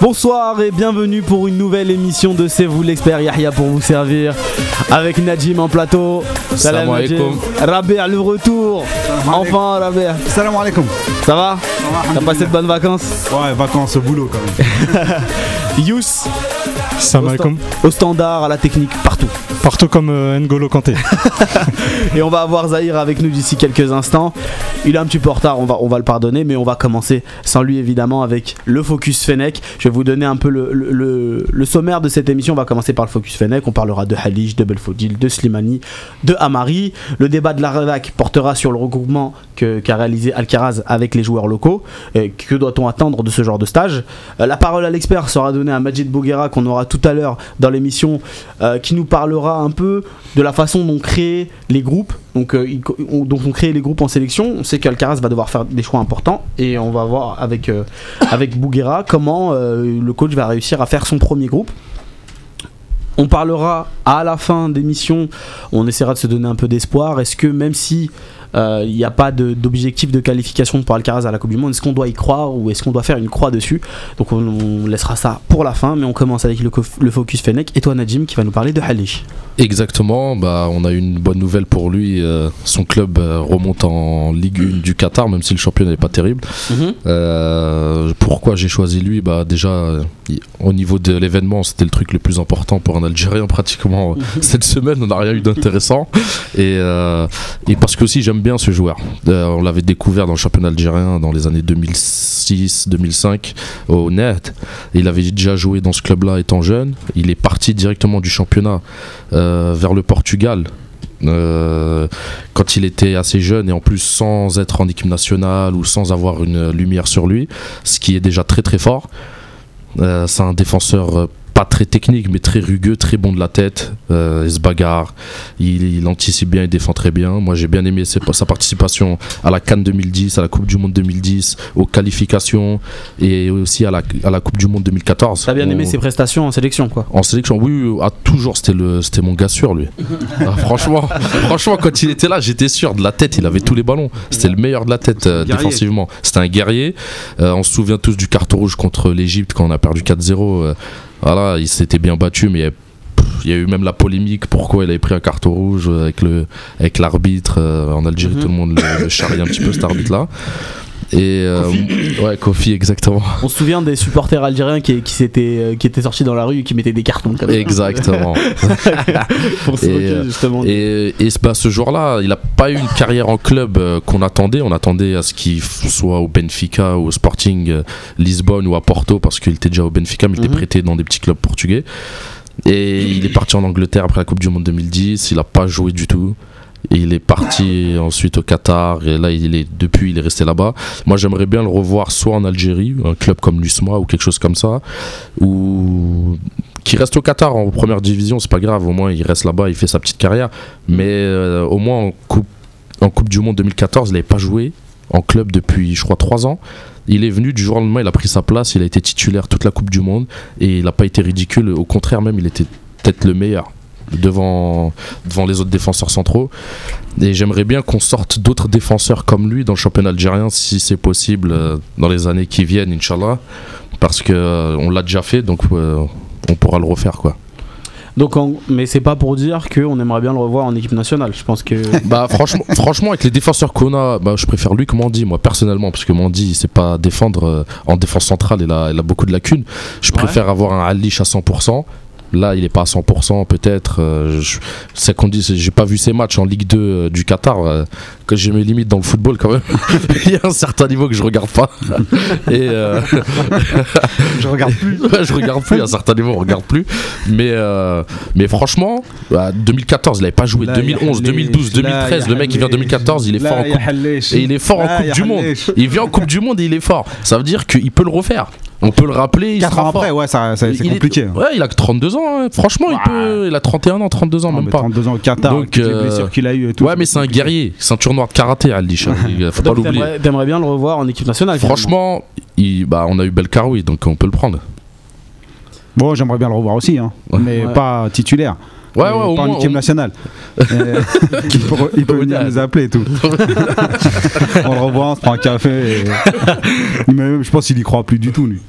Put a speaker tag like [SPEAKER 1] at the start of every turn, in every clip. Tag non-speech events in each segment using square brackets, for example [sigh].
[SPEAKER 1] Bonsoir et bienvenue pour une nouvelle émission de C'est vous l'expert Yahya pour vous servir avec Najim en plateau.
[SPEAKER 2] Salam alaikum.
[SPEAKER 1] Rabia le retour. Enfin Rabia.
[SPEAKER 3] Salam alaikum.
[SPEAKER 1] Ça va T'as passé de bonnes vacances
[SPEAKER 3] Ouais, vacances au boulot quand même. [laughs]
[SPEAKER 1] Yous
[SPEAKER 4] Salam alaikum.
[SPEAKER 1] au standard, à la technique, partout.
[SPEAKER 4] Partout comme euh, N'Golo Kanté. [laughs]
[SPEAKER 1] Et on va avoir Zahir avec nous d'ici quelques instants. Il est un petit peu en retard, on va, le pardonner, mais on va commencer sans lui évidemment avec le Focus Fennec. Je vais vous donner un peu le, sommaire de cette émission. On va commencer par le Focus Fennec. On parlera de Halij, de Belfodil, de Slimani, de Amari. Le débat de la rédac portera sur le regroupement qu'a réalisé Alcaraz avec les joueurs locaux. Que doit-on attendre de ce genre de stage? Euh, La parole à l'expert sera donnée à Majid Bouguera qu'on aura tout à l'heure dans l'émission euh, qui nous parlera un peu de la façon dont créer les groupes. Donc, euh, on, crée les groupes en sélection. On sait qu'Alcaraz va devoir faire des choix importants et on va voir avec, euh, avec Bouguera comment euh, le coach va réussir à faire son premier groupe. On parlera à la fin d'émission, on essaiera de se donner un peu d'espoir. Est-ce que même si il n'y a pas d'objectif de, qualification pour Alcaraz à la Coupe du Monde, est-ce qu'on doit y croire ou est-ce qu'on doit faire une croix dessus? Donc on, on laissera ça pour la fin, mais on commence avec le, focus Fennec et toi Najim qui va nous parler de Halish.
[SPEAKER 2] Exactement, bah, on a une bonne nouvelle pour lui. euh, son club euh, remonte en Ligue 1 du Qatar, même si le championnat n'est pas terrible. Euh, pourquoi j'ai choisi lui? Bah, Déjà, euh, au niveau de l'événement, c'était le truc le plus important pour un Algérien [laughs] pratiquement. Cette semaine, on n'a rien eu d'intéressant. Et, euh, et parce que aussi, j'aime bien ce joueur. Euh, on l'avait découvert dans le championnat algérien dans les années 2006-2005 au NET. Il avait déjà joué dans ce club-là étant jeune. Il est parti directement du championnat euh, vers le Portugal. euh, quand il était assez jeune et en plus sans être en équipe nationale ou sans avoir une lumière sur lui, ce qui est déjà très très fort. C'est un défenseur pas très technique mais très rugueux, très bon de la tête, euh, il se bagarre, il, il anticipe bien, il défend très bien. Moi j'ai bien aimé ses- sa participation à la Cannes 2010, à la Coupe du Monde 2010, aux qualifications et aussi à la, à la Coupe du Monde 2014.
[SPEAKER 1] T'as bien aimé
[SPEAKER 2] On-
[SPEAKER 1] ses prestations en sélection quoi
[SPEAKER 2] en sélection, oui, oui, ah, toujours, c'était mon gars sûr, lui. [laughs] Ah, franchement, franchement, quand il était là, j'étais sûr. De la tête, il avait tous les ballons. C'était le meilleur de la tête euh, défensivement. C'était un guerrier. Euh, on se souvient tous du carton rouge contre l'Égypte quand on a perdu 4-0. Voilà, il s'était bien battu, mais il y a- pff, il y a eu même la polémique pourquoi il avait pris un carton rouge avec le avec l'arbitre euh, en Algérie
[SPEAKER 1] Mhm.
[SPEAKER 2] tout le monde le, le charriait un petit peu cet arbitre là et euh,
[SPEAKER 1] Kofi.
[SPEAKER 2] ouais Kofi exactement
[SPEAKER 1] On se souvient des supporters algériens qui, qui, s'étaient, euh, qui étaient sortis dans la rue et qui mettaient des cartons comme ça.
[SPEAKER 2] exactement [laughs]
[SPEAKER 1] pour se
[SPEAKER 2] Et,
[SPEAKER 1] moquer, justement.
[SPEAKER 2] Et, et bah, ce jour-là, il n'a pas eu une carrière en club euh, qu'on attendait. On attendait à ce qu'il soit au Benfica ou au Sporting Lisbonne ou à Porto parce qu'il était déjà au Benfica, mais il
[SPEAKER 1] Mhm.
[SPEAKER 2] était prêté dans des petits clubs portugais. Et il est parti en Angleterre après la Coupe du Monde 2010. Il n'a pas joué du tout. Il est parti ensuite au Qatar et là il est depuis il est resté là-bas. Moi j'aimerais bien le revoir soit en Algérie, un club comme l'USMA ou quelque chose comme ça, ou qui reste au Qatar en première division, c'est pas grave, au moins il reste là-bas, il fait sa petite carrière. Mais euh, au moins en coupe, en coupe du Monde 2014, il n'avait pas joué en club depuis je crois 3 ans. Il est venu du jour au lendemain, il a pris sa place, il a été titulaire toute la Coupe du Monde et il n'a pas été ridicule. Au contraire même, il était peut-être le meilleur devant, devant les autres défenseurs centraux. Et j'aimerais bien qu'on sorte d'autres défenseurs comme lui dans le championnat algérien, si c'est possible, euh, dans les années qui viennent, Inch'Allah. Parce que euh, on l'a déjà fait, donc euh, on pourra le refaire, quoi.
[SPEAKER 1] Donc, en- mais c'est pas pour dire qu'on aimerait bien le revoir en équipe nationale. Je pense que. [laughs]
[SPEAKER 2] Bah franchement, franchement avec les défenseurs qu'on a, bah, je préfère lui que Mandy, moi personnellement, parce que Mandy il sait pas défendre euh, en défense centrale, il a, il a beaucoup de lacunes. Je
[SPEAKER 1] Ouais.
[SPEAKER 2] préfère avoir un Alish à 100%. Là, il est pas à 100%, peut-être. euh, je- c'est qu'on dit, j'ai pas vu ses matchs en Ligue 2 euh, du Qatar, euh, que j'ai mes limites dans le football quand même. [laughs] il y a un certain niveau que je regarde pas. [laughs] Et
[SPEAKER 3] Je regarde plus. [laughs]
[SPEAKER 2] Ouais, je regarde plus, à un certain niveau, on regarde plus. Mais, mais franchement, bah, 2014, il avait pas joué.
[SPEAKER 3] Là,
[SPEAKER 2] 2011,
[SPEAKER 3] ya
[SPEAKER 2] 2012,
[SPEAKER 3] hallesh.
[SPEAKER 2] 2013,
[SPEAKER 3] Là,
[SPEAKER 2] le mec il vient en 2014, il est fort en coupe. Et il est fort en Coupe du Monde. Il vient en Coupe du Monde et il est fort. Ça veut dire qu'il peut le refaire. On peut le rappeler. il
[SPEAKER 3] 4
[SPEAKER 2] sera
[SPEAKER 3] ans après,
[SPEAKER 2] fort.
[SPEAKER 3] ouais, ça, ça- c'est
[SPEAKER 2] est-
[SPEAKER 3] compliqué.
[SPEAKER 2] Ouais, il a que 32 ans. Hein. Franchement, il,
[SPEAKER 3] Ouais.
[SPEAKER 2] peut, il a 31 ans, 32 ans,
[SPEAKER 3] Non,
[SPEAKER 2] même pas.
[SPEAKER 3] 32 ans au Qatar,
[SPEAKER 2] Donc,
[SPEAKER 3] les
[SPEAKER 2] euh,
[SPEAKER 3] blessures qu'il a eu et tout.
[SPEAKER 2] Ouais, mais c'est un guerrier. Ceinture noire de karaté, Aldish. Il faut [laughs] pas
[SPEAKER 1] Donc,
[SPEAKER 2] l'oublier.
[SPEAKER 1] t'aimerais, bien le revoir en équipe nationale.
[SPEAKER 2] Franchement, il- bah, on a eu Belkaroui, donc on peut le prendre.
[SPEAKER 3] Bon, j'aimerais bien le revoir aussi, hein,
[SPEAKER 2] Ouais.
[SPEAKER 3] mais
[SPEAKER 1] Ouais.
[SPEAKER 3] pas titulaire.
[SPEAKER 2] Ouais, ouais, au
[SPEAKER 3] pas en
[SPEAKER 2] moins.
[SPEAKER 3] équipe
[SPEAKER 2] au-
[SPEAKER 3] nationale. Euh, [laughs] il peut, il peut venir nous appeler et tout. [laughs] on le revoit, on se prend un café. et- mais je pense qu'il y croit plus du tout, lui.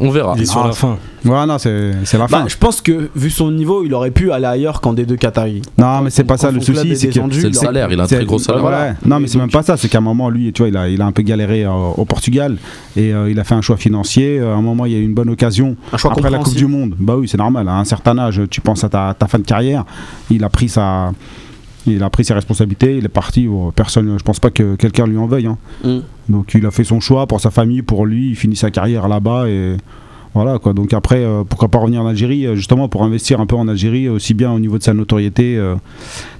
[SPEAKER 2] On verra.
[SPEAKER 4] Il est sur
[SPEAKER 3] Ah,
[SPEAKER 4] la fin.
[SPEAKER 3] Ouais, non, c'est la
[SPEAKER 1] Bah,
[SPEAKER 3] fin.
[SPEAKER 1] je pense que vu son niveau, il aurait pu aller ailleurs qu'en D2 Qatari.
[SPEAKER 3] Non, mais c'est pas ça le souci,
[SPEAKER 1] est
[SPEAKER 3] c'est que.
[SPEAKER 1] descendu,
[SPEAKER 2] C'est le salaire, il a un très gros salaire.
[SPEAKER 3] Ouais, Non, mais c'est même pas ça. C'est qu'à un moment, lui, tu vois, il a, il a un peu galéré euh, au Portugal et euh, il a fait un choix financier. À un moment, il y a eu une bonne occasion.
[SPEAKER 1] Un choix
[SPEAKER 3] Après la Coupe du Monde, bah oui, c'est normal. À un certain âge, tu penses à ta, ta fin de carrière. Il a pris sa. Il a pris ses responsabilités, il est parti. Oh, Personne, je pense pas que quelqu'un lui en veuille. hein.
[SPEAKER 1] Mm.
[SPEAKER 3] Donc il a fait son choix pour sa famille, pour lui. Il finit sa carrière là-bas et voilà quoi. Donc après, euh, pourquoi pas revenir en Algérie, euh, justement pour investir un peu en Algérie, aussi bien au niveau de sa notoriété, euh,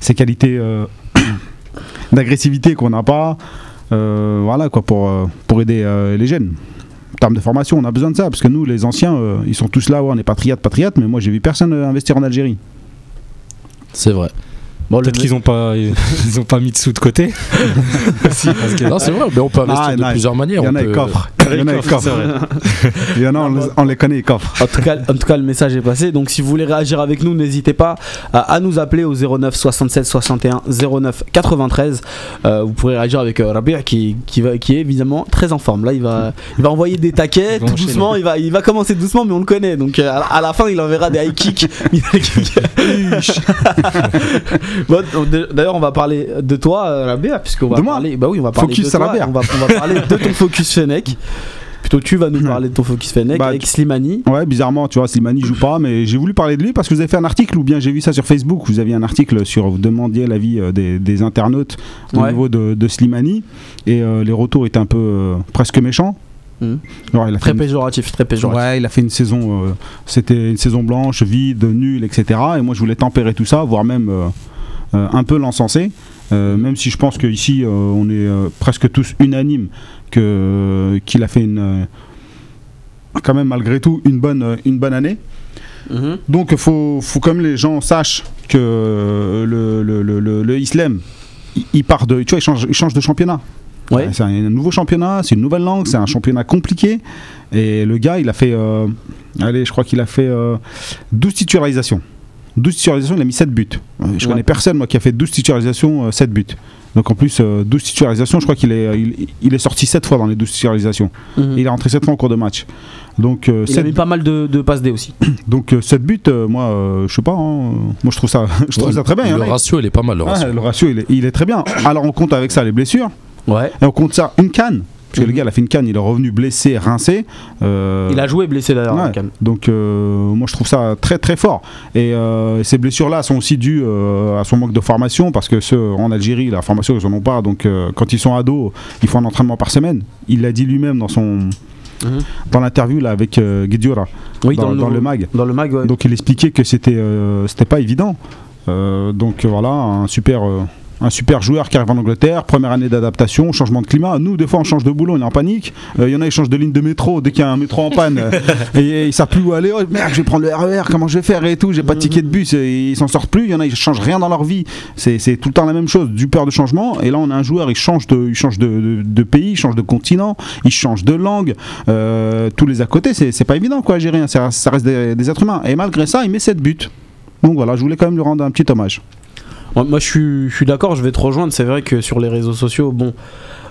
[SPEAKER 3] ses qualités euh, [coughs] d'agressivité qu'on n'a pas. euh, voilà quoi, pour, euh, pour aider euh, les jeunes. En termes de formation, on a besoin de ça parce que nous, les anciens, euh, ils sont tous là, ouais, on est patriotes, patriotes, mais moi j'ai vu personne euh, investir en Algérie.
[SPEAKER 2] C'est vrai.
[SPEAKER 1] Bon,
[SPEAKER 4] Peut-être qu'ils ont pas, [laughs] ils ont pas mis de sous de côté. [laughs] Si, parce que-
[SPEAKER 2] Non, c'est vrai, mais on peut investir
[SPEAKER 3] Ah,
[SPEAKER 2] de
[SPEAKER 3] non,
[SPEAKER 2] plusieurs
[SPEAKER 3] Il
[SPEAKER 2] manière.
[SPEAKER 3] y en a,
[SPEAKER 2] peut-
[SPEAKER 3] coffrent. Il y en a,
[SPEAKER 4] vrai. [laughs]
[SPEAKER 3] Il y en a, on, les- on les connaît, ils coffrent.
[SPEAKER 1] En tout, cas, en tout cas, le message est passé. Donc, si vous voulez réagir avec nous, n'hésitez pas à, à nous appeler au 09 67 61 09 93. Euh, vous pourrez réagir avec euh, Rabia qui, qui, va, qui est évidemment très en forme. Là, il va, il va envoyer des taquets
[SPEAKER 4] Il
[SPEAKER 1] tout doucement. Il va, il va commencer doucement, mais on le connaît. Donc, euh, à, la- à la fin, il enverra des high kicks. Bon, D'ailleurs, on va parler de toi, euh, Rabia, puisqu'on va
[SPEAKER 3] De moi
[SPEAKER 1] parler. Bah oui, on va parler
[SPEAKER 3] Focus
[SPEAKER 1] de toi. On va, on va parler de ton focus Fennec. Plutôt, tu vas nous parler de ton focus Fennec
[SPEAKER 3] Bah,
[SPEAKER 1] avec Slimani.
[SPEAKER 3] Ouais, bizarrement, tu vois, Slimani joue pas, mais j'ai voulu parler de lui parce que vous avez fait un article, ou bien j'ai vu ça sur Facebook, vous aviez un article sur, vous demandiez l'avis euh, des, des internautes au
[SPEAKER 1] Ouais.
[SPEAKER 3] niveau de, de Slimani, et euh, les retours étaient un peu euh, presque méchants. Alors, il a fait
[SPEAKER 1] Très
[SPEAKER 3] une-
[SPEAKER 1] péjoratif, très péjoratif.
[SPEAKER 3] Ouais, il a fait une saison, euh, c'était une saison blanche, vide, nulle, etc. Et moi, je voulais tempérer tout ça, voire même euh, euh, un peu l'encenser. Euh, même si je pense qu'ici, euh, on est euh, presque tous unanimes qu'il a fait une, euh, quand même malgré tout une bonne, euh, une bonne année.
[SPEAKER 1] Mhm.
[SPEAKER 3] Donc il faut, faut quand même les gens sachent que euh, le, le, le, le- Islam, il- il part de, tu vois, il change, il change de championnat.
[SPEAKER 1] Ouais.
[SPEAKER 3] C'est un nouveau championnat, c'est une nouvelle langue, c'est un championnat compliqué. Et le gars, il a fait, euh, allez, je crois qu'il a fait euh, 12 titularisations. 12 titularisations, il a mis 7 buts. Euh, Je
[SPEAKER 1] Ouais.
[SPEAKER 3] connais personne, moi, qui a fait 12 titularisations, euh, 7 buts. Donc en plus, euh, 12 titularisations, je crois qu'il est, il, il est sorti 7 fois dans les 12 titularisations. Et il est rentré 7 fois en cours de match. Donc, euh,
[SPEAKER 1] Il a mis pas mal de, de passes D aussi. [coughs]
[SPEAKER 3] donc euh, 7 buts, euh, moi, euh, je sais pas, hein, euh, moi je trouve ça, [laughs] je trouve
[SPEAKER 2] Ouais,
[SPEAKER 3] ça très bien. en
[SPEAKER 2] Le ratio, il est pas mal, le
[SPEAKER 3] Ouais,
[SPEAKER 2] ratio.
[SPEAKER 3] le ratio, il est, il est très bien. [coughs] Alors on compte avec ça les blessures,
[SPEAKER 1] Ouais.
[SPEAKER 3] et on compte ça une canne. Parce que
[SPEAKER 1] Mhm.
[SPEAKER 3] le gars, il a fait une canne, il est revenu blessé, rincé. euh,
[SPEAKER 1] Il a joué blessé d'ailleurs.
[SPEAKER 3] ouais. Donc euh, moi je trouve ça très très fort. Et euh, ces blessures-là sont aussi dues à son manque de formation parce que ceux en Algérie, la formation ils en ont pas. Donc quand ils sont ados, ils font un entraînement par semaine. Il l'a dit lui-même dans son
[SPEAKER 1] Mhm.
[SPEAKER 3] dans l'interview là avec euh,
[SPEAKER 1] Oui,
[SPEAKER 3] dans,
[SPEAKER 1] dans, le
[SPEAKER 3] dans
[SPEAKER 1] nouveau-
[SPEAKER 3] le mag.
[SPEAKER 1] Dans le mag, ouais.
[SPEAKER 3] Donc il expliquait que c'était euh, c'était pas évident. Euh, donc voilà, un super, un super joueur qui arrive en Angleterre, première année d'adaptation, changement de climat. Nous, des fois, on change de boulot, on est en panique. Euh, Il y en a, ils changent de ligne de métro dès qu'il y a un métro en panne. euh, [laughs] et, ils savent plus où aller. Oh, merde, je vais prendre le RER, comment je vais faire et tout. J'ai pas de ticket de bus, et ils s'en sortent plus. Il y en a, ils changent rien dans leur vie. C'est tout le temps la même chose, du peur de changement. Et là, on a un joueur, il change de, il change de, de- de pays, il change de continent, il change de langue. Euh, tous les à côté, c'est pas évident quoi à gérer. Ça, ça reste des, des êtres humains. Et malgré ça, il met 7 buts. Donc voilà, je voulais quand même lui rendre un petit hommage.
[SPEAKER 1] Moi, je suis, je suis d'accord, je vais te rejoindre. C'est vrai que sur les réseaux sociaux, bon,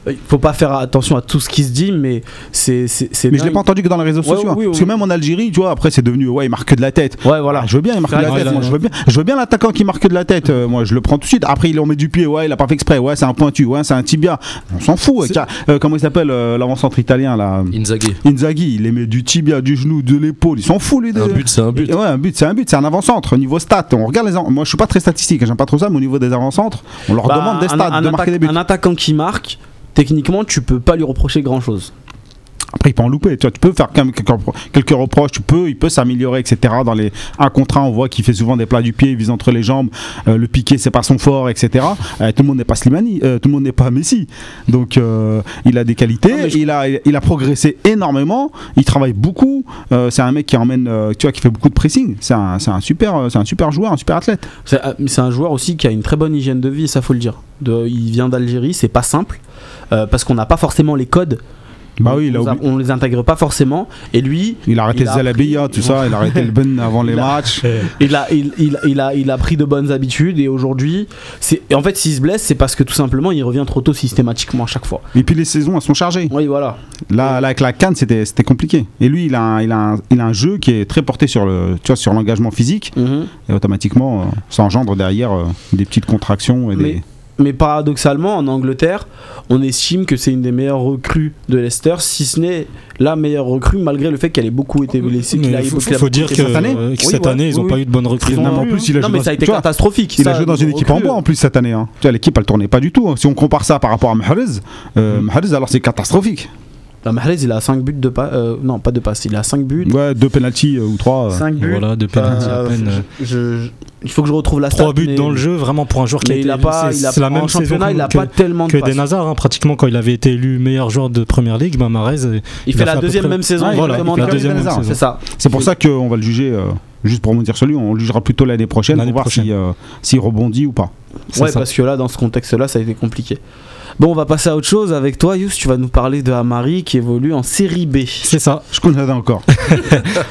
[SPEAKER 1] il faut pas faire attention à tout ce qui se dit, mais c'est.
[SPEAKER 3] Mais je l'ai pas entendu que dans les réseaux
[SPEAKER 1] Ouais,
[SPEAKER 3] sociaux. hein.
[SPEAKER 1] oui, oui,
[SPEAKER 3] Parce
[SPEAKER 1] oui.
[SPEAKER 3] que même en Algérie, tu vois, après c'est devenu ouais, il marque que de la tête.
[SPEAKER 1] Ouais, voilà.
[SPEAKER 3] Ah, je veux bien, il marque de la tête. Moi, je veux bien, je veux bien l'attaquant qui marque de la tête. euh, moi, je le prends tout de suite. Après, il en met du pied. Ouais, il a pas fait exprès. Ouais, c'est un pointu. Ouais, c'est un tibia. On s'en fout. Car- euh, comment il s'appelle euh, l'avant-centre italien là?
[SPEAKER 2] Inzaghi.
[SPEAKER 3] Inzaghi, il les met du tibia, du genou, de l'épaule. Il s'en fout lui. De...
[SPEAKER 2] Un but, c'est un but.
[SPEAKER 3] Ouais, un but, c'est un but, c'est un avant-centre. Au niveau stats, on regarde les. Moi, je suis pas très statistique, j'aime pas trop ça, mais au niveau des avant-centres, on leur
[SPEAKER 1] Bah,
[SPEAKER 3] demande des stats, de marquer des buts.
[SPEAKER 1] Un attaquant qui marque, techniquement, tu peux pas lui reprocher grand chose.
[SPEAKER 3] Après, il peut en louper. Tu, vois, tu peux faire quelques, repro- quelques reproches. Tu peux, il peut s'améliorer, etc. Dans les un contre un, on voit qu'il fait souvent des plats du pied, il vise entre les jambes. euh, le piqué, c'est pas son fort, etc. Euh, tout le monde n'est pas Slimani, euh, tout le monde n'est pas Messi. Donc, il a des qualités.
[SPEAKER 1] Non, mais je-
[SPEAKER 3] il a, il a progressé énormément. Il travaille beaucoup. C'est un mec qui emmène, tu vois, qui fait beaucoup de pressing. C'est un, un super, un super joueur, un super athlète.
[SPEAKER 1] C'est c'est un joueur aussi qui a une très bonne hygiène de vie, ça faut le dire. De- il vient d'Algérie, c'est pas simple, euh, parce qu'on n'a pas forcément les codes
[SPEAKER 3] Bah oui, il a
[SPEAKER 1] on, on les intègre pas forcément. Et lui,
[SPEAKER 3] Il a arrêté Zalabia, tout ça, il a arrêté le Ben avant les
[SPEAKER 1] Il a-
[SPEAKER 3] matchs. [laughs]
[SPEAKER 1] il a, il, il- il a, il a pris de bonnes habitudes et aujourd'hui, c'est en fait, s'il se blesse, c'est parce que tout simplement, il revient trop tôt systématiquement à chaque fois.
[SPEAKER 3] Et puis les saisons, elles sont chargées.
[SPEAKER 1] Oui, voilà.
[SPEAKER 3] Là, là, avec la canne, c'était c'était compliqué. Et lui, il a, un, il, a un, il a un jeu qui est très porté sur le, tu vois, sur l'engagement physique.
[SPEAKER 1] Mhm.
[SPEAKER 3] Et automatiquement, euh, ça engendre derrière euh, des petites contractions. Et
[SPEAKER 1] Mais-
[SPEAKER 3] des...
[SPEAKER 1] Mais paradoxalement, en Angleterre, on estime que c'est une des meilleures recrues de Leicester, si ce n'est la meilleure recrue, malgré le fait qu'elle ait beaucoup été blessée. a-
[SPEAKER 4] faut, dire que,
[SPEAKER 3] cette année
[SPEAKER 4] euh,
[SPEAKER 1] Oui,
[SPEAKER 4] cette
[SPEAKER 1] ouais,
[SPEAKER 4] année, ils n'ont
[SPEAKER 1] oui,
[SPEAKER 4] pas eu de bonne recrue.
[SPEAKER 1] Ont-
[SPEAKER 4] non
[SPEAKER 3] en
[SPEAKER 4] plus.
[SPEAKER 3] il a
[SPEAKER 1] non,
[SPEAKER 3] joué
[SPEAKER 1] mais
[SPEAKER 3] dans-
[SPEAKER 1] ça a été catastrophique.
[SPEAKER 3] Il
[SPEAKER 1] Ça,
[SPEAKER 3] a joué dans une équipe en bois en plus cette année. hein. Tu vois, l'équipe elle tournait pas du tout. hein. Si on compare ça par rapport à Mahrez, euh, Mahrez alors c'est catastrophique.
[SPEAKER 1] La Mahrez, il a 5 buts de pas. non, pas de passe, il a 5 buts.
[SPEAKER 3] Ouais, deux penalties euh, ou trois. euh.
[SPEAKER 1] 5 buts.
[SPEAKER 4] Voilà, de penalty à
[SPEAKER 1] Euh,
[SPEAKER 4] peine. euh,
[SPEAKER 1] je- je- il faut que je retrouve la stat.
[SPEAKER 4] Trois buts
[SPEAKER 1] mais-
[SPEAKER 4] dans le jeu, vraiment pour un joueur qui a été
[SPEAKER 1] il a pas, il a
[SPEAKER 4] la même saison
[SPEAKER 1] championnat, il a
[SPEAKER 4] que,
[SPEAKER 1] pas tellement de
[SPEAKER 4] que
[SPEAKER 1] passes.
[SPEAKER 4] des Nazars, hein, pratiquement quand il avait été élu meilleur joueur de première ligue, ben Mahrez, euh,
[SPEAKER 1] Il
[SPEAKER 4] il
[SPEAKER 1] fait la deuxième
[SPEAKER 4] près-
[SPEAKER 1] même saison.
[SPEAKER 4] Voilà, il fait la deuxième
[SPEAKER 3] même
[SPEAKER 1] C'est ça.
[SPEAKER 3] C'est pour ça qu'on va le juger, euh, juste pour me dire sur lui, on le jugera plutôt l'année prochaine pour voir
[SPEAKER 4] prochaine.
[SPEAKER 3] si, euh, s'il rebondit ou pas.
[SPEAKER 1] Ouais,
[SPEAKER 4] ça.
[SPEAKER 1] parce que là, dans ce contexte-là, ça a été compliqué. Bon, on va passer à autre chose avec toi, Yous. Tu vas nous parler de Amari qui évolue en série B.
[SPEAKER 4] C'est ça.
[SPEAKER 3] Je connais encore. [laughs]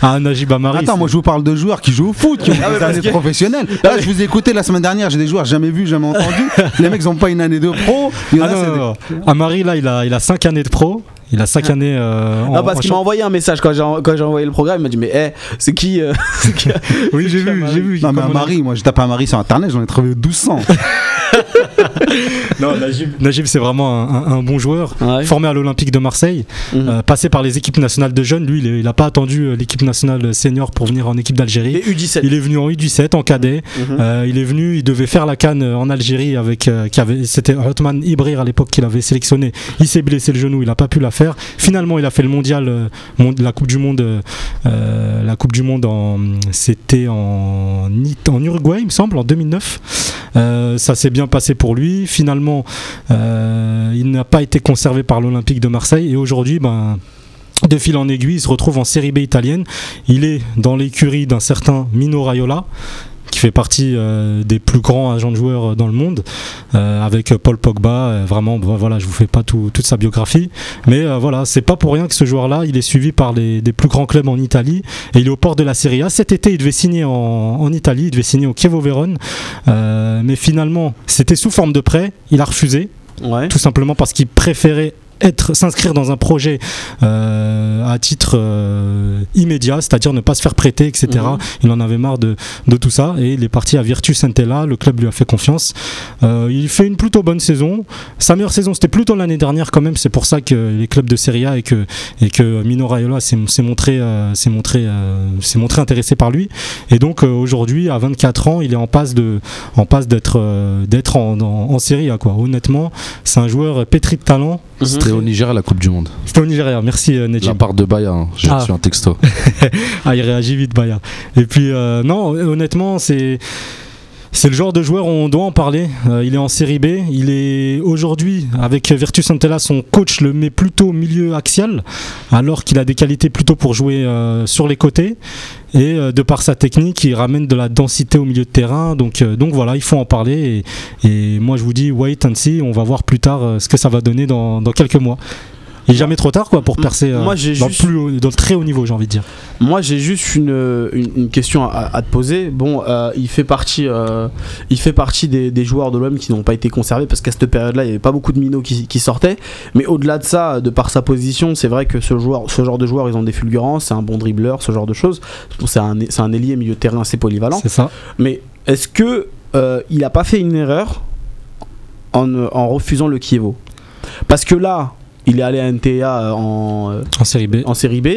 [SPEAKER 4] Ah, Najib Amari.
[SPEAKER 3] Attends, moi je vous parle de joueurs qui jouent au foot, qui ont
[SPEAKER 1] Ah
[SPEAKER 3] des années
[SPEAKER 1] que-
[SPEAKER 3] professionnelles. Là, je vous ai écouté la semaine dernière, j'ai des joueurs jamais vus, jamais entendus. [laughs] Les mecs n'ont pas une année de pro. Il y en
[SPEAKER 4] Ah
[SPEAKER 3] a,
[SPEAKER 4] non,
[SPEAKER 3] des-
[SPEAKER 4] non. Amari, là, il a, il a 5 années de pro. Il a 5 années euh,
[SPEAKER 1] Ah, parce qu'il m'a envoyé un message quand j'ai envoyé le programme. Il m'a dit Mais, hé, c'est qui euh, [laughs] c'est qui-
[SPEAKER 4] Oui, j'ai vu, j'ai vu.
[SPEAKER 3] Non, mais un mari, moi j'ai tapé un mari sur internet, j'en ai trouvé 1200.
[SPEAKER 4] Non, Najib, Najib, c'est vraiment un, un- un bon joueur.
[SPEAKER 1] Ouais.
[SPEAKER 4] Formé à l'Olympique de Marseille,
[SPEAKER 1] Mhm.
[SPEAKER 4] euh, passé par les équipes nationales de jeunes. Lui, il n'a pas attendu euh, l'équipe nationale senior pour venir en équipe d'Algérie.
[SPEAKER 1] Et U17.
[SPEAKER 4] Il est venu en U17, en cadet.
[SPEAKER 1] Mhm.
[SPEAKER 4] Euh, il est venu, il devait faire la canne en Algérie avec, euh, qui avait, c'était Othman Ibrir à l'époque qu'il avait sélectionné. Il s'est blessé le genou, il n'a pas pu la faire. Finalement, il a fait le mondial, mon- la Coupe du Monde, la Coupe du Monde en, c'était en, en Uruguay, il me semble, en 2009. Euh, ça s'est bien passé pour lui. Finalement, euh, il n'a pas été conservé par l'Olympique de Marseille et aujourd'hui, ben. De fil en aiguille, il se retrouve en série B italienne. Il est dans l'écurie d'un certain Mino Raiola, qui fait partie euh, des plus grands agents de joueurs euh, dans le monde, euh, avec Paul Pogba. vraiment, bon, voilà, je vous fais pas tout- toute sa biographie, mais voilà, c'est pas pour rien que ce joueur-là, il est suivi par les, des plus grands clubs en Italie et il est au port de la Serie A. Cet été, il devait signer en, en Italie, il devait signer au Chievo Vérone, mais finalement, c'était sous forme de prêt. Il a refusé
[SPEAKER 1] Ouais.
[SPEAKER 4] tout simplement parce qu'il préférait être s'inscrire dans un projet euh, à titre euh, immédiat, c'est-à-dire ne pas se faire prêter, etc.
[SPEAKER 1] Mhm.
[SPEAKER 4] Il en avait marre de, de tout ça et il est parti à Virtus Entella. Le club lui a fait confiance. Euh, il fait une plutôt bonne saison. Sa meilleure saison, c'était plutôt l'année dernière quand même. C'est pour ça que les clubs de Serie A et que et que Mino Raiola s'est montré euh, s'est montré euh, s'est montré intéressé par lui. Et donc euh, aujourd'hui, à 24 ans, il est en passe de en passe d'être euh, d'être en, en, en Serie A quoi. Honnêtement, c'est un joueur pétri de talent.
[SPEAKER 2] C'était au Niger la Coupe du Monde.
[SPEAKER 4] C'était au Nigeria. Merci euh,
[SPEAKER 2] De
[SPEAKER 4] Nedjib.
[SPEAKER 2] La part de Baya, hein. j'ai
[SPEAKER 4] Ah.
[SPEAKER 2] reçu un texto. [laughs]
[SPEAKER 4] Ah, il réagit vite, Baya. Et puis, euh, non, honnêtement, c'est. C'est le genre de joueur, on doit en parler. Euh, il est en série B. Il est aujourd'hui, avec Virtus Entella, son coach le met plutôt au milieu axial, alors qu'il a des qualités plutôt pour jouer euh, sur les côtés. Et euh, de par sa technique, il ramène de la densité au milieu de terrain. Donc, donc voilà, il faut en parler. Et, moi, je vous dis, wait and see. On va voir plus tard ce que ça va donner dans quelques mois. Il n'est jamais trop tard quoi, pour percer euh,
[SPEAKER 1] Moi, j'ai
[SPEAKER 4] dans,
[SPEAKER 1] juste-
[SPEAKER 4] le plus haut- dans le très haut niveau, j'ai envie de dire.
[SPEAKER 1] Moi, j'ai juste une, une, une question à, à te poser. Bon, euh, il fait partie, euh, il fait partie des, des joueurs de l'OM qui n'ont pas été conservés parce qu'à cette période-là, il n'y avait pas beaucoup de minots qui, qui sortaient. Mais au-delà de ça, de par sa position, c'est vrai que ce, joueur, ce genre de joueurs, ils ont des fulgurances, c'est un bon dribbleur, ce genre de choses. C'est un, c'est un ailier milieu de terrain assez polyvalent.
[SPEAKER 4] C'est ça.
[SPEAKER 1] Mais est-ce que euh, il n'a pas fait une erreur en, en refusant le Kievo? Parce que là, il est allé à NTA en, euh,
[SPEAKER 4] En série B.
[SPEAKER 1] en série B,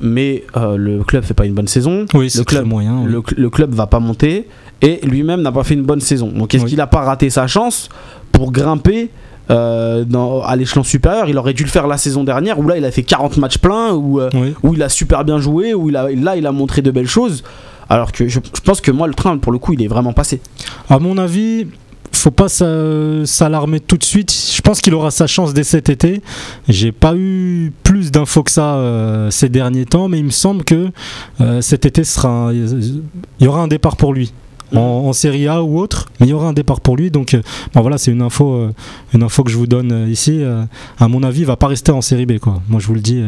[SPEAKER 1] mais euh, le club fait pas une bonne saison.
[SPEAKER 4] Oui,
[SPEAKER 1] le club,
[SPEAKER 4] moyen. oui.
[SPEAKER 1] le, cl- le club va pas monter et lui-même n'a pas fait une bonne saison. Donc est-ce
[SPEAKER 4] Oui.
[SPEAKER 1] qu'il a pas raté sa chance pour grimper euh, dans- à l'échelon supérieur? Il aurait dû le faire la saison dernière où là il a fait 40 matchs pleins, où, euh,
[SPEAKER 4] Oui.
[SPEAKER 1] où il a super bien joué, où il a, là il a montré de belles choses. Alors que je, je pense que moi le train pour le coup il est vraiment passé.
[SPEAKER 4] À mon avis, faut pas s'a- s'alarmer tout de suite. Je pense qu'il aura sa chance dès cet été. J'ai pas eu plus d'infos que ça euh, ces derniers temps, mais il me semble que euh, cet été il y aura un départ pour lui. En, en Serie A ou autre, mais il y aura un départ pour lui. Donc euh, bon, voilà, c'est une info, euh, une info que je vous donne euh, ici. À mon avis, il va pas rester en Série B. Quoi. Moi, je vous le dis.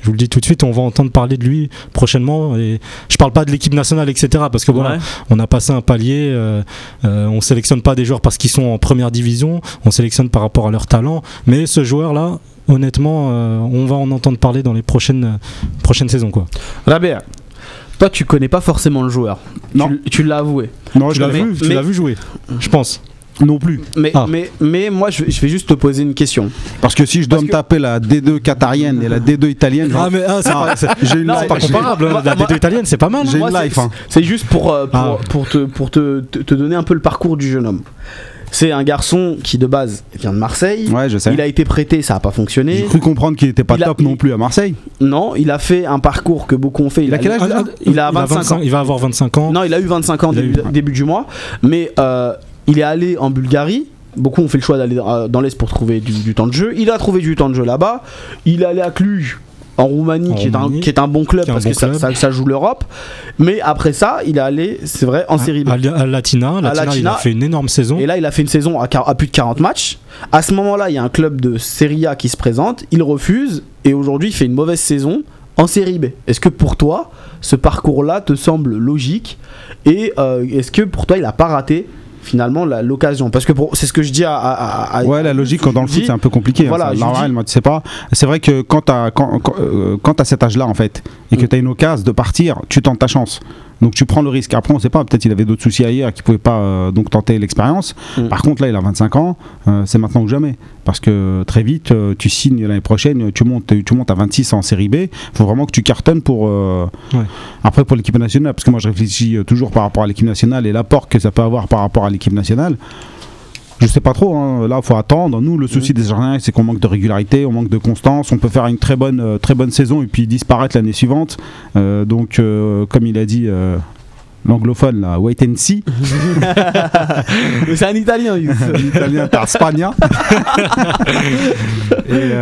[SPEAKER 4] je vous le dis tout de suite, on va entendre parler de lui prochainement. Et je parle pas de l'équipe nationale, etc. Parce que voilà,
[SPEAKER 1] Ouais.
[SPEAKER 4] on a passé un palier. euh, euh, on sélectionne pas des joueurs parce qu'ils sont en première division. On sélectionne par rapport à leur talent. Mais ce joueur-là, honnêtement, euh, on va en entendre parler dans les prochaines, prochaines saisons. Quoi.
[SPEAKER 1] Rabea, toi tu connais pas forcément le joueur.
[SPEAKER 3] Non.
[SPEAKER 1] Tu, tu l'as avoué.
[SPEAKER 3] Non, je
[SPEAKER 4] Tu l'as
[SPEAKER 3] l'avais
[SPEAKER 4] vu, tu
[SPEAKER 1] mais-
[SPEAKER 4] l'as vu jouer, [laughs] je pense.
[SPEAKER 3] non plus.
[SPEAKER 1] Mais,
[SPEAKER 4] Ah.
[SPEAKER 1] mais, mais moi je vais, je vais juste te poser une question.
[SPEAKER 3] Parce que si je dois
[SPEAKER 1] Parce
[SPEAKER 3] me
[SPEAKER 1] que-
[SPEAKER 3] taper la D2 qatarienne et la D2 italienne,
[SPEAKER 4] Ah, mais ah, c'est pas,
[SPEAKER 3] une
[SPEAKER 4] pas comparable.
[SPEAKER 1] moi-
[SPEAKER 4] la
[SPEAKER 1] moi-
[SPEAKER 4] D2 italienne, c'est pas mal. hein.
[SPEAKER 3] J'ai une
[SPEAKER 1] c'est-
[SPEAKER 3] life. hein.
[SPEAKER 1] C'est juste pour, euh, pour,
[SPEAKER 4] Ah.
[SPEAKER 1] pour, te, pour te, te- te donner un peu le parcours du jeune homme. C'est un garçon qui de base vient de Marseille.
[SPEAKER 3] Ouais, je sais.
[SPEAKER 1] Il a été prêté, ça n'a pas
[SPEAKER 3] J'ai
[SPEAKER 1] fonctionné.
[SPEAKER 3] cru comprendre qu'il était pas
[SPEAKER 1] Il a-
[SPEAKER 3] top non plus à Marseille.
[SPEAKER 1] Non, il a fait un parcours que beaucoup ont fait.
[SPEAKER 3] Il a quel âge
[SPEAKER 4] Ah,
[SPEAKER 1] Il a 25 ans.
[SPEAKER 4] Il va avoir 25 ans.
[SPEAKER 1] Non, il a eu 25 ans début,
[SPEAKER 4] eu-
[SPEAKER 1] début du mois. Mais euh, il est allé en Bulgarie. Beaucoup ont fait le choix d'aller dans dans l'Est pour trouver du, du temps de jeu. Il a trouvé du temps de jeu là-bas. Il est allé à Cluj, en Roumanie,
[SPEAKER 4] En
[SPEAKER 1] qui, est un, qui est un bon club parce
[SPEAKER 4] bon
[SPEAKER 1] que ça,
[SPEAKER 4] club.
[SPEAKER 1] ça- ça joue l'Europe. Mais après ça, il est allé, c'est vrai, en série B.
[SPEAKER 4] À, à Latina, Latina, il
[SPEAKER 1] Latina.
[SPEAKER 4] a fait une énorme saison.
[SPEAKER 1] Et là, il a fait une saison à, à plus de 40 matchs. À ce moment-là, il y a un club de Serie A qui se présente. Il refuse. Et aujourd'hui, il fait une mauvaise saison en Série B. Est-ce que pour toi, ce parcours-là te semble logique? Et euh, est-ce que pour toi, il a pas raté finalement la- l'occasion Parce que c'est ce que je dis à. à-
[SPEAKER 3] Ouais, la logique quand dans le foot c'est un peu compliqué. hein,
[SPEAKER 1] Voilà, je
[SPEAKER 3] Normal,
[SPEAKER 1] dis-
[SPEAKER 3] moi, tu sais pas. C'est vrai que quand t'as quand, quand, euh, quand t'as cet âge-là en fait et que
[SPEAKER 1] Mm.
[SPEAKER 3] t'as une occasion de partir, tu tentes ta chance. Donc tu prends le risque. Après on sait pas, peut-être il avait d'autres soucis ailleurs qui pouvaient pas euh, donc tenter l'expérience.
[SPEAKER 1] Mm.
[SPEAKER 3] Par contre là il a 25 ans, euh, c'est maintenant ou jamais. Parce que très vite euh, tu signes l'année prochaine, tu montes, tu montes à 26 en série B. Faut vraiment que tu cartonnes pour. euh,
[SPEAKER 4] Ouais.
[SPEAKER 3] Après pour l'équipe nationale, parce que moi je réfléchis euh, toujours par rapport à l'équipe nationale et l'apport que ça peut avoir par rapport à l'équipe nationale. Je sais pas trop, hein. là faut attendre. Nous, le souci des Argentins, c'est qu'on manque de régularité, on manque de constance. On peut faire une très bonne, euh, très bonne saison et puis disparaître l'année suivante. Euh, donc, euh, comme il a dit euh, l'anglophone, là, wait and see. [laughs]
[SPEAKER 1] C'est un Italien. il-
[SPEAKER 3] L'italien par Spagna. [laughs] et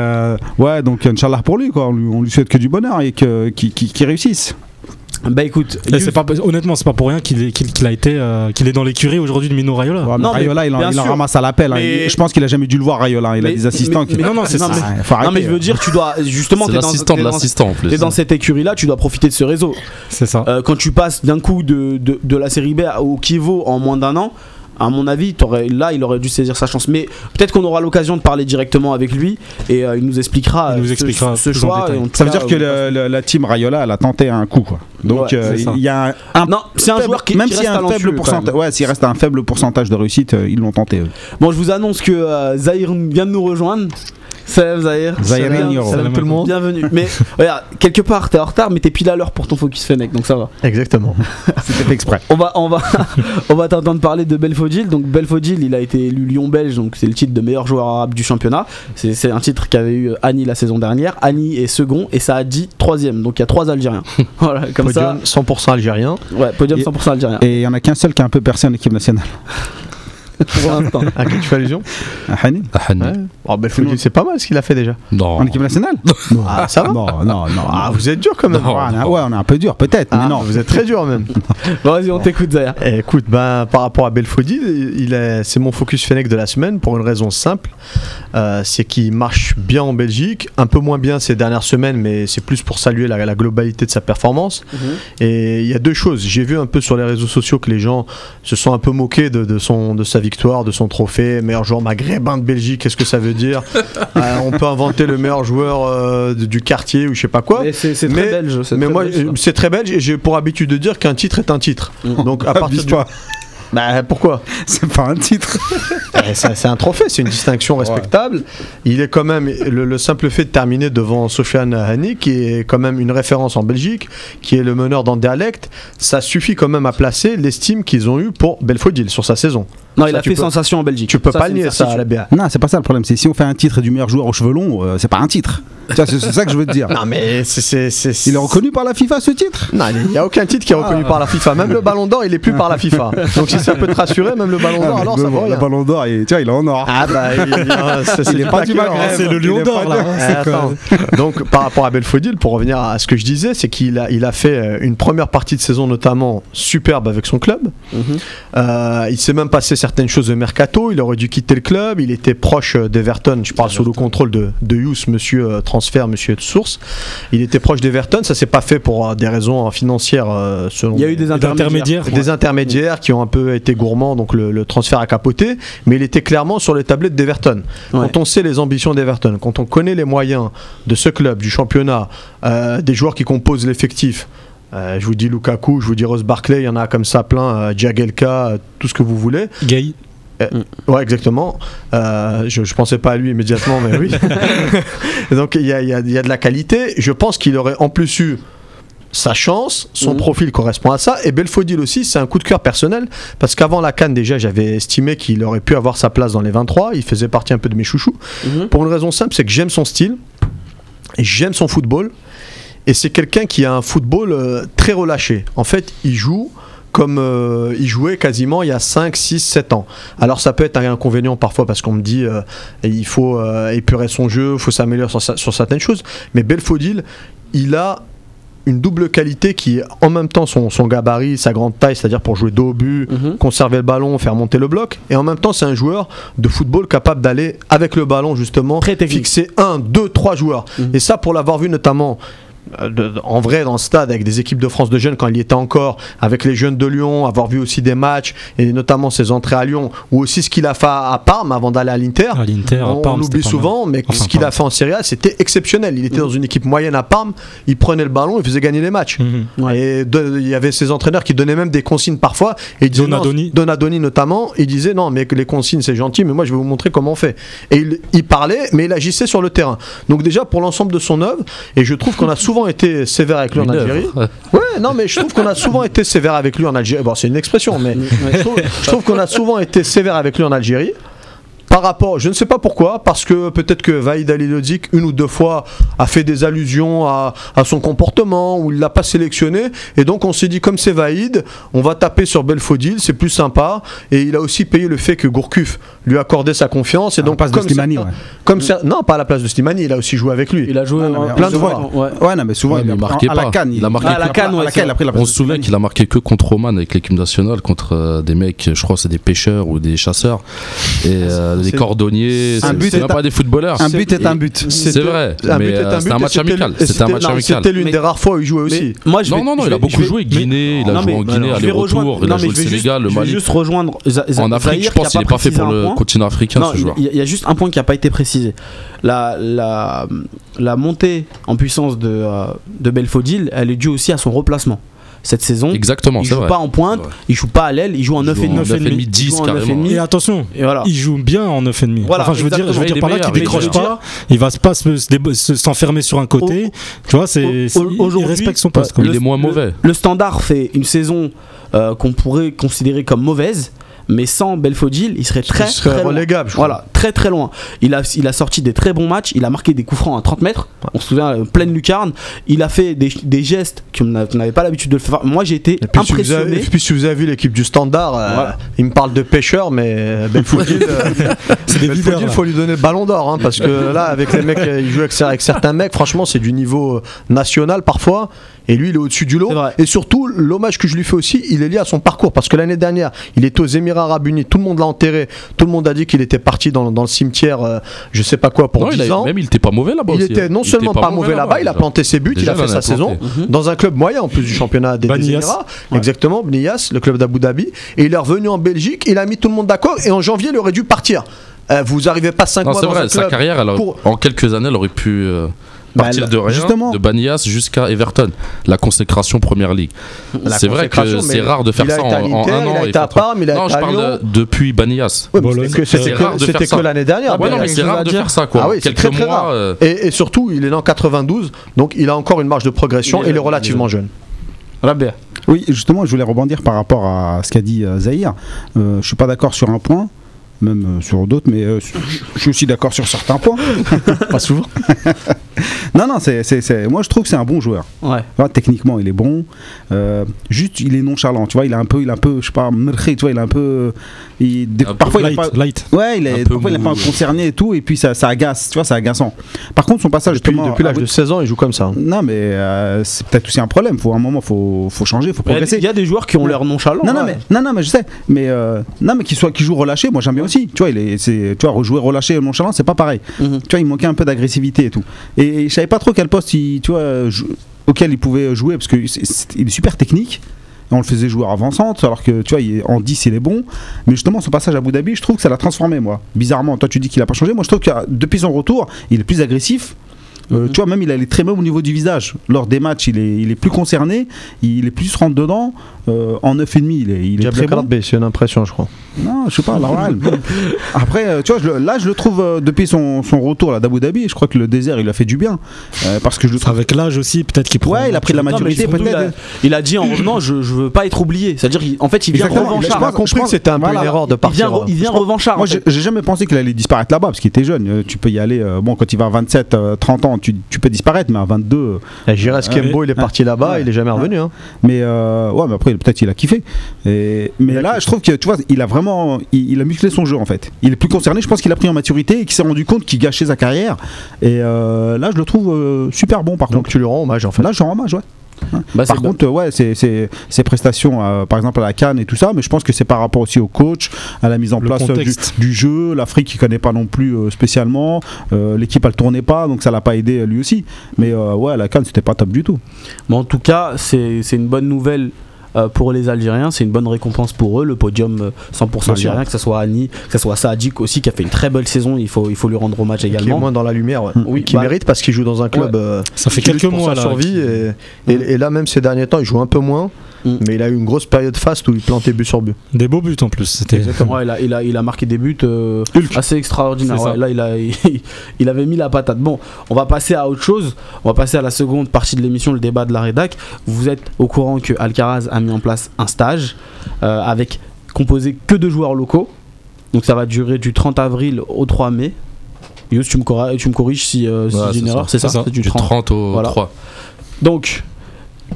[SPEAKER 3] ouais, donc Inch'Allah pour lui, quoi. On lui, on lui souhaite que du bonheur et qu'il qu'il réussisse.
[SPEAKER 1] Bah écoute,
[SPEAKER 4] c'est pas, honnêtement, c'est pas pour rien qu'il est, qu'il- qu'il a été, euh, qu'il est dans l'écurie aujourd'hui de Mino Raiola.
[SPEAKER 3] Ouais, mais
[SPEAKER 1] Non, mais
[SPEAKER 3] Raiola, il en, il ramasse à l'appel. hein.
[SPEAKER 1] Mais-
[SPEAKER 3] Il- Je pense qu'il a jamais dû le voir, Raiola. Il a
[SPEAKER 1] Mais-
[SPEAKER 3] des assistants
[SPEAKER 1] mais-
[SPEAKER 3] qui.
[SPEAKER 1] mais non, non, c'est ça. Non mais je veux dire, tu dois justement
[SPEAKER 2] C'est
[SPEAKER 1] t'es dans,
[SPEAKER 2] l'assistant
[SPEAKER 1] t'es dans-
[SPEAKER 2] l'assistant en plus.
[SPEAKER 1] t'es dans cette écurie-là, tu dois profiter de ce réseau.
[SPEAKER 4] C'est ça.
[SPEAKER 1] Euh, quand tu passes d'un coup de, de, de la série B au Kivo en moins d'un an, à mon avis, là, il aurait dû saisir sa chance. Mais peut-être qu'on aura l'occasion de parler directement avec lui et euh, il nous expliquera,
[SPEAKER 4] Il nous
[SPEAKER 1] euh, ce- choix.
[SPEAKER 3] Ça veut dire que le- le- la team Raiola, elle a tenté un coup. Quoi. Donc
[SPEAKER 1] Ouais,
[SPEAKER 3] euh, il y a un, un
[SPEAKER 1] Non, c'est un
[SPEAKER 3] faible-
[SPEAKER 1] joueur qui,
[SPEAKER 3] même
[SPEAKER 1] qui
[SPEAKER 3] s'il un faible pourcentage, ouais, s'il reste un faible pourcentage de réussite, euh, ils l'ont tenté. eux.
[SPEAKER 1] Bon, je vous annonce que euh, Zahir vient de nous rejoindre. Salut Zahir.
[SPEAKER 3] Zahir
[SPEAKER 1] Salam, salam
[SPEAKER 5] Salam tout le monde.
[SPEAKER 1] Bienvenue. [laughs] Mais regarde, quelque part, t'es en retard, mais t'es pile à l'heure pour ton focus Fennec, donc ça va.
[SPEAKER 5] Exactement. [laughs]
[SPEAKER 3] C'était exprès.
[SPEAKER 1] On va, on va, [laughs] on va t'entendre parler de Belfodil. Donc Belfodil, il a été élu Lion belge, donc c'est le titre de meilleur joueur arabe du championnat. C'est un titre qu'avait eu Annie la saison dernière. Annie est second et ça a dit troisième. Donc il y a trois Algériens. voilà, comme
[SPEAKER 5] Podium 100% algérien.
[SPEAKER 1] ça. Ouais, podium
[SPEAKER 3] Et-
[SPEAKER 1] 100% algérien.
[SPEAKER 3] Et il y en a qu'un seul qui a un peu percé en équipe nationale.
[SPEAKER 1] Pour l'instant. [laughs]
[SPEAKER 5] À qui tu fais allusion
[SPEAKER 3] Ah, Hani
[SPEAKER 2] Ah, Hani.
[SPEAKER 5] Ouais. Oh, c'est pas mal ce qu'il a fait déjà.
[SPEAKER 2] Non.
[SPEAKER 3] En équipe nationale
[SPEAKER 5] Ah, ça va
[SPEAKER 3] Non, non, non.
[SPEAKER 5] Ah, vous êtes dur quand même.
[SPEAKER 2] Non.
[SPEAKER 3] Ouais, on est- ouais, on est un peu dur, peut-être,
[SPEAKER 5] Ah,
[SPEAKER 3] mais non.
[SPEAKER 5] Vous êtes très dur même. [laughs]
[SPEAKER 1] Bon, Vas-y, on t'écoute Zahir.
[SPEAKER 5] Eh, Écoute, ben, par rapport à Belfodil, il est, c'est mon focus Fennec de la semaine pour une raison simple. Euh, c'est qu'il marche bien en Belgique, un peu moins bien ces dernières semaines, mais c'est plus pour saluer la, la globalité de sa performance. Et il y a deux choses. J'ai vu un peu sur les réseaux sociaux que les gens se sont un peu moqués de, de son, de sa victoire, de son trophée. Meilleur joueur maghrébin de Belgique, qu'est-ce que ça veut dire [laughs] Euh, On peut inventer le meilleur joueur euh, du quartier ou je sais pas quoi.
[SPEAKER 1] Mais c'est c'est très
[SPEAKER 5] Mais-
[SPEAKER 1] belge. c'est
[SPEAKER 5] Mais
[SPEAKER 1] très
[SPEAKER 5] moi, c'est très belge et j'ai pour habitude de dire qu'un titre est un titre.
[SPEAKER 1] Mm.
[SPEAKER 5] Donc à [laughs] partir du... Bah, pourquoi [laughs]
[SPEAKER 3] C'est pas un titre.
[SPEAKER 5] Eh, C'est un trophée, c'est une distinction respectable. Il est quand même le, le simple fait de terminer devant Sofiane Hani, qui est quand même une référence en Belgique, qui est le meneur d'Anderlecht, ça suffit quand même à placer l'estime qu'ils ont eu pour Belfodil sur sa saison.
[SPEAKER 1] Non, il a fait
[SPEAKER 5] peux-
[SPEAKER 1] sensation en Belgique.
[SPEAKER 5] Tu peux
[SPEAKER 1] Ça,
[SPEAKER 5] pas nier ça à la BA.
[SPEAKER 3] Non, c'est pas ça le problème. C'est si on fait un titre du meilleur joueur aux cheveux longs, euh, c'est pas un titre. C'est ça que je veux te dire. [laughs]
[SPEAKER 5] Non, mais c'est-
[SPEAKER 3] Il est reconnu par la FIFA ce titre?
[SPEAKER 5] Non, il n'y a aucun titre qui est reconnu par la FIFA. Même le ballon d'or, il est plus par la FIFA. Donc si ça peut te rassurer, même le ballon d'or, alors ça va
[SPEAKER 3] Le ballon d'or, il- il est en or.
[SPEAKER 5] Ah bah, il, ah, c'est- [laughs] c'est
[SPEAKER 3] Il est
[SPEAKER 5] du
[SPEAKER 3] pas du Maghreb.
[SPEAKER 5] hein.
[SPEAKER 4] C'est le lion d'or là.
[SPEAKER 5] Eh. Donc par rapport à Belfodil, pour revenir à ce que je disais, c'est qu'il a, il a fait euh, une première partie de saison notamment superbe avec son club.
[SPEAKER 1] Mhm.
[SPEAKER 5] Euh, il s'est même passé certaines choses de mercato. Il aurait dû quitter le club. Il était proche d'Everton. Je parle sous le contrôle de, de Hughes, monsieur euh, transfert, monsieur de source. Il était proche d'Everton. Ça s'est pas fait pour euh, des raisons euh, financières selon.
[SPEAKER 1] Il y a eu des intermédiaires.
[SPEAKER 5] des intermédiaires qui ont un peu été gourmands, donc le, le transfert a capoté, mais il était clairement sur les tablettes d'Everton.
[SPEAKER 1] Ouais.
[SPEAKER 5] Quand on sait les ambitions d'Everton, quand on connaît les moyens de ce club, du championnat, des joueurs qui composent l'effectif, euh, je vous dis Lukaku, je vous dis Ross Barclay, il y en a comme ça plein, euh, Jagielka, euh, tout ce que vous voulez.
[SPEAKER 4] Gay.
[SPEAKER 5] Ouais, exactement. Euh, je, je pensais pas à lui immédiatement, mais oui. [laughs] [laughs] Donc il y a, il y a- il y a de la qualité. Je pense qu'il aurait en plus eu sa chance, son
[SPEAKER 1] Mhm.
[SPEAKER 5] profil correspond à ça. Et Belfodil aussi, c'est un coup de cœur personnel, parce qu'avant la Cannes, déjà, j'avais estimé qu'il aurait pu avoir sa place dans les 23. Il faisait partie un peu de mes chouchous.
[SPEAKER 1] Mhm.
[SPEAKER 5] Pour une raison simple, c'est que j'aime son style, j'aime son football. Et c'est quelqu'un qui a un football euh, très relâché. En fait, il joue comme euh, il jouait quasiment il y a 5, 6, 7 ans. Alors ça peut être un inconvénient parfois parce qu'on me dit euh, il faut euh, épurer son jeu, il faut s'améliorer sur, certaines choses. Mais Belfodil, il a une double qualité qui est en même temps son, son gabarit, sa grande taille, c'est-à-dire pour jouer dos au but,
[SPEAKER 1] Mhm.
[SPEAKER 5] conserver le ballon, faire monter le bloc. Et en même temps, c'est un joueur de football capable d'aller avec le ballon, justement, fixer un, deux, trois joueurs.
[SPEAKER 1] Mhm.
[SPEAKER 5] Et ça, pour l'avoir vu notamment. De- en vrai dans le stade avec des équipes de France de jeunes quand il y était encore avec les jeunes de Lyon avoir vu aussi des matchs et notamment ses entrées à Lyon ou aussi ce qu'il a fait à Parme avant d'aller à l'Inter on,
[SPEAKER 4] Parme,
[SPEAKER 5] on
[SPEAKER 4] c'était
[SPEAKER 5] oublie
[SPEAKER 4] pas
[SPEAKER 5] souvent, mais
[SPEAKER 4] Enfin,
[SPEAKER 5] ce qu'il a fait en Serie A, c'était exceptionnel. Il était dans une équipe moyenne à Parme, il prenait le ballon, il faisait gagner les matchs.
[SPEAKER 4] Mhm.
[SPEAKER 1] Ouais.
[SPEAKER 5] Et il y avait ces entraîneurs qui donnaient même des consignes parfois. Et disaient, non,
[SPEAKER 4] Donadoni.
[SPEAKER 5] Donadoni notamment, il disait non, mais les consignes c'est gentil, mais moi je vais vous montrer comment on fait. Et il, il parlait, mais il agissait sur le terrain. Donc déjà pour l'ensemble de son œuvre, et je trouve qu'on a souvent [laughs] été sévère avec lui en Algérie. Ouais, non, mais je trouve qu'on a souvent été sévère avec lui en Algérie. Bon, c'est une expression, mais [laughs] je trouve, je trouve qu'on a souvent été sévère avec lui en Algérie. Par rapport, je ne sais pas pourquoi, parce que peut-être que Vaïd Alilodzic, une ou deux fois, a fait des allusions à, à son comportement, ou il l'a pas sélectionné, et donc on s'est dit, comme c'est Vaïd, on va taper sur Belfodil, c'est plus sympa, et il a aussi payé le fait que Gourcuff lui accordait sa confiance, et
[SPEAKER 3] À la
[SPEAKER 5] donc
[SPEAKER 3] place de
[SPEAKER 5] comme
[SPEAKER 3] Slimani, ouais.
[SPEAKER 5] comme cer- non, pas à la place de Slimani, il a aussi joué avec lui.
[SPEAKER 1] Il a joué
[SPEAKER 3] Ouais, non,
[SPEAKER 1] en-
[SPEAKER 3] mais
[SPEAKER 5] plein de
[SPEAKER 3] souvent,
[SPEAKER 5] fois.
[SPEAKER 1] Ouais.
[SPEAKER 3] Ouais, non, mais souvent,
[SPEAKER 2] Ouais,
[SPEAKER 3] il
[SPEAKER 2] il
[SPEAKER 3] a-
[SPEAKER 2] marquait
[SPEAKER 3] à la
[SPEAKER 2] pas.
[SPEAKER 3] canne.
[SPEAKER 2] Il a marqué
[SPEAKER 1] à la canne, ouais,
[SPEAKER 3] à la
[SPEAKER 1] c'est
[SPEAKER 3] canne, il a pris la
[SPEAKER 2] On
[SPEAKER 3] place
[SPEAKER 2] se souvient qu'il a marqué que contre Oman avec l'équipe nationale, contre euh, des mecs, je crois, c'est des pêcheurs ou des chasseurs, et euh, des
[SPEAKER 5] C'est-
[SPEAKER 2] cordonniers,
[SPEAKER 3] Un
[SPEAKER 2] c'est c'est même
[SPEAKER 3] un-
[SPEAKER 2] pas des footballeurs.
[SPEAKER 3] Un but est un but.
[SPEAKER 2] C'est vrai, mais euh,
[SPEAKER 5] un but,
[SPEAKER 2] un match amical. C'était un match
[SPEAKER 5] non,
[SPEAKER 2] amical.
[SPEAKER 5] C'était l'une des rares fois où il jouait aussi.
[SPEAKER 1] moi, je vais-
[SPEAKER 2] Non, non, non, il a beaucoup joué. Guinée, il a joué en Guinée, aller-retour, il a joué le Sénégal, le Mali.
[SPEAKER 1] juste rejoindre
[SPEAKER 2] En Afrique, je pense qu'il n'est pas fait pour le continent africain, ce joueur.
[SPEAKER 1] il y, a- il y a juste un point qui n'a pas été précisé. La, la, la montée en puissance de, euh, de Belfodil, elle est due aussi à son replacement. Cette saison,
[SPEAKER 2] Exactement,
[SPEAKER 1] il joue
[SPEAKER 2] vrai.
[SPEAKER 1] pas en pointe,
[SPEAKER 2] vrai.
[SPEAKER 1] il joue pas à l'aile, il joue en
[SPEAKER 2] Il
[SPEAKER 1] 9
[SPEAKER 2] joue
[SPEAKER 1] et
[SPEAKER 2] en
[SPEAKER 1] demi.
[SPEAKER 2] 9,5,
[SPEAKER 1] Il
[SPEAKER 2] 10
[SPEAKER 1] joue en
[SPEAKER 2] carrément.
[SPEAKER 1] 9,5.
[SPEAKER 4] Et attention,
[SPEAKER 1] Et voilà.
[SPEAKER 4] il joue bien en 9,5.
[SPEAKER 1] Voilà,
[SPEAKER 4] enfin, je veux dire, je veux dire par là qu'il décroche pas, il va se pas se s'enfermer sur un côté. Tu vois, c'est il- respecte son poste.
[SPEAKER 2] Il est moins mauvais.
[SPEAKER 1] Le standard fait une saison euh, qu'on pourrait considérer comme mauvaise, mais sans Belfodil, il serait très,
[SPEAKER 5] Il serait
[SPEAKER 1] très loin.
[SPEAKER 5] relégable, crois.
[SPEAKER 1] Voilà, très très loin. Il a, il a sorti des très bons matchs, il a marqué des coups francs à 30 mètres, on se souvient, euh, pleine lucarne. Il a fait des, des gestes qu'on n'a- qu'on n'avait pas l'habitude de le faire. Moi j'ai été
[SPEAKER 5] puis, si vous avez,
[SPEAKER 1] impressionné.
[SPEAKER 5] et puis si vous avez vu l'équipe du Standard, euh, il me parle de pêcheurs, mais euh, Belfodil, euh, [laughs] il faut lui donner le ballon d'or, hein, parce que là, avec les mecs, il joue avec, avec certains mecs, franchement, c'est du niveau national parfois. Et lui, il est au-dessus du lot. Et surtout, l'hommage que je lui fais aussi, il est lié à son parcours. Parce que l'année dernière, il était aux Émirats Arabes Unis, tout le monde l'a enterré. Tout le monde a dit qu'il était parti dans, dans le cimetière, euh, je sais pas quoi, pour
[SPEAKER 2] Non,
[SPEAKER 5] 10
[SPEAKER 2] il a-
[SPEAKER 5] ans.
[SPEAKER 2] Même il était pas mauvais là-bas
[SPEAKER 5] Il
[SPEAKER 2] aussi,
[SPEAKER 5] était
[SPEAKER 2] hein.
[SPEAKER 5] non
[SPEAKER 2] Il
[SPEAKER 5] seulement
[SPEAKER 2] était
[SPEAKER 5] pas mauvais là-bas, il a planté ses buts, il a fait sa saison.
[SPEAKER 1] Mhm.
[SPEAKER 5] dans un club moyen en plus du championnat des, des. Émirats.
[SPEAKER 4] Ouais.
[SPEAKER 5] Exactement, Bnias, le club d'Abu Dhabi. Et il est revenu en Belgique, il a mis tout le monde d'accord et en janvier, il aurait dû partir. Euh, vous arrivez pas 5
[SPEAKER 2] Non,
[SPEAKER 5] mois
[SPEAKER 2] c'est
[SPEAKER 5] dans
[SPEAKER 2] vrai,
[SPEAKER 5] un
[SPEAKER 2] sa carrière, elle a-
[SPEAKER 5] pour-
[SPEAKER 2] en quelques années, elle aurait pu euh, partir de rien,
[SPEAKER 3] justement.
[SPEAKER 2] de Banias jusqu'à Everton, la consécration Première Ligue. C'est vrai que c'est rare de faire
[SPEAKER 5] il a
[SPEAKER 2] ça en, en un
[SPEAKER 5] il
[SPEAKER 2] an.
[SPEAKER 5] a
[SPEAKER 2] et
[SPEAKER 5] été à Parme, il a
[SPEAKER 2] non,
[SPEAKER 5] été
[SPEAKER 2] je
[SPEAKER 5] à
[SPEAKER 2] parle de- depuis Banias.
[SPEAKER 5] Ouais, c'était que- l'année dernière.
[SPEAKER 1] Ouais,
[SPEAKER 2] Ouais, non,
[SPEAKER 1] mais
[SPEAKER 2] mais
[SPEAKER 1] quelque
[SPEAKER 2] c'est rare de faire ça, quoi.
[SPEAKER 5] Ah oui,
[SPEAKER 2] quelques
[SPEAKER 5] très, très
[SPEAKER 2] mois,
[SPEAKER 5] rare.
[SPEAKER 2] euh,
[SPEAKER 5] Et, et surtout, il est en 92, donc il a encore une marge de progression
[SPEAKER 1] Il est
[SPEAKER 5] et il est
[SPEAKER 1] jeune,
[SPEAKER 5] relativement jeune.
[SPEAKER 1] Rabia.
[SPEAKER 3] Oui, justement, je voulais rebondir par rapport à ce qu'a dit euh, Zahir. Euh, je suis pas d'accord sur un point, même euh, sur d'autres, mais euh, je suis aussi d'accord sur certains points. [laughs]
[SPEAKER 5] Pas souvent. [laughs]
[SPEAKER 3] Non, non, c'est, moi je trouve que c'est un bon joueur.
[SPEAKER 1] Ouais.
[SPEAKER 3] Techniquement, il est bon. Euh, juste, il est nonchalant. Tu vois, il est un peu, il est un peu, je sais pas, tu vois, il est un peu. Il- parfois, il est
[SPEAKER 4] light,
[SPEAKER 3] pas.
[SPEAKER 4] light.
[SPEAKER 3] Ouais, il est,
[SPEAKER 2] Un peu
[SPEAKER 3] parfois il est
[SPEAKER 2] mou,
[SPEAKER 3] pas
[SPEAKER 2] ouais.
[SPEAKER 3] concerné et tout, et puis ça, ça agace, tu vois, c'est agaçant. Par contre, son passage
[SPEAKER 5] Depuis,
[SPEAKER 3] justement.
[SPEAKER 5] depuis l'âge
[SPEAKER 3] à-
[SPEAKER 5] de 16 ans, il joue comme ça. hein.
[SPEAKER 3] Non, mais euh, c'est peut-être aussi un problème. Faut, à un moment, faut, faut changer, faut
[SPEAKER 1] Il y a-
[SPEAKER 3] progresser.
[SPEAKER 1] il y a des joueurs qui ont l'air nonchalants.
[SPEAKER 3] Non, non,
[SPEAKER 1] ouais.
[SPEAKER 3] mais, non, non, mais je sais. Mais, euh, non, mais qu'il soit, qu'il joue relâché, moi j'aime bien aussi. Tu vois, il est, c'est, tu vois, rejouer relâché et nonchalant, c'est pas pareil.
[SPEAKER 1] Mhm.
[SPEAKER 3] Tu vois, il manquait un peu d'agressivité et tout. Et, je savais pas trop quel poste il, tu vois, auquel il pouvait jouer parce que c'est- c'est- il est super technique. On le faisait jouer avant-centre, alors que tu vois, il est- en 10 il est bon. Mais justement, son passage à Abu Dhabi, je trouve que ça l'a transformé, moi. Bizarrement, toi tu dis qu'il a pas changé. Moi je trouve que depuis son retour, il est plus agressif. Euh,
[SPEAKER 1] Mhm.
[SPEAKER 3] Tu vois, même il a les traits même au niveau du visage. Lors des matchs, il est, il est plus concerné, il est plus rentre dedans. Euh, en 9,5, il est, il est
[SPEAKER 5] Diable
[SPEAKER 3] très bon.
[SPEAKER 5] Card B, c'est une impression, je crois.
[SPEAKER 3] Non, je sais pas, Laval. [laughs] Après, euh, tu vois, je là, je le trouve euh, depuis son, son retour là d'Abu Dhabi. Je crois que le désert, il a fait du bien. Euh, parce que je le trouve.
[SPEAKER 4] Avec l'âge aussi, peut-être qu'il prend.
[SPEAKER 3] Ouais, il a pris de la maturité,
[SPEAKER 1] il, a,
[SPEAKER 3] peut-être.
[SPEAKER 1] il a dit en revenant je, je veux pas être oublié. C'est-à-dire en fait il vient
[SPEAKER 3] Exactement, il
[SPEAKER 1] revanchard.
[SPEAKER 3] je pense-
[SPEAKER 5] compris
[SPEAKER 3] pense-
[SPEAKER 5] que c'était un peu
[SPEAKER 3] voilà.
[SPEAKER 5] une erreur de
[SPEAKER 1] il vient,
[SPEAKER 5] partir.
[SPEAKER 1] il vient revanchard.
[SPEAKER 3] Moi,
[SPEAKER 1] en fait.
[SPEAKER 3] j'ai j'ai jamais pensé qu'il allait disparaître là-bas parce qu'il était jeune. Tu peux y aller. euh, bon, quand il va à 27, euh, 30 ans, tu, tu peux disparaître, mais à 22. euh,
[SPEAKER 5] Et Gires Kembo, il est parti là-bas,
[SPEAKER 3] Ouais.
[SPEAKER 5] il est jamais revenu. hein.
[SPEAKER 3] Mais euh, ouais, mais après, peut-être il a kiffé. Et, mais là, je trouve que tu vois, il a vraiment, il, il a musclé son jeu en fait. Il est plus concerné. Je pense qu'il a pris en maturité et qu'il s'est rendu compte qu'il gâchait sa carrière. Et euh, là, je le trouve euh, super bon par
[SPEAKER 5] Donc
[SPEAKER 3] contre.
[SPEAKER 5] tu lui rends hommage en fait.
[SPEAKER 3] Là, je rends hommage, ouais.
[SPEAKER 1] Bah,
[SPEAKER 3] Par contre, euh, ouais, c'est c'est- ses prestations, euh, par exemple à la Cannes et tout ça, mais je pense que c'est par rapport aussi au coach, à la mise en
[SPEAKER 4] Le
[SPEAKER 3] place euh, du, jeu. L'Afrique, il connaît pas non plus euh, spécialement. Euh, L'équipe, elle tournait pas, donc ça l'a pas aidé lui aussi. Mais euh, ouais, à la Cannes, c'était pas top du tout.
[SPEAKER 1] Mais en tout cas, c'est c'est une bonne nouvelle pour les Algériens, c'est une bonne récompense pour eux, le podium euh, 100%
[SPEAKER 3] Bien sûr.
[SPEAKER 1] algérien, que ce soit Annie, que ce soit Sadik aussi, qui a fait une très belle saison, il faut, il faut lui rendre hommage
[SPEAKER 5] Qui est
[SPEAKER 1] également.
[SPEAKER 5] moins dans la lumière, ouais.
[SPEAKER 1] Oui,
[SPEAKER 5] qui
[SPEAKER 1] bah-
[SPEAKER 5] mérite parce qu'il joue dans un club euh,
[SPEAKER 4] Ça fait quelques
[SPEAKER 5] pour
[SPEAKER 4] mois
[SPEAKER 5] sa
[SPEAKER 4] là.
[SPEAKER 5] survie
[SPEAKER 4] qu'il-
[SPEAKER 5] et, et- et là même ces derniers temps il joue un peu moins
[SPEAKER 1] Mm.
[SPEAKER 5] mais il a eu une grosse période faste où il plantait but sur but
[SPEAKER 4] Des beaux buts en plus. C'était.
[SPEAKER 1] Ouais, il, a, il, a, il a marqué des buts euh, assez extraordinaires.
[SPEAKER 4] Ça.
[SPEAKER 1] Ouais, là, il, a, [laughs] il, avait mis la patate. Bon, on va passer à autre chose. On va passer à la seconde partie de l'émission, le débat de la rédac. Vous êtes au courant que Alcaraz a mis en place un stage euh, avec composé que de joueurs locaux. Donc ça va durer du 30 avril au 3 mai. Yous, tu me, corri- tu me corriges si, euh, si
[SPEAKER 2] Ouais,
[SPEAKER 1] j'ai
[SPEAKER 2] c'est
[SPEAKER 1] une
[SPEAKER 2] ça.
[SPEAKER 1] erreur, c'est ça,
[SPEAKER 4] C'est ça.
[SPEAKER 1] C'est du
[SPEAKER 2] Du
[SPEAKER 1] 30.
[SPEAKER 2] 30 au
[SPEAKER 1] Voilà.
[SPEAKER 2] 3.
[SPEAKER 1] Donc,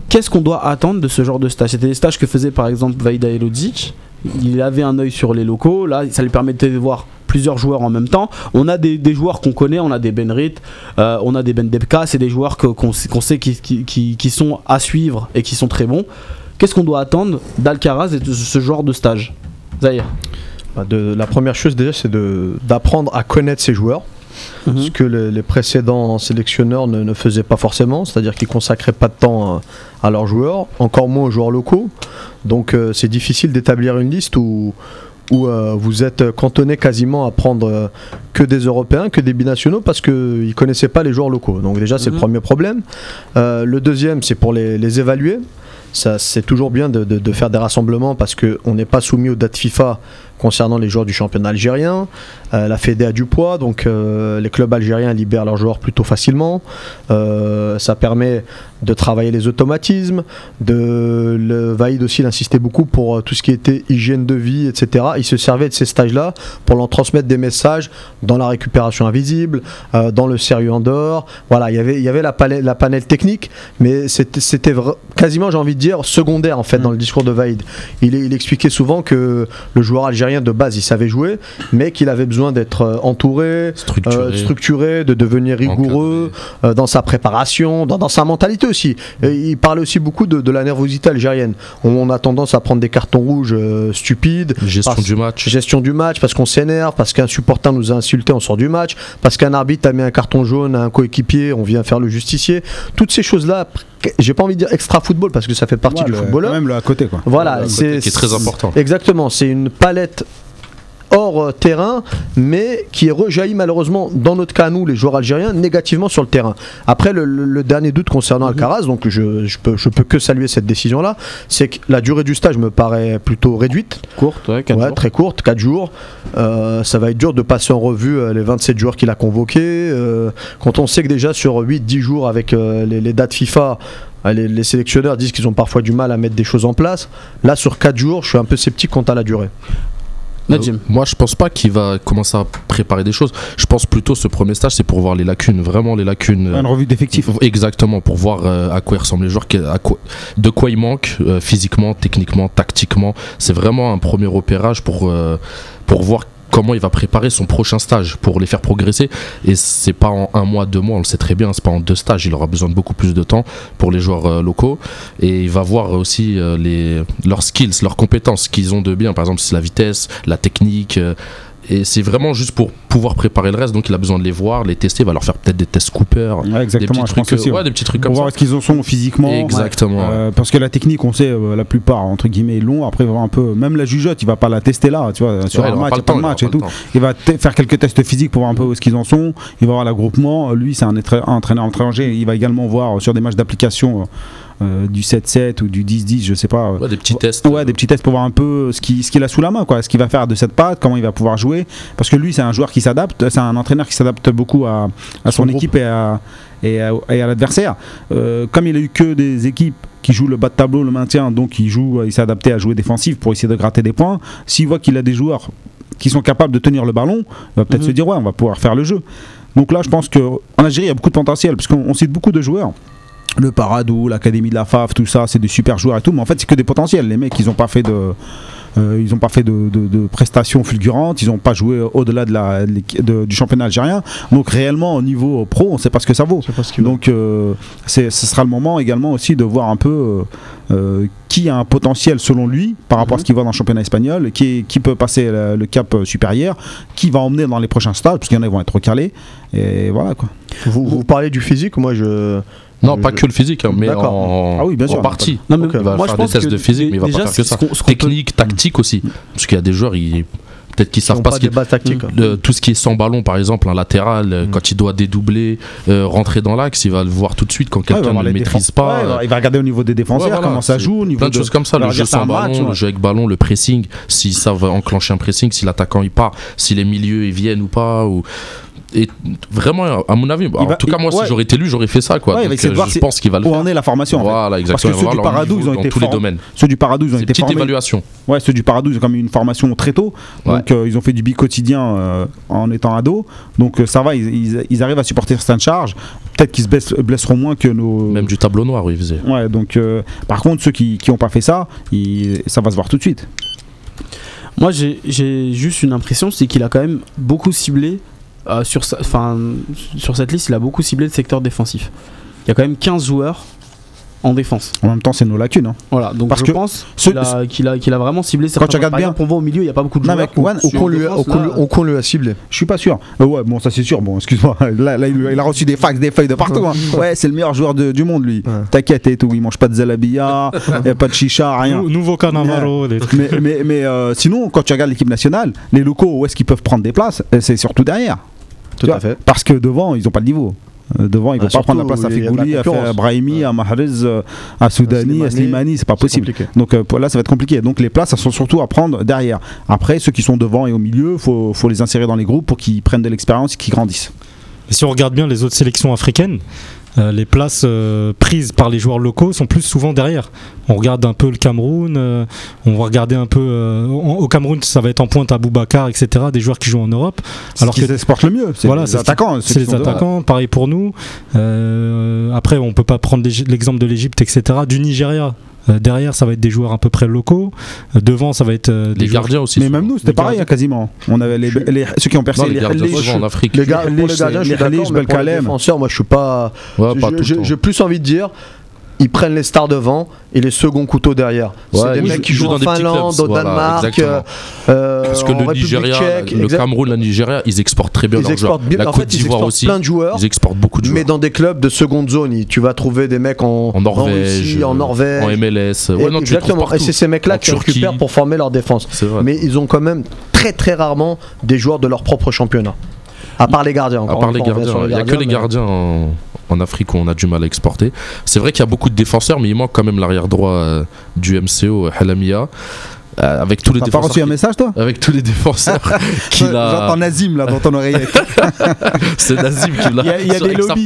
[SPEAKER 1] qu'est-ce qu'on doit attendre de ce genre de stage? C'était des stages que faisait par exemple Vaida Elodzic. Il avait un œil sur les locaux. Là, ça lui permettait de voir plusieurs joueurs en même temps. On a des, joueurs qu'on connaît, on a des Benrit, euh, on a des Ben Debka. C'est des joueurs qu'on sait, qui, sont à suivre et qui sont très bons. Qu'est-ce qu'on doit attendre d'Alcaraz et de ce genre de stage? Zahir
[SPEAKER 5] Bah, la première chose déjà c'est d'apprendre à connaître ses joueurs
[SPEAKER 1] Mhm.
[SPEAKER 5] ce que le- les précédents sélectionneurs ne, ne faisaient pas forcément, c'est-à-dire qu'ils consacraient pas de temps à, à leurs joueurs, encore moins aux joueurs locaux. Donc euh, c'est difficile d'établir une liste où, où euh, vous êtes cantonné quasiment à prendre euh, que des Européens, que des binationaux, parce qu'ils ne connaissaient pas les joueurs locaux. Donc déjà c'est
[SPEAKER 1] Mhm.
[SPEAKER 5] le premier problème. Euh, le deuxième c'est pour les, les évaluer. C'est toujours bien de, de- de faire des rassemblements parce qu'on n'est pas soumis aux dates FIFA concernant les joueurs du championnat algérien. Euh, la Fédé a du poids, donc euh, les clubs algériens libèrent leurs joueurs plutôt facilement. Euh, ça permet de travailler les automatismes. De, le Vaïd aussi il insistait beaucoup pour tout ce qui était hygiène de vie, etc. Il se servait de ces stages-là pour leur transmettre des messages dans la récupération invisible, dans le sérieux en dehors. Voilà, il y avait, il y avait la, palette, la panel technique, mais c'était quasiment, j'ai envie de dire, secondaire en fait dans le discours de Vaïd. Il, il expliquait souvent que le joueur algérien de base il savait jouer, mais qu'il avait besoin d'être euh, entouré,
[SPEAKER 2] Structuré.
[SPEAKER 5] euh, structuré, de devenir rigoureux euh, dans sa préparation, dans, dans sa mentalité aussi. Et il parlait aussi beaucoup de, de la nervosité algérienne. On, on a tendance à prendre des cartons rouges stupides,
[SPEAKER 2] Gestion
[SPEAKER 5] parce-
[SPEAKER 2] du match.
[SPEAKER 5] gestion du match parce qu'on s'énerve, parce qu'un supporter nous a insulté, on sort du match, parce qu'un arbitre a mis un carton jaune à un coéquipier, on vient faire le justicier. Toutes ces choses-là, j'ai pas envie de dire extra football parce que ça fait partie
[SPEAKER 3] Ouais,
[SPEAKER 5] du
[SPEAKER 3] le-
[SPEAKER 5] footballeur.
[SPEAKER 3] quand Même le à côté, quoi.
[SPEAKER 5] Voilà, c'est
[SPEAKER 2] qui est très important.
[SPEAKER 5] Exactement, c'est une palette hors euh, terrain, mais qui rejaillit malheureusement, dans notre cas, nous, les joueurs algériens, négativement sur le terrain. Après, le, dernier doute concernant Alcaraz, donc je, je, peux, je peux que saluer cette décision-là, c'est que la durée du stage me paraît plutôt réduite.
[SPEAKER 1] Courte, ouais, quatre
[SPEAKER 5] Ouais,
[SPEAKER 1] jours.
[SPEAKER 5] très courte, 4 jours. Euh, ça va être dur de passer en revue euh, les 27 joueurs qu'il a convoqués. euh, quand on sait que déjà sur 8-10 jours avec euh, les, les dates FIFA, Les, les sélectionneurs disent qu'ils ont parfois du mal à mettre des choses en place. Là, sur 4 jours, je suis un peu sceptique quant à la durée.
[SPEAKER 2] Euh, moi, je pense pas qu'il va commencer à préparer des choses. Je pense plutôt ce premier stage, c'est pour voir les lacunes, vraiment les lacunes. euh,
[SPEAKER 3] Une revue d'effectifs.
[SPEAKER 2] Exactement, pour voir euh, à quoi ils ressemblent les joueurs, que- à quoi- de quoi ils manquent euh, physiquement, techniquement, tactiquement. C'est vraiment un premier opérage pour, euh, pour voir comment il va préparer son prochain stage pour les faire progresser. Et c'est pas en un mois, deux mois, on le sait très bien, c'est pas en deux stages. Il aura besoin de beaucoup plus de temps pour les joueurs euh, locaux. Et il va voir aussi euh, les, leurs skills, leurs compétences, ce qu'ils ont de bien. Par exemple, c'est la vitesse, la technique. Et c'est vraiment juste pour pouvoir préparer le reste. Donc il a besoin de les voir, les tester. Il va leur faire peut-être des tests Cooper.
[SPEAKER 3] Ouais,
[SPEAKER 2] Des
[SPEAKER 3] exactement,
[SPEAKER 2] petits
[SPEAKER 3] je pense
[SPEAKER 2] trucs,
[SPEAKER 3] aussi.
[SPEAKER 2] euh,
[SPEAKER 3] ouais.
[SPEAKER 2] des petits trucs
[SPEAKER 3] Pour
[SPEAKER 2] comme ça.
[SPEAKER 3] voir ce qu'ils en sont physiquement.
[SPEAKER 2] Exactement.
[SPEAKER 3] Euh, parce que la technique, on sait, euh, la plupart, entre guillemets, l'ont. Après, il va voir un peu. Même la jugeote, il va pas la tester là, tu vois, sur un match,
[SPEAKER 2] pas le
[SPEAKER 3] match et tout. Il va faire quelques tests physiques pour voir un peu où est-ce qu'ils en sont. Il va voir l'agroupement. Lui, c'est un entraîneur étranger. Il va également voir sur des matchs d'application euh, du 7-7 ou du 10-10, je sais pas.
[SPEAKER 2] Ouais, des petits tests.
[SPEAKER 3] Ouais, des petits tests pour voir un peu ce qu'il ce qu'il a sous la main, quoi, ce qu'il va faire de cette patte, comment il va pouvoir jouer. Parce que lui, c'est un joueur qui s'adapte, c'est un entraîneur qui s'adapte beaucoup à, à son, équipe et à, et à, et à l'adversaire. Euh, comme il a eu que des équipes qui jouent le bas de tableau, le maintien, donc il joue, il s'est adapté à jouer défensif pour essayer de gratter des points. S'il voit qu'il a des joueurs qui sont capables de tenir le ballon, il va peut-être
[SPEAKER 1] Mhm.
[SPEAKER 3] se dire ouais, on va pouvoir faire le jeu. Donc là, je pense qu'en Algérie, il y a beaucoup de potentiel, parce qu'on on cite beaucoup de joueurs. Le Paradou, l'Académie de la FAF, tout ça, c'est des super joueurs et tout, mais en fait, c'est que des potentiels. Les mecs, ils n'ont pas fait de. euh, ils n'ont pas fait de, de- de prestations fulgurantes, ils n'ont pas joué au-delà de du championnat algérien. Donc réellement, au niveau pro, on ne sait pas ce que ça vaut.
[SPEAKER 5] Ce.
[SPEAKER 3] Donc euh, ce sera le moment également aussi de voir un peu euh, qui a un potentiel selon lui par rapport à ce qu'il voit dans le championnat espagnol, qui, qui peut passer le, le cap supérieur, qui va emmener dans les prochains stages, parce qu'il y en a qui vont être recalés. Et voilà quoi.
[SPEAKER 5] Vous, vous parlez du physique, moi je.
[SPEAKER 2] Non,
[SPEAKER 5] je-
[SPEAKER 2] pas que le physique, hein, mais en,
[SPEAKER 3] Ah oui, bien sûr.
[SPEAKER 2] en partie.
[SPEAKER 1] Non, mais.
[SPEAKER 2] Il va
[SPEAKER 1] moi, je
[SPEAKER 2] faire des
[SPEAKER 1] pense
[SPEAKER 2] tests
[SPEAKER 1] que
[SPEAKER 2] de physique, mais il va
[SPEAKER 1] déjà,
[SPEAKER 2] pas faire que ça.
[SPEAKER 1] peut-
[SPEAKER 2] Technique, tactique aussi. Parce qu'il y a des joueurs, ils- peut-être qu'ils savent pas
[SPEAKER 5] pas
[SPEAKER 2] ce
[SPEAKER 5] des
[SPEAKER 2] qu'ils.
[SPEAKER 5] bases tactiques.
[SPEAKER 2] de- tout ce qui est sans ballon, par exemple, un latéral, euh,
[SPEAKER 5] Mm.
[SPEAKER 2] quand il doit dédoubler, euh, rentrer dans l'axe, il va le voir tout de suite quand quelqu'un ne le maîtrise pas.
[SPEAKER 3] Ouais, il va-
[SPEAKER 2] euh,
[SPEAKER 3] il va regarder au niveau des défenseurs
[SPEAKER 2] Ouais, voilà,
[SPEAKER 3] comment ça joue, au niveau
[SPEAKER 2] plein de choses comme ça, le jeu sans ballon, le jeu avec ballon, le pressing, si ça va enclencher un pressing, si l'attaquant il part, si les milieux ils viennent ou pas. Ou... Et vraiment, à mon avis, en
[SPEAKER 3] va-
[SPEAKER 2] tout cas, moi,
[SPEAKER 3] ouais.
[SPEAKER 2] si j'aurais été lui, j'aurais fait ça. Quoi.
[SPEAKER 3] Ouais,
[SPEAKER 2] Donc, euh, je pense qu'il va le
[SPEAKER 3] Où
[SPEAKER 2] faire.
[SPEAKER 3] en est la formation en fait.
[SPEAKER 2] Voilà,
[SPEAKER 3] Parce
[SPEAKER 2] exactement.
[SPEAKER 3] que
[SPEAKER 2] Il
[SPEAKER 3] ceux du Paradou, ils ont été
[SPEAKER 2] tous les
[SPEAKER 3] forts.
[SPEAKER 2] domaines.
[SPEAKER 3] Ceux du Paradou, ils ont
[SPEAKER 2] C'est
[SPEAKER 3] été
[SPEAKER 2] petite
[SPEAKER 3] formés.
[SPEAKER 2] évaluation.
[SPEAKER 3] Ouais, ceux du Paradou, ils ont quand même eu une formation très tôt.
[SPEAKER 2] Ouais.
[SPEAKER 3] Donc, euh, ils ont fait du bi quotidien euh, en étant ados. Donc, euh, ça va, ils, ils- ils arrivent à supporter certaines charges. Peut-être qu'ils se blessent- blesseront moins que nos.
[SPEAKER 2] Même du tableau noir, où il faisait.
[SPEAKER 3] Ouais, donc, euh, par contre, ceux qui n'ont pas fait ça, ils- ça va se voir tout de suite.
[SPEAKER 1] Moi, j'ai juste une impression, c'est qu'il a quand même beaucoup ciblé euh, sur, sa- enfin, sur cette liste, il a beaucoup ciblé le secteur défensif. Il y a quand même 15 joueurs en défense.
[SPEAKER 3] En même temps, c'est nos lacunes. hein.
[SPEAKER 1] Voilà, donc
[SPEAKER 3] Parce
[SPEAKER 1] je
[SPEAKER 3] que
[SPEAKER 1] pense qu'il a, qu'il a, qu'il a vraiment ciblé certains
[SPEAKER 3] tu regardes bien-
[SPEAKER 1] on voit au milieu, il n'y a pas beaucoup de
[SPEAKER 3] Non,
[SPEAKER 1] joueurs.
[SPEAKER 3] mais
[SPEAKER 1] Sur
[SPEAKER 5] Ocon lui, a-
[SPEAKER 1] défense,
[SPEAKER 5] Ocon
[SPEAKER 1] là,
[SPEAKER 5] lui- Ocon lui a ciblé.
[SPEAKER 3] Je suis pas sûr. Euh, ouais, bon, ça c'est sûr. Bon, excuse-moi. [laughs] Là, là, il, il a reçu des fax, des feuilles de partout. hein. [laughs] Ouais, c'est le meilleur joueur de- du monde, lui.
[SPEAKER 5] Ouais.
[SPEAKER 3] T'inquiète et tout. Il mange pas de zalabia, [laughs] y a pas de chicha, rien.
[SPEAKER 4] Nou- Nouveau Cannavaro, des trucs.
[SPEAKER 3] mais mais, mais, euh, sinon, quand tu regardes l'équipe nationale, les locaux, où est-ce qu'ils peuvent prendre des places Euh, C'est surtout derrière.
[SPEAKER 5] Tout à
[SPEAKER 3] vois,
[SPEAKER 5] fait.
[SPEAKER 3] Parce que devant, ils ont pas le niveau. Euh, devant, ils
[SPEAKER 5] Ah,
[SPEAKER 3] vont pas prendre la place à Figouli, à Brahimi,
[SPEAKER 5] Ouais.
[SPEAKER 3] à Mahrez, euh, à Soudani, à
[SPEAKER 5] Slimani,
[SPEAKER 3] c'est pas possible.
[SPEAKER 5] compliqué.
[SPEAKER 3] Donc euh, là, ça va être compliqué. Donc les places, elles sont surtout à prendre derrière. Après, ceux qui sont devant et au milieu, faut, faut les insérer dans les groupes pour qu'ils prennent de l'expérience et qu'ils grandissent.
[SPEAKER 4] Et si on regarde bien les autres sélections africaines, euh, les places euh, prises par les joueurs locaux sont plus souvent derrière. On regarde un peu le Cameroun, euh, on va regarder un peu. en- au Cameroun, ça va être en pointe à Boubacar, etc. Des joueurs qui jouent en Europe.
[SPEAKER 3] Alors qu'ils exportent le mieux. C'est
[SPEAKER 4] Voilà,
[SPEAKER 3] les attaquants.
[SPEAKER 4] C'est les attaquants, pareil pour nous. Après, on peut pas prendre l'exemple de l'Égypte, etc. Du Nigeria. Euh, derrière, ça va être des joueurs à peu près locaux. Euh, devant, ça va être euh, des
[SPEAKER 2] Les
[SPEAKER 4] joueurs
[SPEAKER 2] gardiens aussi.
[SPEAKER 3] Mais même nous, c'était pareil
[SPEAKER 4] gardiens.
[SPEAKER 3] hein, quasiment. On avait les, ceux qui ont percé
[SPEAKER 2] Non, les gardiens, en Afrique.
[SPEAKER 5] Les gardiens, je suis d'accord, les
[SPEAKER 3] Belkalem.
[SPEAKER 5] défenseurs, moi je suis pas. J'ai plus envie de dire. Ils prennent les stars devant et les seconds couteaux derrière.
[SPEAKER 2] Ouais,
[SPEAKER 5] c'est des mecs qui jouent
[SPEAKER 2] jouent
[SPEAKER 5] en
[SPEAKER 2] dans des petits
[SPEAKER 5] Finlande,
[SPEAKER 2] clubs,
[SPEAKER 5] au
[SPEAKER 2] voilà,
[SPEAKER 5] Danemark,
[SPEAKER 2] exactement.
[SPEAKER 5] euh,
[SPEAKER 2] Parce que
[SPEAKER 5] en
[SPEAKER 2] le Nigeria,
[SPEAKER 5] tchèque,
[SPEAKER 2] le Cameroun, la Nigeria, ils exportent très bien
[SPEAKER 5] Ils
[SPEAKER 2] leurs joueurs.
[SPEAKER 5] exportent bien.
[SPEAKER 2] La
[SPEAKER 5] en
[SPEAKER 2] Côte d'Ivoire
[SPEAKER 5] exportent
[SPEAKER 2] aussi.
[SPEAKER 5] plein de joueurs.
[SPEAKER 2] Ils exportent beaucoup de
[SPEAKER 5] Mais
[SPEAKER 2] joueurs.
[SPEAKER 5] dans des clubs de seconde zone, tu vas trouver des mecs en,
[SPEAKER 2] En Norvège,
[SPEAKER 5] Russie, en
[SPEAKER 2] euh,
[SPEAKER 5] Norvège.
[SPEAKER 2] en MLS.
[SPEAKER 5] Et-
[SPEAKER 2] non, tu
[SPEAKER 5] exactement. Et c'est ces mecs-là
[SPEAKER 2] En
[SPEAKER 5] qui
[SPEAKER 2] Turquie.
[SPEAKER 5] récupèrent pour former leur défense. Mais ils ont quand même très très rarement des joueurs de leur propre championnat. À part les gardiens.
[SPEAKER 2] À
[SPEAKER 5] encore
[SPEAKER 2] part les gardiens, il n'y a que les
[SPEAKER 5] mais-
[SPEAKER 2] gardiens en, Afrique où on a du mal à exporter. C'est vrai qu'il y a beaucoup de défenseurs, mais il manque quand même l'arrière droit euh, du MCO, euh, Halamia. Euh, avec tous les
[SPEAKER 3] T'as pas reçu un
[SPEAKER 2] défenseurs.
[SPEAKER 3] message, toi
[SPEAKER 2] Avec tous les défenseurs [laughs] qu'il
[SPEAKER 3] J'entends
[SPEAKER 2] a.
[SPEAKER 3] Nazim là dans ton oreillette. [laughs]
[SPEAKER 2] C'est Nazim qui l'a.
[SPEAKER 1] Il y a- des lobbies.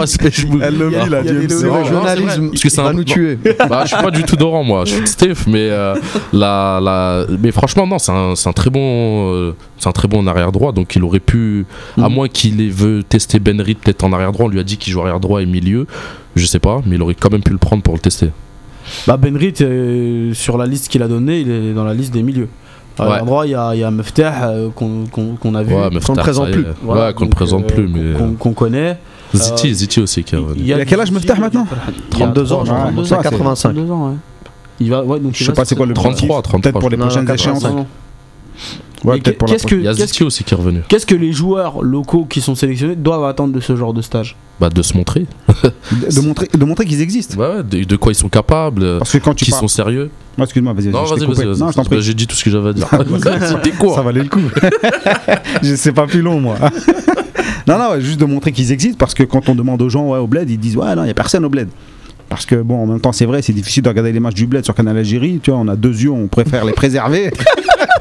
[SPEAKER 3] Elle le
[SPEAKER 1] Il y a-
[SPEAKER 3] vit là,
[SPEAKER 1] il
[SPEAKER 5] journalisme,
[SPEAKER 2] Parce que
[SPEAKER 5] il va
[SPEAKER 2] un-
[SPEAKER 5] nous tuer.
[SPEAKER 2] Bah, je suis pas du tout Doran, moi. Je suis de Steve, mais euh, la, la... mais franchement, non, c'est un, c'est un très bon, euh, c'est un très bon arrière droit. Donc, il aurait pu, à
[SPEAKER 1] Mhm.
[SPEAKER 2] moins qu'il ait veut tester Ben Reed peut-être en arrière droit. On lui a dit qu'il joue arrière droit et milieu. Je sais pas, mais il aurait quand même pu le prendre pour le tester.
[SPEAKER 1] Bah Benrit, euh, sur la liste qu'il a donnée, il est dans la liste des milieux. À
[SPEAKER 2] Ouais.
[SPEAKER 1] l'endroit, il y a, il y a Meftah euh, qu'on qu'on- qu'on a vu.
[SPEAKER 2] Ouais,
[SPEAKER 5] qu'on ne présente
[SPEAKER 2] y
[SPEAKER 5] plus.
[SPEAKER 1] Voilà,
[SPEAKER 2] ouais, qu'on ne présente
[SPEAKER 1] euh,
[SPEAKER 2] plus, mais.
[SPEAKER 1] qu'on qu'on connaît.
[SPEAKER 2] Ziti,
[SPEAKER 1] euh,
[SPEAKER 2] Ziti aussi qui est revenu.
[SPEAKER 3] Il a quel âge, Meftah, maintenant
[SPEAKER 5] 32 ans,
[SPEAKER 3] Ouais,
[SPEAKER 5] 32
[SPEAKER 3] ça,
[SPEAKER 5] ans,
[SPEAKER 3] c'est-
[SPEAKER 5] 85.
[SPEAKER 1] 32 ans, ouais. Il va, ouais, donc
[SPEAKER 3] Je
[SPEAKER 1] il
[SPEAKER 3] sais pas c'est quoi le
[SPEAKER 2] 33, 33.
[SPEAKER 3] Peut-être pour les prochaines
[SPEAKER 5] 85.
[SPEAKER 3] échéances. Ouais,
[SPEAKER 1] qu'est-ce que-
[SPEAKER 2] Il y a Ziti aussi qui est revenu.
[SPEAKER 1] Qu'est-ce que les joueurs locaux qui sont sélectionnés doivent attendre de ce genre de stage
[SPEAKER 2] Bah, de se montrer.
[SPEAKER 3] De montrer, de montrer qu'ils existent.
[SPEAKER 2] Ouais, ouais, de, de quoi ils sont capables,
[SPEAKER 3] Parce que quand tu
[SPEAKER 2] qu'ils sont sérieux.
[SPEAKER 3] Excuse-moi, vas-y, vas-y, coupé.
[SPEAKER 2] vas-y.
[SPEAKER 3] Non,
[SPEAKER 2] vas-y. Bah, J'ai dit tout ce que j'avais à dire. [laughs] C'était court.
[SPEAKER 3] Ça valait le coup. [laughs] je sais pas plus long, moi. [laughs] non, non, ouais, juste de montrer qu'ils existent parce que quand on demande aux gens ouais, au bled, ils disent Ouais, non, il n'y a personne au bled. Parce que, bon, en même temps, c'est vrai, c'est difficile de regarder les matchs du bled sur Canal Algérie. Tu vois, on a deux yeux, on préfère les préserver.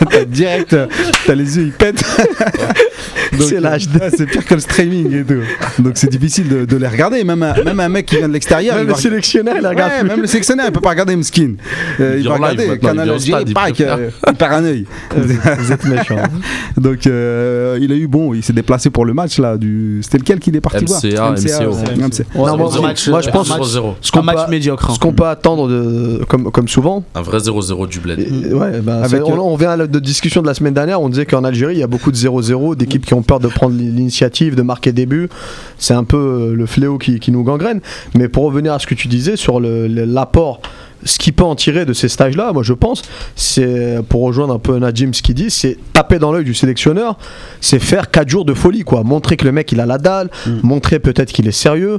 [SPEAKER 3] [laughs] T'as direct, t'as les yeux, ils pètent.
[SPEAKER 5] C'est l'âge
[SPEAKER 3] c'est pire que le streaming et tout. Donc c'est difficile de, de les regarder. Même un, même un mec qui vient de l'extérieur,
[SPEAKER 5] Même
[SPEAKER 3] va
[SPEAKER 5] le sélectionneur, il regarde
[SPEAKER 3] Ouais, même le sélectionneur, il peut pas regarder Mskin. Euh,
[SPEAKER 2] Il
[SPEAKER 3] va regarder Canal Algérie,
[SPEAKER 2] il
[SPEAKER 3] euh, il perd un œil. [laughs]
[SPEAKER 5] Vous êtes méchant.
[SPEAKER 3] Donc euh, il a eu bon, il s'est déplacé pour le match là. Du... C'était lequel qui est parti voir
[SPEAKER 5] moi, je
[SPEAKER 1] euh,
[SPEAKER 5] pense
[SPEAKER 1] un match-
[SPEAKER 2] 0-0.
[SPEAKER 5] ce qu'on
[SPEAKER 1] match
[SPEAKER 5] peut,
[SPEAKER 1] médiocre. hein.
[SPEAKER 5] ce qu'on peut attendre de, comme, comme souvent.
[SPEAKER 2] Un vrai 0-0 du bled.
[SPEAKER 5] et- ouais, bah,
[SPEAKER 3] Avec,
[SPEAKER 5] c'est- on,
[SPEAKER 3] euh,
[SPEAKER 5] on vient à la de discussion de la semaine dernière, on disait qu'en Algérie il y a beaucoup de 0-0, d'équipes qui ont peur de prendre l'initiative, de marquer des buts. C'est un peu euh, le fléau qui, qui nous gangrène. Mais pour revenir à ce que tu disais sur l'apport, ce qu'il peut en tirer de ces stages-là, moi je pense, c'est pour rejoindre un peu Najim ce qu'il dit, c'est taper dans l'œil du sélectionneur, c'est faire 4 jours de folie, quoi. Montrer que le mec il a la dalle, montrer peut-être qu'il est sérieux.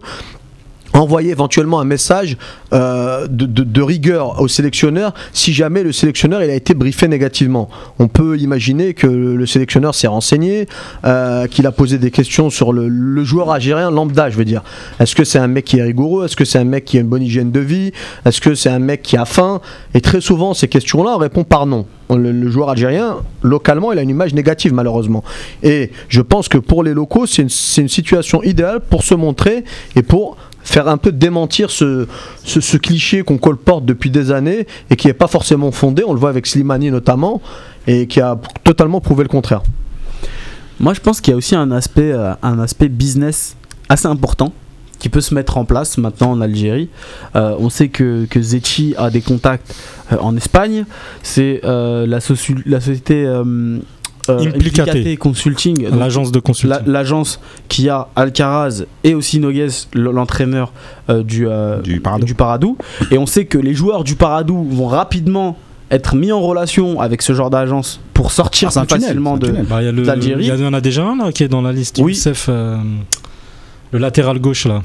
[SPEAKER 5] Envoyer éventuellement un message euh, de, de- de rigueur au sélectionneur si jamais le sélectionneur il a été briefé négativement. On peut imaginer que le sélectionneur s'est renseigné, euh, qu'il a posé des questions sur le, le joueur algérien lambda, je veux dire. Est-ce que c'est un mec qui est rigoureux? Est-ce que c'est un mec qui a une bonne hygiène de vie? Est-ce que c'est un mec qui a faim? Et très souvent, ces questions-là, on répond par non. Le, le joueur algérien, localement, il a une image négative, malheureusement. Et je pense que pour les locaux, c'est une, c'est une situation idéale pour se montrer et pour faire un peu démentir ce, ce, cliché qu'on colporte depuis des années et qui n'est pas forcément fondé, on le voit avec Slimani notamment, et qui a totalement prouvé le contraire.
[SPEAKER 1] Moi, je pense qu'il y a aussi un aspect, euh, un aspect business assez important qui peut se mettre en place maintenant en Algérie. Euh, on sait que, que Zetchi a des contacts euh, en Espagne. C'est la société euh,
[SPEAKER 4] Implicate.
[SPEAKER 1] Implicate Consulting,
[SPEAKER 4] L'agence de consulting.
[SPEAKER 1] l'agence qui a Alcaraz et aussi Noguez, l- l'entraîneur euh, du, euh,
[SPEAKER 3] Du Paradou.
[SPEAKER 1] du Paradou. Et on sait que les joueurs du Paradou vont rapidement être mis en relation avec ce genre d'agence pour sortir
[SPEAKER 3] Ah,
[SPEAKER 1] plus facilement.
[SPEAKER 4] Bah, il y
[SPEAKER 1] d'Algérie.
[SPEAKER 4] il y en a déjà un là qui est dans la liste.
[SPEAKER 1] Oui.
[SPEAKER 4] Youssef, euh, le latéral gauche là.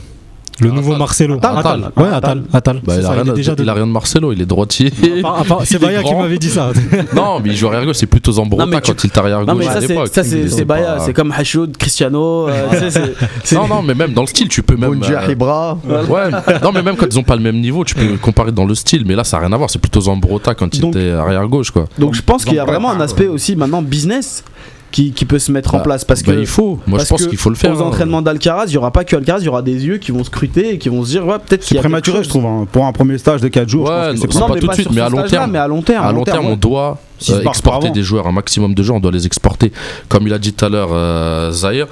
[SPEAKER 4] Le nouveau. Marcelo.
[SPEAKER 2] Attal.
[SPEAKER 4] Ouais, Attal. Attal.
[SPEAKER 2] Bah,
[SPEAKER 4] C'est
[SPEAKER 2] il, a
[SPEAKER 4] ça,
[SPEAKER 2] rien,
[SPEAKER 4] il est déjà
[SPEAKER 2] il a
[SPEAKER 4] dedans.
[SPEAKER 2] rien de Marcelo, il est droitier. [laughs]
[SPEAKER 4] C'est Baya qui m'avait dit ça. [laughs]
[SPEAKER 2] non, mais il joue arrière gauche, c'est plutôt Zambrota quand il est arrière
[SPEAKER 1] Non
[SPEAKER 2] gauche
[SPEAKER 1] mais
[SPEAKER 2] à
[SPEAKER 1] ça c'est
[SPEAKER 2] l'époque.
[SPEAKER 1] ça c'est c'est
[SPEAKER 2] pas-
[SPEAKER 1] Baya, c'est comme Hachoud, Cristiano, euh, [laughs]
[SPEAKER 2] Non, non, mais même dans le style, tu peux même. Euh,
[SPEAKER 5] Ibra,
[SPEAKER 2] Ouais, non, mais même quand ils ont pas le même niveau, tu peux comparer dans le style, mais là ça n'a rien à voir, c'est plutôt Zambrota quand il était arrière gauche quoi.
[SPEAKER 1] Donc je pense qu'il y a vraiment un aspect aussi maintenant business qui, qui peut se mettre en
[SPEAKER 2] Bah,
[SPEAKER 1] place parce que
[SPEAKER 2] Bah, il faut, moi je pense
[SPEAKER 1] que
[SPEAKER 2] qu'il faut le faire.
[SPEAKER 1] Aux
[SPEAKER 2] hein.
[SPEAKER 1] entraînements d'Alcaraz, il y aura pas que Alcaraz, il y aura des yeux qui vont scruter et qui vont se dire ouais, peut-être
[SPEAKER 3] C'est prématuré,
[SPEAKER 1] chose.
[SPEAKER 3] je trouve, hein. pour un premier stage de 4 jours. je
[SPEAKER 2] Ouais,
[SPEAKER 3] pense que
[SPEAKER 2] non,
[SPEAKER 3] c'est
[SPEAKER 2] pas
[SPEAKER 1] mais
[SPEAKER 2] tout de
[SPEAKER 1] pas
[SPEAKER 2] suite, mais à long terme.
[SPEAKER 1] mais à long terme.
[SPEAKER 2] À long terme, on doit euh, exporter des joueurs, un maximum de joueurs, on doit les exporter. Comme il a dit tout à l'heure, euh, Zahir,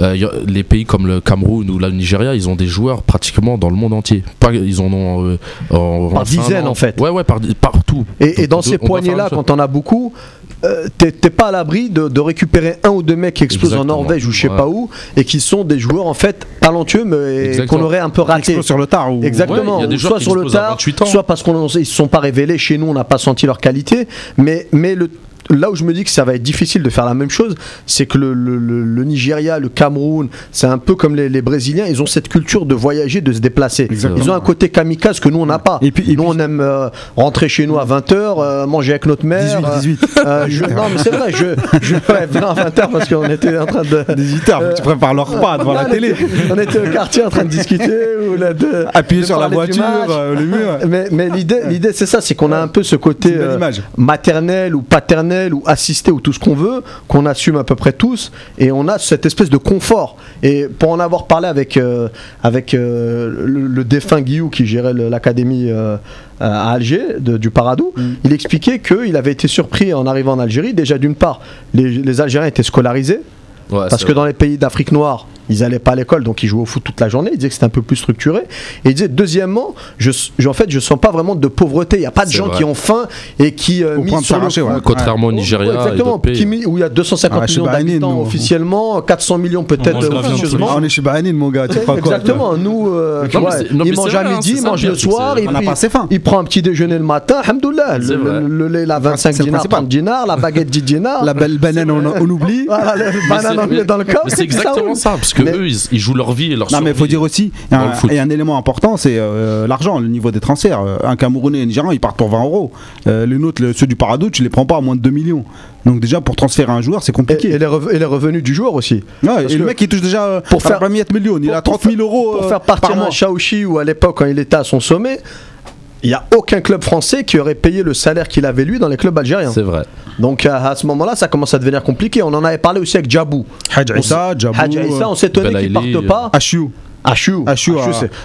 [SPEAKER 2] euh, a- les pays comme le Cameroun ou le Nigeria, ils ont des joueurs pratiquement dans le monde entier. Pas, ils en ont euh, en,
[SPEAKER 5] Par
[SPEAKER 2] en
[SPEAKER 5] dizaines, en fait.
[SPEAKER 2] Ouais, ouais, par, partout.
[SPEAKER 5] Et, et dans ces
[SPEAKER 2] une chose.
[SPEAKER 5] quand on a beaucoup, euh, t'es pas à l'abri de, de récupérer un ou deux mecs qui explosent en. Norvège ou je sais
[SPEAKER 2] Ouais.
[SPEAKER 5] pas où, et qui sont des joueurs en fait talentueux, mais qu'on aurait un peu raté.
[SPEAKER 3] Sur le tard. Ou...
[SPEAKER 5] Exactement,
[SPEAKER 2] Ouais, il y a des
[SPEAKER 5] Ou
[SPEAKER 2] joueurs
[SPEAKER 5] soit
[SPEAKER 2] qui
[SPEAKER 5] sur le tard,
[SPEAKER 2] 28 ans.
[SPEAKER 5] soit parce qu'ils ne se sont pas révélés chez nous, on n'a pas senti leur qualité, mais, mais le, là où je me dis que ça va être difficile de faire la même chose, c'est que le, le- le- le Nigeria, le Cameroun, c'est un peu comme les, les Brésiliens, ils ont cette culture de voyager, de se déplacer.
[SPEAKER 3] Exactement.
[SPEAKER 5] Ils ont un côté kamikaze que nous on n'a pas.
[SPEAKER 3] Et puis- et
[SPEAKER 5] nous
[SPEAKER 3] puis-
[SPEAKER 5] on aime euh, rentrer chez nous à 20h, manger avec notre mère.
[SPEAKER 3] 18,
[SPEAKER 5] euh,
[SPEAKER 3] 18.
[SPEAKER 5] euh, je- non mais c'est vrai, je, je ouais, non, à 20h parce qu'on était en train de.
[SPEAKER 3] 18 heures, tu prépares leur repas devant la télé.
[SPEAKER 5] On était au quartier en train de discuter ou là, de,
[SPEAKER 3] Appuyer
[SPEAKER 5] de
[SPEAKER 3] sur la voiture, euh, le mur.
[SPEAKER 5] Mais, mais l'idée, l'idée c'est ça, c'est qu'on a un peu ce côté euh, maternel ou paternel ou assisté ou tout ce qu'on veut, qu'on assume à peu près tous, et on a cette espèce de confort. Et pour en avoir parlé avec, euh, avec euh, le, le défunt Guillou qui gérait l'académie euh, à Alger de- du Paradou,
[SPEAKER 3] Mm.
[SPEAKER 5] il expliquait qu'il avait été surpris en arrivant en Algérie. Déjà d'une part, les, les Algériens étaient scolarisés,
[SPEAKER 2] Ouais,
[SPEAKER 5] parce que
[SPEAKER 2] vrai.
[SPEAKER 5] dans les pays d'Afrique noire, ils allaient pas à l'école, donc ils jouaient au foot toute la journée. Il disait que c'était un peu plus structuré. Et il disait, deuxièmement, je, je- en fait, je sens pas vraiment de pauvreté. Il n'y a pas de gens
[SPEAKER 2] vrai.
[SPEAKER 5] qui ont faim et qui euh, misent sur le foot.
[SPEAKER 3] ouais.
[SPEAKER 2] Contrairement au Nigeria
[SPEAKER 5] exactement, qui où il y a 250
[SPEAKER 3] Ah,
[SPEAKER 5] millions d'habitants
[SPEAKER 3] nous.
[SPEAKER 5] officiellement, 400 millions peut-être
[SPEAKER 4] On la
[SPEAKER 5] officieusement.
[SPEAKER 3] Ah, on est chez Bahanine, mon gars, tu crois quoi
[SPEAKER 5] Exactement, nous, euh, tu
[SPEAKER 2] Non, mais
[SPEAKER 5] vois,
[SPEAKER 2] c'est- non, mais
[SPEAKER 5] il
[SPEAKER 2] c'est
[SPEAKER 5] mange à
[SPEAKER 2] vrai, hein,
[SPEAKER 5] midi,
[SPEAKER 2] c'est
[SPEAKER 5] il
[SPEAKER 2] ça,
[SPEAKER 5] mange
[SPEAKER 2] le
[SPEAKER 5] soir,
[SPEAKER 3] On n'a pas assez faim.
[SPEAKER 5] il prend un petit déjeuner le matin, alhamdoulilah, le, lait, la 25
[SPEAKER 3] c'est le
[SPEAKER 5] dinars,
[SPEAKER 3] principal.
[SPEAKER 5] 30 dinars, la baguette 10 dinars.
[SPEAKER 3] La belle banane, on, on oublie.
[SPEAKER 2] Mais
[SPEAKER 5] banane
[SPEAKER 2] mais-
[SPEAKER 5] dans le corps.
[SPEAKER 2] mais c'est [laughs] exactement ça, parce que
[SPEAKER 5] Mais-
[SPEAKER 2] eux, ils, ils jouent leur vie et leur
[SPEAKER 3] Non mais il faut dire aussi, un, et un élément important c'est euh, l'argent, le niveau des transferts. Euh, Un Camerounais et un Nigérian ils partent pour 20 euros. Euh, les nôtres, ceux du Paradou, tu les prends pas à moins de 2 millions. Donc déjà pour transférer un joueur c'est compliqué.
[SPEAKER 5] et les rev- et les revenus du joueur aussi.
[SPEAKER 3] Ouais,
[SPEAKER 5] parce
[SPEAKER 3] et le mec il touche déjà euh,
[SPEAKER 5] pour faire-
[SPEAKER 3] pas millions, il
[SPEAKER 5] pour-
[SPEAKER 3] a
[SPEAKER 5] pour
[SPEAKER 3] 30 000 euros
[SPEAKER 5] Pour faire partir
[SPEAKER 3] par mois.
[SPEAKER 5] un Shaoxi ou à l'époque quand il était à son sommet, il n'y a aucun club français qui aurait payé le salaire qu'il avait lui dans les clubs algériens.
[SPEAKER 2] C'est vrai.
[SPEAKER 5] Donc à, à ce moment-là, ça commence à devenir compliqué. On en avait parlé aussi avec Djabou.
[SPEAKER 3] Hadj Issa, Djabou,
[SPEAKER 5] Hadj Aïssa, on s'étonnait qu'il
[SPEAKER 2] Belaïli,
[SPEAKER 5] parte pas.
[SPEAKER 3] Achiou.
[SPEAKER 5] Achiou,
[SPEAKER 3] ah.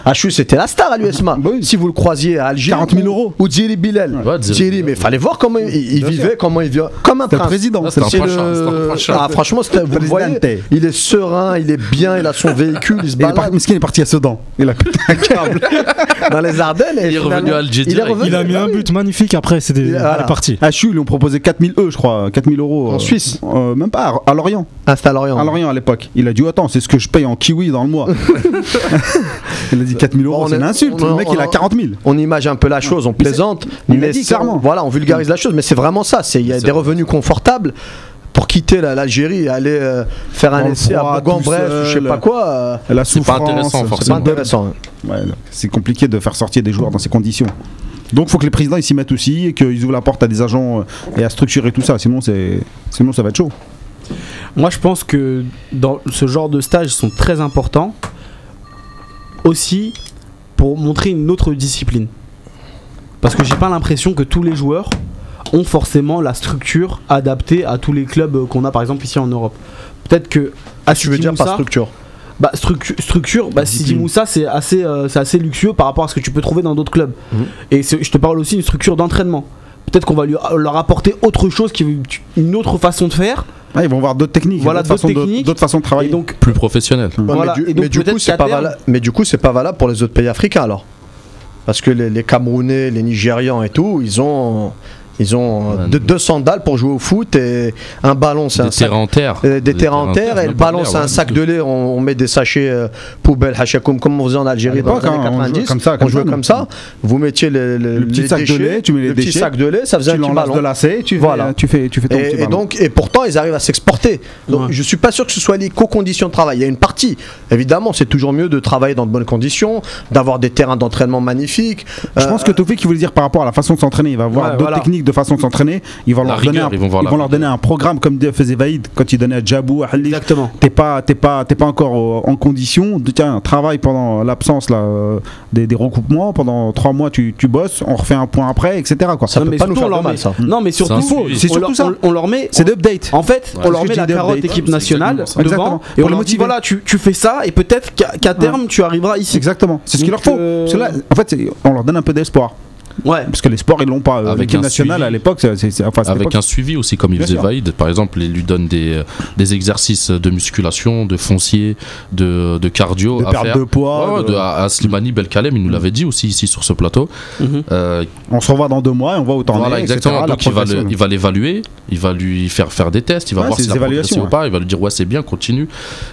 [SPEAKER 5] Achiou, c'était la star à l'USMA.
[SPEAKER 3] Oui.
[SPEAKER 5] Si vous le croisiez à Alger.
[SPEAKER 3] 40 000
[SPEAKER 5] ou-
[SPEAKER 3] euros.
[SPEAKER 5] Ou Thierry Bilal.
[SPEAKER 2] Ouais, Thierry
[SPEAKER 5] mais fallait voir comment il, vivait,
[SPEAKER 3] sûr.
[SPEAKER 5] comment il vit. Comme un
[SPEAKER 3] le président.
[SPEAKER 5] C'est le-
[SPEAKER 2] prince.
[SPEAKER 5] Ah, franchement, c'était- vous le voyez, il est serein, il est bien, il a son véhicule, il se
[SPEAKER 3] Il est parti,
[SPEAKER 5] balade
[SPEAKER 3] Miskin est parti à Sedan. Il a pété un câble. [laughs]
[SPEAKER 5] dans les Ardennes. et
[SPEAKER 2] Il est revenu à Alger
[SPEAKER 5] il est
[SPEAKER 2] direct.
[SPEAKER 5] revenu,
[SPEAKER 4] Il a mis
[SPEAKER 5] ah
[SPEAKER 4] un but magnifique après, c'était
[SPEAKER 5] Il- voilà.
[SPEAKER 4] partie.
[SPEAKER 3] Achiou, ils lui ont proposé 4000 E, je crois, 4000 euros.
[SPEAKER 5] En
[SPEAKER 3] euh,
[SPEAKER 5] Suisse.
[SPEAKER 3] euh, Même pas, à- à Lorient.
[SPEAKER 5] Ah, c'était à Lorient.
[SPEAKER 3] À Lorient à l'époque. Il a dit Attends, c'est ce que je paye en kiwi dans le mois. [laughs] il a dit 4000 euros, c'est
[SPEAKER 5] est-
[SPEAKER 3] une insulte.
[SPEAKER 5] on-
[SPEAKER 3] Le mec,
[SPEAKER 5] on-
[SPEAKER 3] il a 40 000.
[SPEAKER 5] on image un peu la chose, on plaisante, mais. Voilà, on vulgarise la chose, mais c'est vraiment ça. C'est il y a des
[SPEAKER 2] vrai.
[SPEAKER 5] revenus confortables pour quitter la- l'Algérie et aller euh, faire un essai à Bourg-en-Bresse je sais pas quoi. euh,
[SPEAKER 3] La
[SPEAKER 2] C'est pas intéressant,
[SPEAKER 3] c'est
[SPEAKER 2] forcément.
[SPEAKER 5] pas intéressant.
[SPEAKER 3] Ouais, c'est compliqué de faire sortir des joueurs dans ces conditions. Donc, il faut que les présidents ils s'y mettent aussi et qu'ils ouvrent la porte à des agents euh, et à structurer tout ça. Sinon, c'est, sinon ça va être chaud.
[SPEAKER 1] Moi, je pense que dans ce genre de stages sont très importants aussi pour montrer une autre discipline. Parce que j'ai pas l'impression que tous les joueurs ont forcément la structure adaptée à tous les clubs qu'on a par exemple ici en Europe. Peut-être que
[SPEAKER 5] Ah, tu veux dire par structure
[SPEAKER 1] bah, structu- structure, bah, Sidi. Moussa c'est assez, euh, assez luxueux par rapport à ce que tu peux trouver dans d'autres clubs.
[SPEAKER 5] Mhm.
[SPEAKER 1] Et je te parle aussi d'une structure d'entraînement. Peut-être qu'on va lui, leur apporter autre chose, une autre façon de faire.
[SPEAKER 3] Ouais, ils vont voir d'autres techniques,
[SPEAKER 1] Voilà,
[SPEAKER 3] d'autres,
[SPEAKER 1] d'autres
[SPEAKER 3] façons de,
[SPEAKER 1] techniques.
[SPEAKER 3] d'autres façons de
[SPEAKER 1] Et
[SPEAKER 3] travailler.
[SPEAKER 1] donc,
[SPEAKER 2] Plus professionnel.
[SPEAKER 5] Ouais,
[SPEAKER 1] Voilà,
[SPEAKER 5] mais du,
[SPEAKER 1] et donc
[SPEAKER 5] mais du
[SPEAKER 1] peut-être
[SPEAKER 5] coup, c'est
[SPEAKER 1] qu'à
[SPEAKER 5] pas valable. Mais du coup, c'est pas valable pour les autres pays africains alors. Parce que les, les Camerounais, les Nigérians et tout, ils ont, ils ont euh,
[SPEAKER 2] Ouais.
[SPEAKER 5] de, deux sandales pour jouer au foot et un ballon, c'est
[SPEAKER 2] Des
[SPEAKER 5] un sac.
[SPEAKER 2] terrains en terre.
[SPEAKER 5] euh, des terrains en terre et le ballon c'est un sac de lait on, on met des sachets euh, poubelles hachakoum comme on faisait en Algérie dans les années
[SPEAKER 3] hein, on jouait
[SPEAKER 5] 90
[SPEAKER 3] comme ça,
[SPEAKER 5] on jouait
[SPEAKER 3] ça,
[SPEAKER 5] comme ça vous mettiez le, le-
[SPEAKER 3] Le petit
[SPEAKER 5] les
[SPEAKER 3] sac de lait, tu mets les
[SPEAKER 5] le petit
[SPEAKER 3] déchets,
[SPEAKER 5] sac de lait ça faisait
[SPEAKER 3] tu
[SPEAKER 5] un petit ballon
[SPEAKER 3] de lacet, tu,
[SPEAKER 5] Voilà.
[SPEAKER 3] fais, tu, fais, tu fais ton
[SPEAKER 5] et,
[SPEAKER 3] petit
[SPEAKER 5] et
[SPEAKER 3] ballon.
[SPEAKER 5] donc, et pourtant, ils arrivent à s'exporter. Donc,
[SPEAKER 1] Ouais.
[SPEAKER 5] je suis pas sûr que ce soit lié qu'aux conditions de travail. Il y a une partie. Évidemment, c'est toujours mieux de travailler dans de bonnes conditions, d'avoir des terrains d'entraînement magnifiques.
[SPEAKER 3] Je
[SPEAKER 5] Euh,
[SPEAKER 3] pense que Tofik, qui voulait dire par rapport à la façon de s'entraîner, il va voir
[SPEAKER 1] Ouais,
[SPEAKER 3] d'autres techniques de façon de s'entraîner. Il va
[SPEAKER 2] La
[SPEAKER 3] leur donner, un,
[SPEAKER 2] ils vont
[SPEAKER 3] vont leur donner un programme comme faisait Vaïd quand il donnait à Djabou, à Halil.
[SPEAKER 1] exactement.
[SPEAKER 3] T'es pas, t'es pas, t'es pas encore euh, en condition de tiens, travaille pendant l'absence là, euh, des, des recoupements. Pendant trois mois, tu, tu bosses, on refait un point après, etc. Quoi.
[SPEAKER 5] Ça
[SPEAKER 1] Non,
[SPEAKER 5] peut
[SPEAKER 1] mais
[SPEAKER 5] pas nous faire
[SPEAKER 1] on leur
[SPEAKER 5] de mal,
[SPEAKER 1] met-
[SPEAKER 5] ça.
[SPEAKER 1] Non, mais surtout.
[SPEAKER 3] C'est
[SPEAKER 1] on
[SPEAKER 3] surtout
[SPEAKER 1] leur-
[SPEAKER 3] ça.
[SPEAKER 1] on- on leur met.
[SPEAKER 3] C'est d'update.
[SPEAKER 1] En fait,
[SPEAKER 2] Ouais.
[SPEAKER 1] on leur met la carotte équipe nationale devant
[SPEAKER 3] Exactement.
[SPEAKER 1] et on leur dit voilà, tu, tu fais ça et peut-être qu'à terme tu arriveras ici.
[SPEAKER 3] Exactement. C'est ce qu'il leur faut.
[SPEAKER 1] euh,
[SPEAKER 3] Parce que là, en fait, on leur donne un peu d'espoir.
[SPEAKER 1] Ouais.
[SPEAKER 3] Parce que les sports, ils l'ont pas. Euh,
[SPEAKER 2] Avec
[SPEAKER 3] L'équipe
[SPEAKER 2] un
[SPEAKER 3] nationale
[SPEAKER 2] suivi.
[SPEAKER 3] à l'époque, c'est, c'est- c'est- enfin,
[SPEAKER 2] Avec un suivi aussi, comme il
[SPEAKER 3] Bien
[SPEAKER 2] faisait
[SPEAKER 3] sûr.
[SPEAKER 2] Vaïd. Par exemple, il lui donne des, euh, des exercices de musculation, de foncier, de, de cardio
[SPEAKER 3] de
[SPEAKER 2] à
[SPEAKER 3] perte
[SPEAKER 2] faire.
[SPEAKER 3] de poids.
[SPEAKER 2] Ouais, ouais,
[SPEAKER 3] de-
[SPEAKER 2] de- à, Slimani Belkalem, il nous l'avait dit aussi ici sur ce plateau.
[SPEAKER 1] Mhm.
[SPEAKER 2] Euh,
[SPEAKER 3] On se revoit dans deux mois et on voit où t'en
[SPEAKER 2] voilà, exactement. Donc il va, le-
[SPEAKER 3] progression.
[SPEAKER 2] il va l'évaluer, il va lui faire faire des tests, il va
[SPEAKER 3] Ouais,
[SPEAKER 2] voir si
[SPEAKER 3] des
[SPEAKER 2] la progressé
[SPEAKER 3] évaluations,
[SPEAKER 2] ou pas, il va lui dire ouais c'est bien, continue.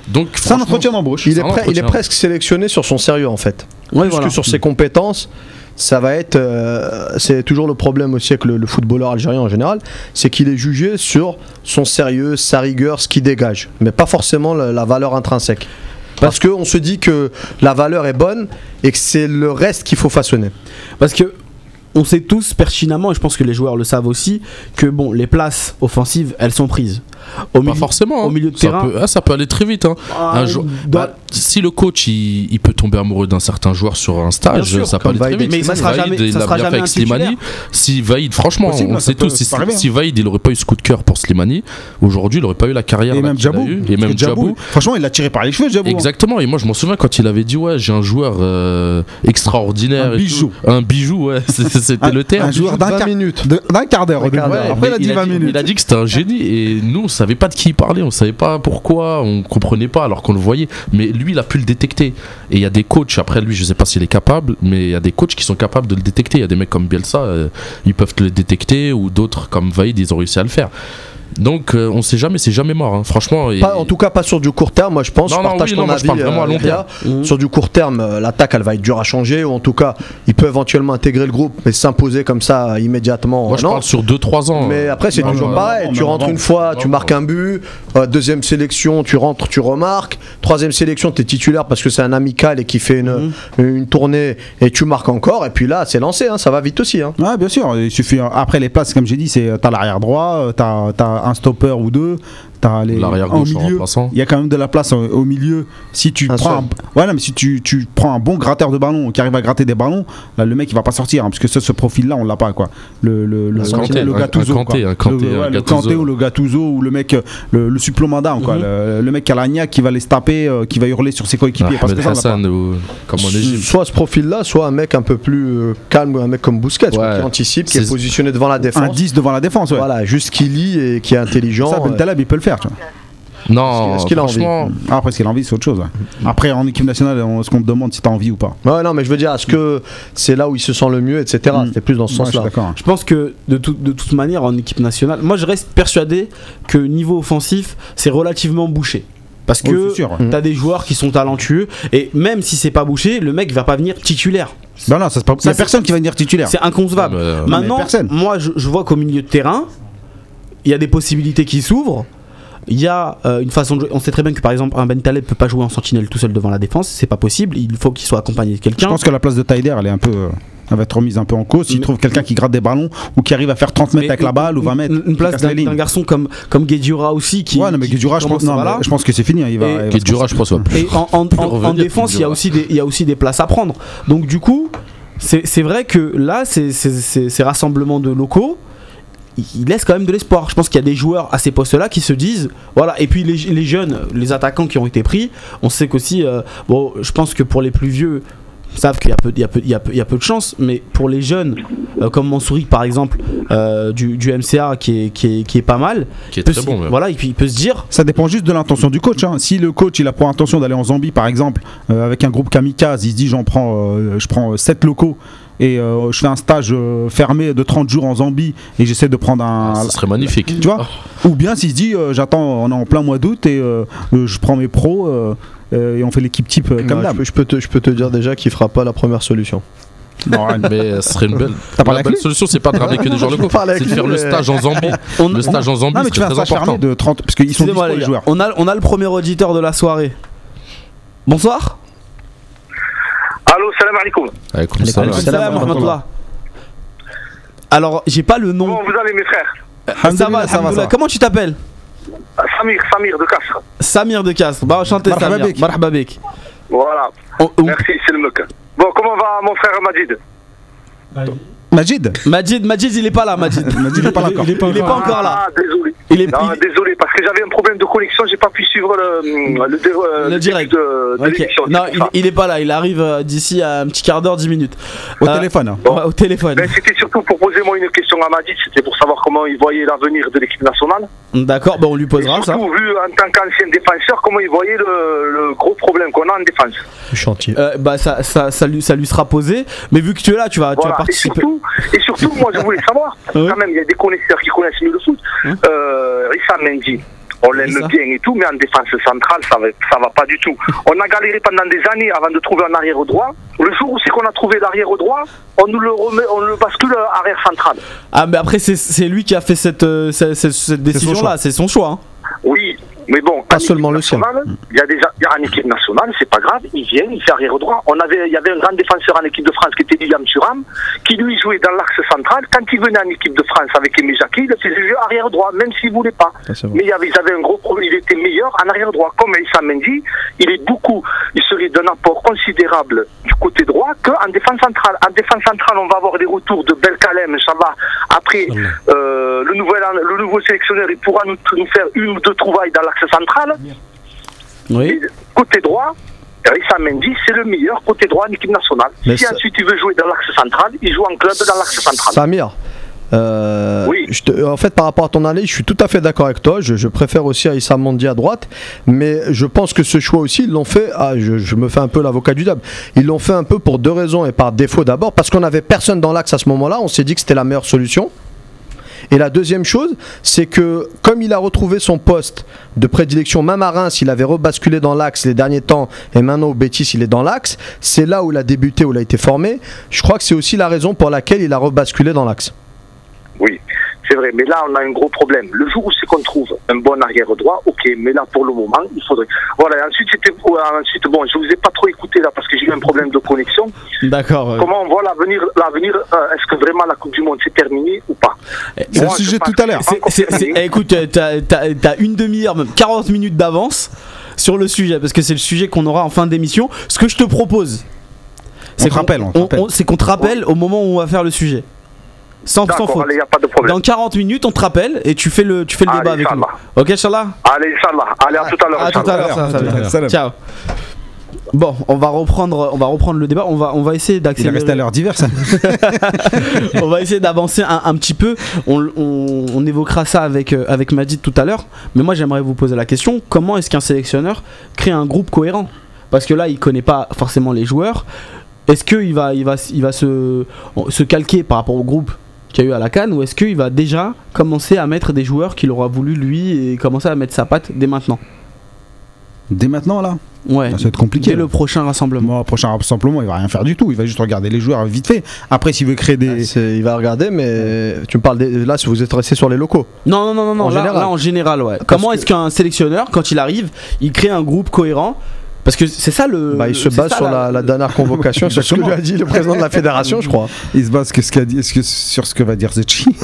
[SPEAKER 2] Donc
[SPEAKER 3] C'est un entretien d'embauche.
[SPEAKER 5] Il est, il presque sélectionné sur son sérieux en fait. Plus
[SPEAKER 1] voilà.
[SPEAKER 5] que sur ses compétences. Ça va être. euh, c'est toujours le problème aussi avec le, le footballeur algérien en général, c'est qu'il est jugé sur son sérieux, sa rigueur, ce qu'il dégage, mais pas forcément la, la valeur intrinsèque. Parce qu'on se dit que la valeur est bonne et que c'est le reste qu'il faut façonner.
[SPEAKER 1] Parce que on sait tous pertinemment, et je pense que les joueurs le savent aussi, que bon, les places offensives, elles sont prises. Au
[SPEAKER 2] Pas
[SPEAKER 1] milieu,
[SPEAKER 2] forcément.
[SPEAKER 1] au
[SPEAKER 2] hein.
[SPEAKER 1] milieu de
[SPEAKER 2] ça
[SPEAKER 1] terrain.
[SPEAKER 2] Peut, ah, ça peut aller très vite. hein.
[SPEAKER 1] Ah,
[SPEAKER 2] Un bah, si le coach il, il peut tomber amoureux d'un certain joueur sur un stage,
[SPEAKER 1] sûr,
[SPEAKER 2] ça peut aller très vite.
[SPEAKER 1] Mais ça sera
[SPEAKER 2] Vaïd,
[SPEAKER 1] jamais-
[SPEAKER 2] il
[SPEAKER 1] ça sera
[SPEAKER 2] bien
[SPEAKER 1] jamais
[SPEAKER 2] fait avec. Slimani. Si Vaïd, franchement,
[SPEAKER 3] Possible,
[SPEAKER 2] on sait tous, si, si Vaïd il aurait pas eu ce coup de cœur pour Slimani, aujourd'hui il aurait pas eu la carrière
[SPEAKER 3] Et même
[SPEAKER 2] qu'il a
[SPEAKER 3] Djabou.
[SPEAKER 2] eu.
[SPEAKER 3] Parce
[SPEAKER 2] Et même Djabou.
[SPEAKER 3] Franchement, il l'a tiré par les cheveux, Djabou. hein.
[SPEAKER 2] Exactement, et moi je m'en souviens quand il avait dit ouais j'ai un joueur euh, extraordinaire,
[SPEAKER 3] Un bijou.
[SPEAKER 2] un bijou, ouais, [laughs] c'était le terme.
[SPEAKER 3] un joueur d'un
[SPEAKER 5] 20
[SPEAKER 3] quart, d'heure. Après, il a dit 20 minutes.
[SPEAKER 2] il a dit que c'était un génie et nous on savait pas de qui il parlait, on savait pas pourquoi, on comprenait pas alors qu'on le voyait. Mais lui il a pu le détecter. Et il y a des coachs, après lui je sais pas s'il est capable, mais il y a des coachs qui sont capables de le détecter. Il y a des mecs comme Bielsa, euh, ils peuvent le détecter ou d'autres comme Vaïd ils ont réussi à le faire. Donc euh, on sait jamais, c'est jamais mort, hein. franchement. et-
[SPEAKER 5] Pas, en tout cas, pas sur du court terme, moi je pense.
[SPEAKER 2] Non,
[SPEAKER 5] je
[SPEAKER 2] non,
[SPEAKER 5] partage
[SPEAKER 2] oui,
[SPEAKER 5] ton
[SPEAKER 2] non, moi, je
[SPEAKER 5] avis,
[SPEAKER 2] parle vraiment à long
[SPEAKER 5] Yahya.
[SPEAKER 1] Mhm.
[SPEAKER 5] Sur du court terme, euh, l'attaque elle va être dure à changer, ou en tout cas, il peut éventuellement intégrer le groupe, mais s'imposer comme ça immédiatement.
[SPEAKER 2] moi je
[SPEAKER 5] non.
[SPEAKER 2] parle sur 2-3 ans.
[SPEAKER 5] Mais
[SPEAKER 2] euh,
[SPEAKER 5] après, c'est
[SPEAKER 3] Non,
[SPEAKER 5] toujours
[SPEAKER 3] non,
[SPEAKER 5] pareil.
[SPEAKER 3] non,
[SPEAKER 5] tu
[SPEAKER 3] non,
[SPEAKER 5] rentres
[SPEAKER 3] non,
[SPEAKER 5] une fois,
[SPEAKER 2] non,
[SPEAKER 5] tu
[SPEAKER 2] non.
[SPEAKER 5] marques un but. Euh, deuxième sélection, tu rentres, tu remarques. Troisième sélection, tu es titulaire parce que c'est un amical et qui fait une,
[SPEAKER 3] Mhm.
[SPEAKER 5] une tournée et tu marques encore. Et puis là, c'est lancé, hein, ça va vite aussi. Hein.
[SPEAKER 3] Ouais, bien sûr. Il suffit. Après les places, comme j'ai dit, c'est t'as l'arrière droit, euh, t'as as un stopper ou deux, t'as les
[SPEAKER 2] L'arrière
[SPEAKER 3] en
[SPEAKER 2] gauche en
[SPEAKER 3] milieu.
[SPEAKER 2] remplaçant.
[SPEAKER 3] Il y a quand même de la place au, au milieu. Si tu
[SPEAKER 5] Un
[SPEAKER 3] prends, un, ouais, non, mais si tu, tu prends un bon gratteur de ballon qui arrive à gratter des ballons, là, le mec il va pas sortir, hein, parce que ce, ce profil-là, on l'a pas quoi. Le le le,
[SPEAKER 2] Un Kanté,
[SPEAKER 3] le
[SPEAKER 2] un-
[SPEAKER 3] Gattuso,
[SPEAKER 2] un Kanté,
[SPEAKER 3] quoi.
[SPEAKER 2] un Kanté,
[SPEAKER 3] le,
[SPEAKER 2] un
[SPEAKER 3] ouais, le
[SPEAKER 2] Gattuso.
[SPEAKER 3] Ou le Gattuso ou le mec, le, le supplément quoi.
[SPEAKER 1] Mhm.
[SPEAKER 3] Le, le mec qui a la niaque qui va les taper, euh, qui va hurler sur ses coéquipiers. parce que ça.
[SPEAKER 2] Hassan ou comme en Égypte.
[SPEAKER 5] Soit ce profil-là, soit un mec un peu plus euh, calme, un mec comme Busquets,
[SPEAKER 2] Ouais.
[SPEAKER 5] qui anticipe, qui est positionné devant la
[SPEAKER 3] Un
[SPEAKER 5] défense.
[SPEAKER 3] 10 devant la défense, ouais.
[SPEAKER 5] Voilà, juste qui lit et qui est intelligent.
[SPEAKER 3] Ça, Ben Taleb, il peut le faire, tu vois.
[SPEAKER 2] Non,
[SPEAKER 5] Est-ce qu'il a envie
[SPEAKER 2] franchement,
[SPEAKER 3] Ah, après, ce qu'il a envie, c'est autre chose. ouais. Après, en équipe nationale, on- est-ce qu'on te demande si t'as envie ou pas
[SPEAKER 5] Ouais, non, mais je veux dire, est-ce que c'est là où il se sent le mieux, etc.
[SPEAKER 3] Mm.
[SPEAKER 5] C'était plus dans ce
[SPEAKER 3] Ouais, je suis
[SPEAKER 5] sens-là.
[SPEAKER 3] d'accord.
[SPEAKER 1] Je pense que de, tout- de toute manière, en équipe nationale, moi je reste persuadé que niveau offensif, c'est relativement bouché. Parce que
[SPEAKER 3] ouais.
[SPEAKER 1] t'as des joueurs qui sont talentueux et même si c'est pas bouché, le mec va pas venir titulaire.
[SPEAKER 3] Ben non, ça, c'est pas...
[SPEAKER 1] Ça,
[SPEAKER 3] personne qui va venir titulaire.
[SPEAKER 1] C'est inconcevable.
[SPEAKER 2] Non, mais, euh,
[SPEAKER 3] Non,
[SPEAKER 1] Maintenant, moi je, je vois qu'au milieu de terrain, il y a des possibilités qui s'ouvrent. Il y a euh, une façon de jouer. On sait très bien que par exemple un Ben Taleb peut pas jouer en sentinelle tout seul devant la défense, c'est pas possible. Il faut qu'il soit accompagné de
[SPEAKER 3] Je
[SPEAKER 1] quelqu'un.
[SPEAKER 3] pense que la place de Taider, elle est un peu. euh, Elle va être remise un peu en cause. S'il trouve quelqu'un qui gratte des ballons ou qui arrive à faire 30 mètres avec la balle ou 20 mètres.
[SPEAKER 1] Une, place d'un garçon comme comme Guedjura aussi qui.
[SPEAKER 3] ouais, non, mais Guedjura, je pense, non,
[SPEAKER 1] voilà.
[SPEAKER 3] je pense que c'est fini. hein, Il va,
[SPEAKER 1] Et-
[SPEAKER 3] il va se
[SPEAKER 2] Guedjura, je pense, va plus.
[SPEAKER 1] Et en, en- [laughs] en- en
[SPEAKER 2] revenir,
[SPEAKER 1] défense, il y, a aussi des, il y a aussi des places à prendre. Donc du coup, c'est c'est vrai que là, ces- ces ces- ces rassemblements de locaux, ils ils laissent quand même de l'espoir. Je pense qu'il y a des joueurs à ces postes-là qui se disent, voilà. Et puis les, les jeunes, les attaquants qui ont été pris, on sait qu'aussi, euh, bon, je pense que pour les plus vieux, savent qu'il y a peu, il y a peu, il y a peu, il y a peu de chance, mais pour les jeunes, euh, comme Mansouri par exemple, euh, du, du MCA qui est, qui est, qui est pas mal,
[SPEAKER 2] Qui est
[SPEAKER 1] il peut
[SPEAKER 2] très
[SPEAKER 1] se-
[SPEAKER 2] bon. même.
[SPEAKER 1] voilà, et puis il peut se dire,
[SPEAKER 3] Ça dépend juste de l'intention du coach. hein. Si le coach il a pour intention d'aller en Zambie par exemple euh, avec un groupe kamikaze, il se dit j'en prends, euh, je prends 7 locaux et euh, je fais un stage euh, fermé de 30 jours en Zambie et j'essaie de prendre un.
[SPEAKER 2] Ah, Ce serait magnifique.
[SPEAKER 3] tu vois? Ou bien s'il se dit euh, j'attends, on est en plein mois d'août et je prends mes pros euh, euh, et on fait l'équipe type comme
[SPEAKER 5] je,
[SPEAKER 3] d'hab.
[SPEAKER 5] peux, je peux te, je peux te dire déjà qu'il fera pas la première solution.
[SPEAKER 3] Non.
[SPEAKER 2] Mais ce serait une belle.
[SPEAKER 3] Parlé
[SPEAKER 2] La belle solution, c'est pas de ramener que des [laughs] joueurs locaux, c'est de faire [laughs] le stage en Zambie.
[SPEAKER 1] on,
[SPEAKER 2] Le
[SPEAKER 1] on-
[SPEAKER 2] stage en Zambie, c'est très important.
[SPEAKER 3] de 30 parce qu'ils sont
[SPEAKER 1] les
[SPEAKER 3] joueurs.
[SPEAKER 1] on a, on a le premier auditeur de la soirée. Bonsoir.
[SPEAKER 6] Allô, salam alaikum.
[SPEAKER 2] Là.
[SPEAKER 5] salam
[SPEAKER 1] Salam,
[SPEAKER 5] rahmatullah.
[SPEAKER 1] Alors, j'ai pas le nom.
[SPEAKER 6] Comment vous allez, mes frères?
[SPEAKER 1] Ça va,
[SPEAKER 3] ça va,
[SPEAKER 1] alhamdoulilah.
[SPEAKER 3] ça va.
[SPEAKER 1] Comment tu t'appelles?
[SPEAKER 6] Samir, Samir de Castres.
[SPEAKER 1] Samir de Castres. Bah, enchanté,
[SPEAKER 3] Marhaba
[SPEAKER 1] Samir.
[SPEAKER 3] bik.
[SPEAKER 1] Marhaba bik.
[SPEAKER 6] Voilà.
[SPEAKER 1] On- on-
[SPEAKER 6] Merci, c'est le mec. Bon, comment va mon frère Majid?
[SPEAKER 3] Majid?
[SPEAKER 1] Majid, Majid, il est pas là, Majid.
[SPEAKER 3] Majid il est pas là encore.
[SPEAKER 4] Il est pas
[SPEAKER 1] Il est pas encore là.
[SPEAKER 6] Ah, désolé.
[SPEAKER 1] Il est,
[SPEAKER 6] Non,
[SPEAKER 1] il-
[SPEAKER 6] désolé, parce que j'avais un problème de connexion, j'ai pas pu suivre le, euh,
[SPEAKER 1] Le
[SPEAKER 6] le
[SPEAKER 1] direct.
[SPEAKER 6] de, de
[SPEAKER 1] Ok.
[SPEAKER 6] l'émission.
[SPEAKER 1] Non, il,
[SPEAKER 6] ça.
[SPEAKER 1] il est pas là. Il arrive euh, d'ici à un petit quart d'heure, 10 minutes.
[SPEAKER 3] Au
[SPEAKER 1] Euh,
[SPEAKER 3] téléphone. hein.
[SPEAKER 6] Bon.
[SPEAKER 1] Ouais, au téléphone.
[SPEAKER 6] Ben, c'était surtout pour poser moi une question à Majid, c'était pour savoir comment il voyait l'avenir de l'équipe nationale.
[SPEAKER 1] D'accord, bah on lui
[SPEAKER 6] Et
[SPEAKER 1] posera ça.
[SPEAKER 6] surtout, vu en tant qu'ancien défenseur, comment il voyait le, le gros problème qu'on a en défense.
[SPEAKER 5] Le chantier.
[SPEAKER 1] Euh, bah ça, ça, ça, lui, ça lui sera posé. Mais vu que tu es là, tu vas, tu vas.
[SPEAKER 6] Et
[SPEAKER 1] participer.
[SPEAKER 6] surtout, et surtout, moi je voulais savoir, [laughs] quand même, il y a des connaisseurs qui connaissent mieux le foot.
[SPEAKER 1] Hein
[SPEAKER 6] Euh, Rissa Mendy, On l'aime bien et tout, mais en défense centrale, ça va, ça va pas du tout. On a galéré pendant des années avant de trouver un arrière droit. Le jour où c'est qu'on a trouvé l'arrière droit, on nous le remet, on le bascule arrière central.
[SPEAKER 1] Ah, mais après, c'est- lui qui a fait cette, euh, cette, cette- cette décision-là,
[SPEAKER 3] choix.
[SPEAKER 1] c'est son choix. hein.
[SPEAKER 6] Oui, mais bon,
[SPEAKER 5] Pas
[SPEAKER 6] en
[SPEAKER 5] seulement le sien.
[SPEAKER 6] Il y a déjà il y a en équipe nationale, c'est pas grave, il vient, il fait arrière droit. On avait, il y avait un grand défenseur en équipe de France qui était William Thuram, qui lui jouait dans l'axe central. Quand il venait en équipe de France avec Aimé Jacquet, il faisait jouer arrière droit, même s'il voulait pas. Mais il avait, ils avaient un gros problème, il était meilleur en arrière droit. Comme Issa Mendy, il est beaucoup, il serait d'un apport considérable du côté droit qu'en défense centrale. En défense centrale, on va avoir des retours de Belkalem, ça va. Après, euh, le, nouvel, le nouveau sélectionneur, il pourra nous, nous faire une ou deux trouvailles dans l'axe central.
[SPEAKER 1] Oui.
[SPEAKER 6] Et côté droit, Issa Mendy, c'est le meilleur côté droit en équipe nationale.
[SPEAKER 5] Mais
[SPEAKER 6] si ensuite il veut jouer dans l'axe central, il joue en club dans l'axe central.
[SPEAKER 5] Samir, euh,
[SPEAKER 6] Oui.
[SPEAKER 5] je te- en fait, par rapport à ton analyse, je suis tout à fait d'accord avec toi. Je, je préfère aussi Aïssa Mondi à droite, mais je pense que ce choix aussi, ils l'ont fait. Ah, je, je me fais un peu l'avocat du diable. Ils l'ont fait un peu pour deux raisons et par défaut d'abord parce qu'on n'avait personne dans l'axe à ce moment-là. On s'est dit que c'était la meilleure solution. Et la deuxième chose, c'est que comme il a retrouvé son poste de prédilection, même à il avait rebasculé dans l'axe les derniers temps, et maintenant au Bétis, il est dans l'axe. C'est là où il a débuté, où il a été formé. Je crois que c'est aussi la raison pour laquelle il a rebasculé dans l'axe.
[SPEAKER 6] Oui, c'est vrai. Mais là, on a un gros problème. Le jour où c'est qu'on trouve un bon arrière droit, ok. Mais là, pour le moment, il faudrait. Voilà. et Ensuite, c'était. ouais, ensuite, bon, je vous ai pas trop écouté là parce que j'ai eu un problème de connexion.
[SPEAKER 1] D'accord. euh,
[SPEAKER 6] Comment on voit l'avenir L'avenir, euh, est-ce que vraiment la Coupe du Monde c'est terminé ou pas?
[SPEAKER 3] C'est le sujet tout à l'heure.
[SPEAKER 6] c'est
[SPEAKER 1] C'est- c'est- c'est- eh, écoute, euh, t'as t'as- t'as une demi-heure, même 40 minutes d'avance sur le sujet, parce que c'est le sujet qu'on aura en fin d'émission. Ce que je te propose,
[SPEAKER 3] On te
[SPEAKER 1] qu'on-
[SPEAKER 3] rappelle, on te rappelle.
[SPEAKER 1] c'est qu'on te rappelle au moment où on va faire le sujet. Sans, sans faute.
[SPEAKER 6] allez, y a pas de problème.
[SPEAKER 1] Dans 40 minutes, on te rappelle et tu fais le, tu fais le
[SPEAKER 6] Allez,
[SPEAKER 1] débat avec nous. Ok, Inch'Allah
[SPEAKER 6] Allez, Inch'Allah. Allez, à tout à l'heure.
[SPEAKER 1] À tout à l'heure,
[SPEAKER 3] À tout à l'heure. Salam.
[SPEAKER 1] Ciao. Bon, on va reprendre, on va reprendre le débat. On va, on va essayer
[SPEAKER 3] Il est resté à
[SPEAKER 1] d'accélérer.
[SPEAKER 3] l'heure diverse. [laughs]
[SPEAKER 1] on va essayer d'avancer un, un petit peu. On, on- on évoquera ça avec, euh, avec Madid tout à l'heure. Mais moi, j'aimerais vous poser la question comment est-ce qu'un sélectionneur crée un groupe cohérent? Parce que là, il connaît pas forcément les joueurs. Est-ce qu'il va, il va, il va se, se calquer par rapport au groupe? Qu'il y a eu à la Cannes ou est-ce qu'il va déjà commencer à mettre des joueurs qu'il aura voulu lui et commencer à mettre sa patte dès maintenant
[SPEAKER 3] Dès maintenant, là,
[SPEAKER 1] Ouais.
[SPEAKER 3] ça va être compliqué.
[SPEAKER 1] Dès
[SPEAKER 3] là.
[SPEAKER 1] le prochain rassemblement.
[SPEAKER 3] Moi, prochain simplement, il va rien faire du tout. Il va juste regarder les joueurs vite fait. Après, s'il veut créer des.
[SPEAKER 5] C'est- Il va regarder, mais tu me parles des- là, si vous êtes resté sur les locaux.
[SPEAKER 1] Non, non, non, non, non.
[SPEAKER 5] En
[SPEAKER 1] là,
[SPEAKER 5] général.
[SPEAKER 1] là, en général, ouais. Comment est-ce qu'un sélectionneur, quand il arrive, il crée un groupe cohérent Parce que c'est ça le.
[SPEAKER 5] Bah, il se base sur la, la dernière [laughs] convocation, sur ce que lui a dit le président de la fédération, je crois.
[SPEAKER 3] Il se base que ce qu'a dit, que- sur ce que va dire Zetchi. [laughs]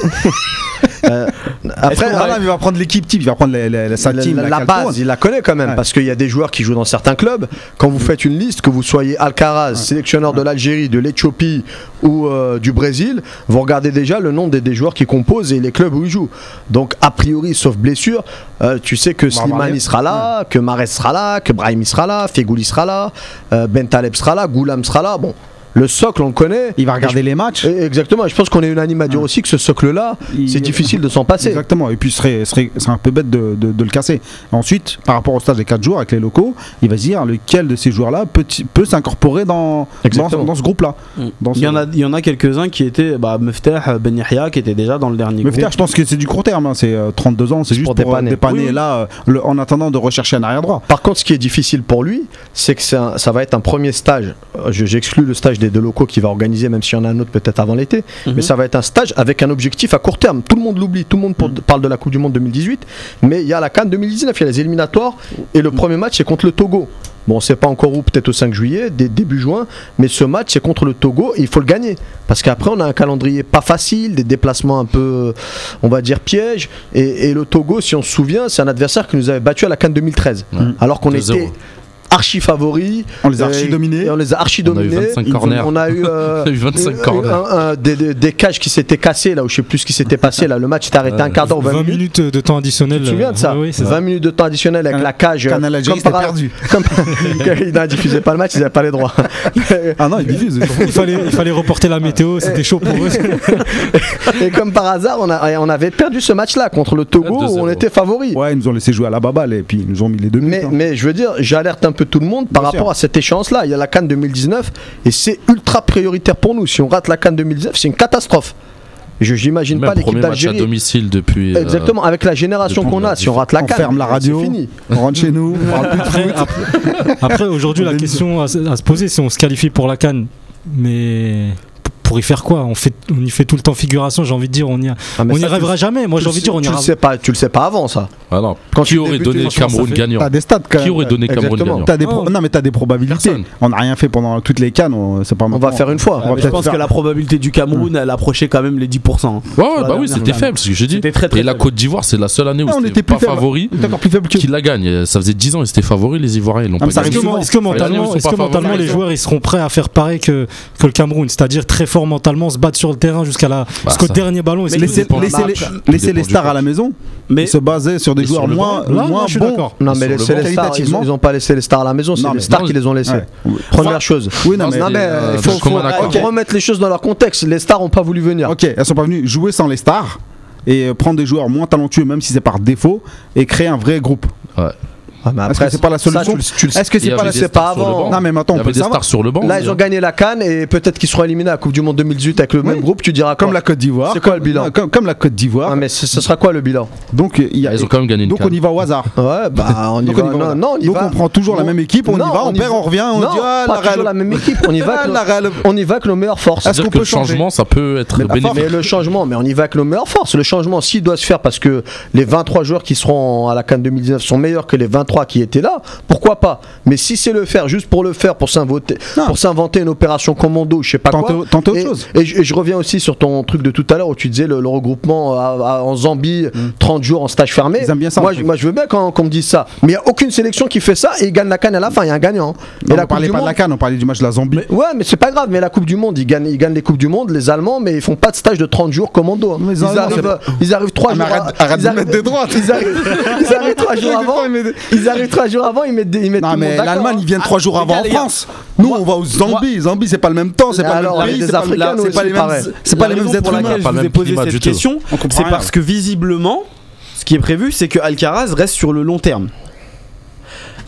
[SPEAKER 5] Après,
[SPEAKER 3] Ah il va prendre l'équipe type, il va prendre la, la, la,
[SPEAKER 5] la,
[SPEAKER 3] team,
[SPEAKER 5] base, il la connaît quand même,
[SPEAKER 3] Ouais.
[SPEAKER 5] parce qu'il y a des joueurs qui jouent dans certains clubs. Quand vous faites une liste, que vous soyez Alcaraz, sélectionneur de l'Algérie, de l'Éthiopie ou euh, du Brésil, vous regardez déjà le nom des, des joueurs qui composent et les clubs où ils jouent. Donc, a priori, sauf blessure, euh, tu sais que Slimani sera là, que Mares sera là, que Brahimi sera là, Fegouli sera là, euh, Ben Taleb sera là, Goulam sera là. Bon, le socle, on le connaît.
[SPEAKER 3] Il va regarder les matchs.
[SPEAKER 5] Et- Exactement, et je pense qu'on est unanime à dire aussi que ce socle-là,
[SPEAKER 3] Il-
[SPEAKER 5] c'est difficile de s'en passer.
[SPEAKER 3] Exactement, et puis ce serait, serait, serait un peu bête de, de- de le casser. Ensuite, par rapport au stage des 4 jours avec les locaux, il va se dire lequel de ces joueurs-là peut, peut s'incorporer dans, dans,
[SPEAKER 5] Exactement.
[SPEAKER 3] dans ce groupe-là. Dans
[SPEAKER 1] Il y
[SPEAKER 3] ce-
[SPEAKER 1] en a, il y en a quelques-uns qui étaient bah, Meftah, Ben Yahya, qui étaient déjà dans le dernier
[SPEAKER 3] Mais
[SPEAKER 1] groupe.
[SPEAKER 3] je pense que c'est du court terme, hein, c'est euh, 32 ans, c'est juste
[SPEAKER 5] pour dépanner.
[SPEAKER 3] euh, dépanner,
[SPEAKER 1] Oui, oui.
[SPEAKER 3] là, euh, le- en attendant de rechercher un arrière droit.
[SPEAKER 5] Par contre, ce qui est difficile pour lui, c'est que un- ça va être un premier stage. Euh, je- J'exclus le stage des deux locaux qui va organiser, même s'il y en a un autre peut-être avant l'été.
[SPEAKER 1] Mhm.
[SPEAKER 5] Mais ça va être un stage avec un objectif à court terme. Tout le monde l'oublie, tout le monde pour- parle de la Coupe du Monde 2018. Mais il y a la Cannes 2019, il y a les éliminatoires. Et le premier match, c'est contre le Togo. Bon, on sait pas encore où, peut-être au 5 juillet, dé- début juin. Mais ce match, c'est contre le Togo et il faut le gagner. Parce qu'après, on a un calendrier pas facile, des déplacements un peu, on va dire, pièges. Et, et le Togo, si on se souvient, c'est un adversaire qui nous avait battu à la Cannes 2013. Alors qu'on
[SPEAKER 2] 2-0.
[SPEAKER 5] était archi favoris.
[SPEAKER 3] On les a
[SPEAKER 5] Euh,
[SPEAKER 3] archi dominés.
[SPEAKER 5] et on les a archi
[SPEAKER 2] On a eu
[SPEAKER 5] dominés.
[SPEAKER 2] 25
[SPEAKER 5] Ils-
[SPEAKER 2] corners.
[SPEAKER 5] On a eu, [laughs] euh,
[SPEAKER 2] On a eu 25
[SPEAKER 5] un-
[SPEAKER 2] corners.
[SPEAKER 5] un- un- des, des- des cages qui s'étaient cassées là, où je sais plus ce qui s'était passé là. Le match s'est arrêté un quart d'heure, 20,
[SPEAKER 4] 20
[SPEAKER 5] minutes.
[SPEAKER 4] minutes de temps additionnel.
[SPEAKER 5] Tu te souviens de ça?
[SPEAKER 4] euh, Oui, c'est
[SPEAKER 5] 20
[SPEAKER 4] ça.
[SPEAKER 5] minutes de temps additionnel avec la cage. euh,
[SPEAKER 3] Canal Algérie,
[SPEAKER 5] comme par-
[SPEAKER 3] c'était perdu. [laughs]
[SPEAKER 5] Comme... [laughs] ils ne diffusaient pas le match, ils n'avaient pas les droits.
[SPEAKER 3] Ah non, il diffuse.
[SPEAKER 4] Il fallait, il fallait reporter la météo, c'était chaud pour eux.
[SPEAKER 5] Et comme par hasard, on, a- on avait perdu ce match-là contre le Togo où on
[SPEAKER 2] 2-0.
[SPEAKER 5] était favori.
[SPEAKER 3] ouais, ils nous ont laissé jouer à la baballe et puis ils nous ont mis les deux
[SPEAKER 5] Mais,
[SPEAKER 3] buts. hein.
[SPEAKER 5] mais je veux dire, j'alerte un peu tout le monde par
[SPEAKER 3] Bien
[SPEAKER 5] rapport
[SPEAKER 3] sûr.
[SPEAKER 5] à cette échéance-là. Il y a la Cannes 2019 et c'est ultra prioritaire pour nous. Si on rate la Cannes 2019, c'est une catastrophe. Je j'imagine pas l'équipe
[SPEAKER 2] match à
[SPEAKER 5] d'Algérie.
[SPEAKER 2] domicile depuis. euh,
[SPEAKER 5] Exactement, avec la génération qu'on a, si on rate la
[SPEAKER 3] On
[SPEAKER 5] canne,
[SPEAKER 3] ferme la radio,
[SPEAKER 5] fini.
[SPEAKER 3] on rentre chez nous, on parle plus de
[SPEAKER 4] Après,
[SPEAKER 3] foot.
[SPEAKER 4] après- après, aujourd'hui, la question à, se- à se poser, c'est on se qualifie pour la Cannes, mais pour y faire quoi on, fait, on y fait tout le temps figuration, j'ai envie de dire, on y, a-
[SPEAKER 5] Ah,
[SPEAKER 4] on y
[SPEAKER 5] ça, tu-
[SPEAKER 4] rêvera jamais. Moi,
[SPEAKER 5] tu
[SPEAKER 4] j'ai envie de dire, on
[SPEAKER 5] le
[SPEAKER 4] y
[SPEAKER 5] sais- tu le sais pas, tu le sais pas avant ça.
[SPEAKER 2] Ah non.
[SPEAKER 5] Quand
[SPEAKER 2] Qui
[SPEAKER 5] tu
[SPEAKER 2] aurait donné Cameroun gagnant
[SPEAKER 3] T'as des stats quand
[SPEAKER 2] Qui aurait donné Cameroun
[SPEAKER 5] Exactement.
[SPEAKER 2] gagnant
[SPEAKER 3] T'as des pro-
[SPEAKER 4] Oh.
[SPEAKER 3] Non mais t'as des probabilités.
[SPEAKER 2] Personne.
[SPEAKER 3] On n'a rien fait pendant toutes les cannes, on- c'est pas
[SPEAKER 5] On va faire une fois.
[SPEAKER 1] mais je pense
[SPEAKER 3] faire-
[SPEAKER 1] que la probabilité du Cameroun, elle approchait quand même les 10%.
[SPEAKER 2] Ouais,
[SPEAKER 1] la
[SPEAKER 2] bah oui, c'était faible, c'est ce que j'ai dit. Et la. Côte d'Ivoire, c'est la seule année où
[SPEAKER 3] Ah, on
[SPEAKER 2] c'était
[SPEAKER 3] était plus
[SPEAKER 2] pas favori
[SPEAKER 3] On est encore plus faible que
[SPEAKER 2] qui la gagne. Ça faisait 10 ans, ils étaient favoris, les Ivoiriens,
[SPEAKER 3] Ah.
[SPEAKER 4] Est-ce que, mentalement, les joueurs ils seront prêts à faire pareil que le Cameroun, c'est-à-dire très fort mentalement, se battre sur le terrain jusqu'à la,
[SPEAKER 2] Bah,
[SPEAKER 4] jusqu'au dernier ballon et
[SPEAKER 3] laisser
[SPEAKER 2] match.
[SPEAKER 3] les, stars à la maison
[SPEAKER 1] Mais
[SPEAKER 3] se baser sur des joueurs moins.
[SPEAKER 4] Là,
[SPEAKER 3] moins
[SPEAKER 4] je suis
[SPEAKER 3] bons.
[SPEAKER 4] d'accord.
[SPEAKER 5] Non, mais
[SPEAKER 2] banc.
[SPEAKER 5] les stars, ils ont, ils ont pas laissé les stars à la maison, c'est
[SPEAKER 3] Non,
[SPEAKER 5] les stars qui les ont laissés. Première chose.
[SPEAKER 3] Oui, non, mais-
[SPEAKER 2] euh,
[SPEAKER 5] il faut, remettre les choses dans leur contexte. Les stars n'ont pas voulu venir.
[SPEAKER 3] Ok, elles sont pas venues jouer sans les stars et prendre des joueurs moins talentueux, même si c'est par défaut, et créer un vrai groupe.
[SPEAKER 5] Ah,
[SPEAKER 3] Est-ce que c'est pas la solution. Est-ce que c'est pas
[SPEAKER 2] avait
[SPEAKER 3] la
[SPEAKER 2] des
[SPEAKER 5] c'est pas
[SPEAKER 2] stars sur le
[SPEAKER 5] avant.
[SPEAKER 2] banc.
[SPEAKER 3] Non, mais maintenant,
[SPEAKER 2] Il y
[SPEAKER 3] on peut
[SPEAKER 2] des stars sur le banc.
[SPEAKER 5] Là, ils ont
[SPEAKER 2] hein.
[SPEAKER 5] gagné la Cannes et peut-être qu'ils seront éliminés à la Coupe du Monde 2018 avec le même groupe. Tu diras quoi
[SPEAKER 3] Comme la Côte d'Ivoire.
[SPEAKER 5] C'est quoi le bilan
[SPEAKER 3] comme, comme la Côte d'Ivoire.
[SPEAKER 5] Ah, mais ce ce sera quoi le bilan?
[SPEAKER 3] Donc, il y a,
[SPEAKER 2] Ah, Ils ont quand même gagné une
[SPEAKER 3] donc on
[SPEAKER 2] canne.
[SPEAKER 3] y va au hasard.
[SPEAKER 5] Ouais, bah on y
[SPEAKER 3] Donc
[SPEAKER 5] va. Non, on y
[SPEAKER 3] Donc
[SPEAKER 5] va.
[SPEAKER 3] on prend toujours la même équipe, on
[SPEAKER 5] Non,
[SPEAKER 3] y va, on
[SPEAKER 5] y
[SPEAKER 3] perd,
[SPEAKER 5] va.
[SPEAKER 3] on revient, on
[SPEAKER 5] non,
[SPEAKER 3] dit ah,
[SPEAKER 5] pas
[SPEAKER 3] la
[SPEAKER 5] toujours
[SPEAKER 3] Real.
[SPEAKER 5] la même équipe. On y va
[SPEAKER 3] Ah,
[SPEAKER 5] on y va avec nos meilleures forces.
[SPEAKER 3] Est-ce qu'on peut
[SPEAKER 2] changement, ça peut être bénéfique.
[SPEAKER 5] Mais le changement, mais on y va avec nos meilleures forces. Le changement, s'il doit se faire parce que les 23 joueurs qui seront à la Cannes 2019 sont meilleurs que les 23 qui étaient là, pourquoi pas? Mais si c'est le faire juste pour le faire, pour s'inventer,
[SPEAKER 3] Non.
[SPEAKER 5] pour s'inventer une opération commando, je sais pas
[SPEAKER 3] Tenter-
[SPEAKER 5] quoi.
[SPEAKER 3] tenter autre
[SPEAKER 5] et,
[SPEAKER 3] chose.
[SPEAKER 5] Et je, et je reviens aussi sur ton truc de tout à l'heure où tu disais le, le regroupement à- à- en Zambie, 30 jours en stage fermé.
[SPEAKER 3] Mm. Ils aiment bien ça,
[SPEAKER 5] Moi, je,
[SPEAKER 3] fait.
[SPEAKER 5] moi, je veux bien qu'on qu'on me dise ça. Mais il n'y a aucune sélection qui fait ça et il gagne la Cannes à la fin. Il y a un gagnant.
[SPEAKER 3] Non,
[SPEAKER 5] et la
[SPEAKER 3] on parlait pas de la canne, on parlait du match de la Zambie.
[SPEAKER 5] Ouais, mais c'est pas grave. Mais la Coupe du Monde, ils gagnent, ils gagnent les Coupes du Monde, les Allemands, mais ils font pas de stage de 30 jours commando. hein.
[SPEAKER 3] Mais
[SPEAKER 5] Ils, arrivent, ils arrivent 3
[SPEAKER 3] Ah, mais
[SPEAKER 5] jours.
[SPEAKER 3] arrête-
[SPEAKER 5] à-
[SPEAKER 3] arrête
[SPEAKER 5] ils
[SPEAKER 3] de des droites. [laughs]
[SPEAKER 5] Ils arrivent, ils arrivent 3 [laughs] jours avant. Ils arrivent 3 jours avant, ils mettent, des- ils mettent
[SPEAKER 3] Non
[SPEAKER 5] tout
[SPEAKER 3] mais l'Allemagne
[SPEAKER 5] hein.
[SPEAKER 3] ils viennent trois jours
[SPEAKER 1] les
[SPEAKER 3] avant en. France. Nous on va aux Zambie. Zambie c'est pas le même temps, c'est pas le même pays, c'est pas,
[SPEAKER 5] Africains,
[SPEAKER 3] c'est
[SPEAKER 5] nous
[SPEAKER 3] pas les mêmes, c'est pas les mêmes êtres humains.
[SPEAKER 1] je vous ai posé cette question, c'est parce que visiblement, ce qui est prévu, c'est que Alcaraz reste sur le long terme.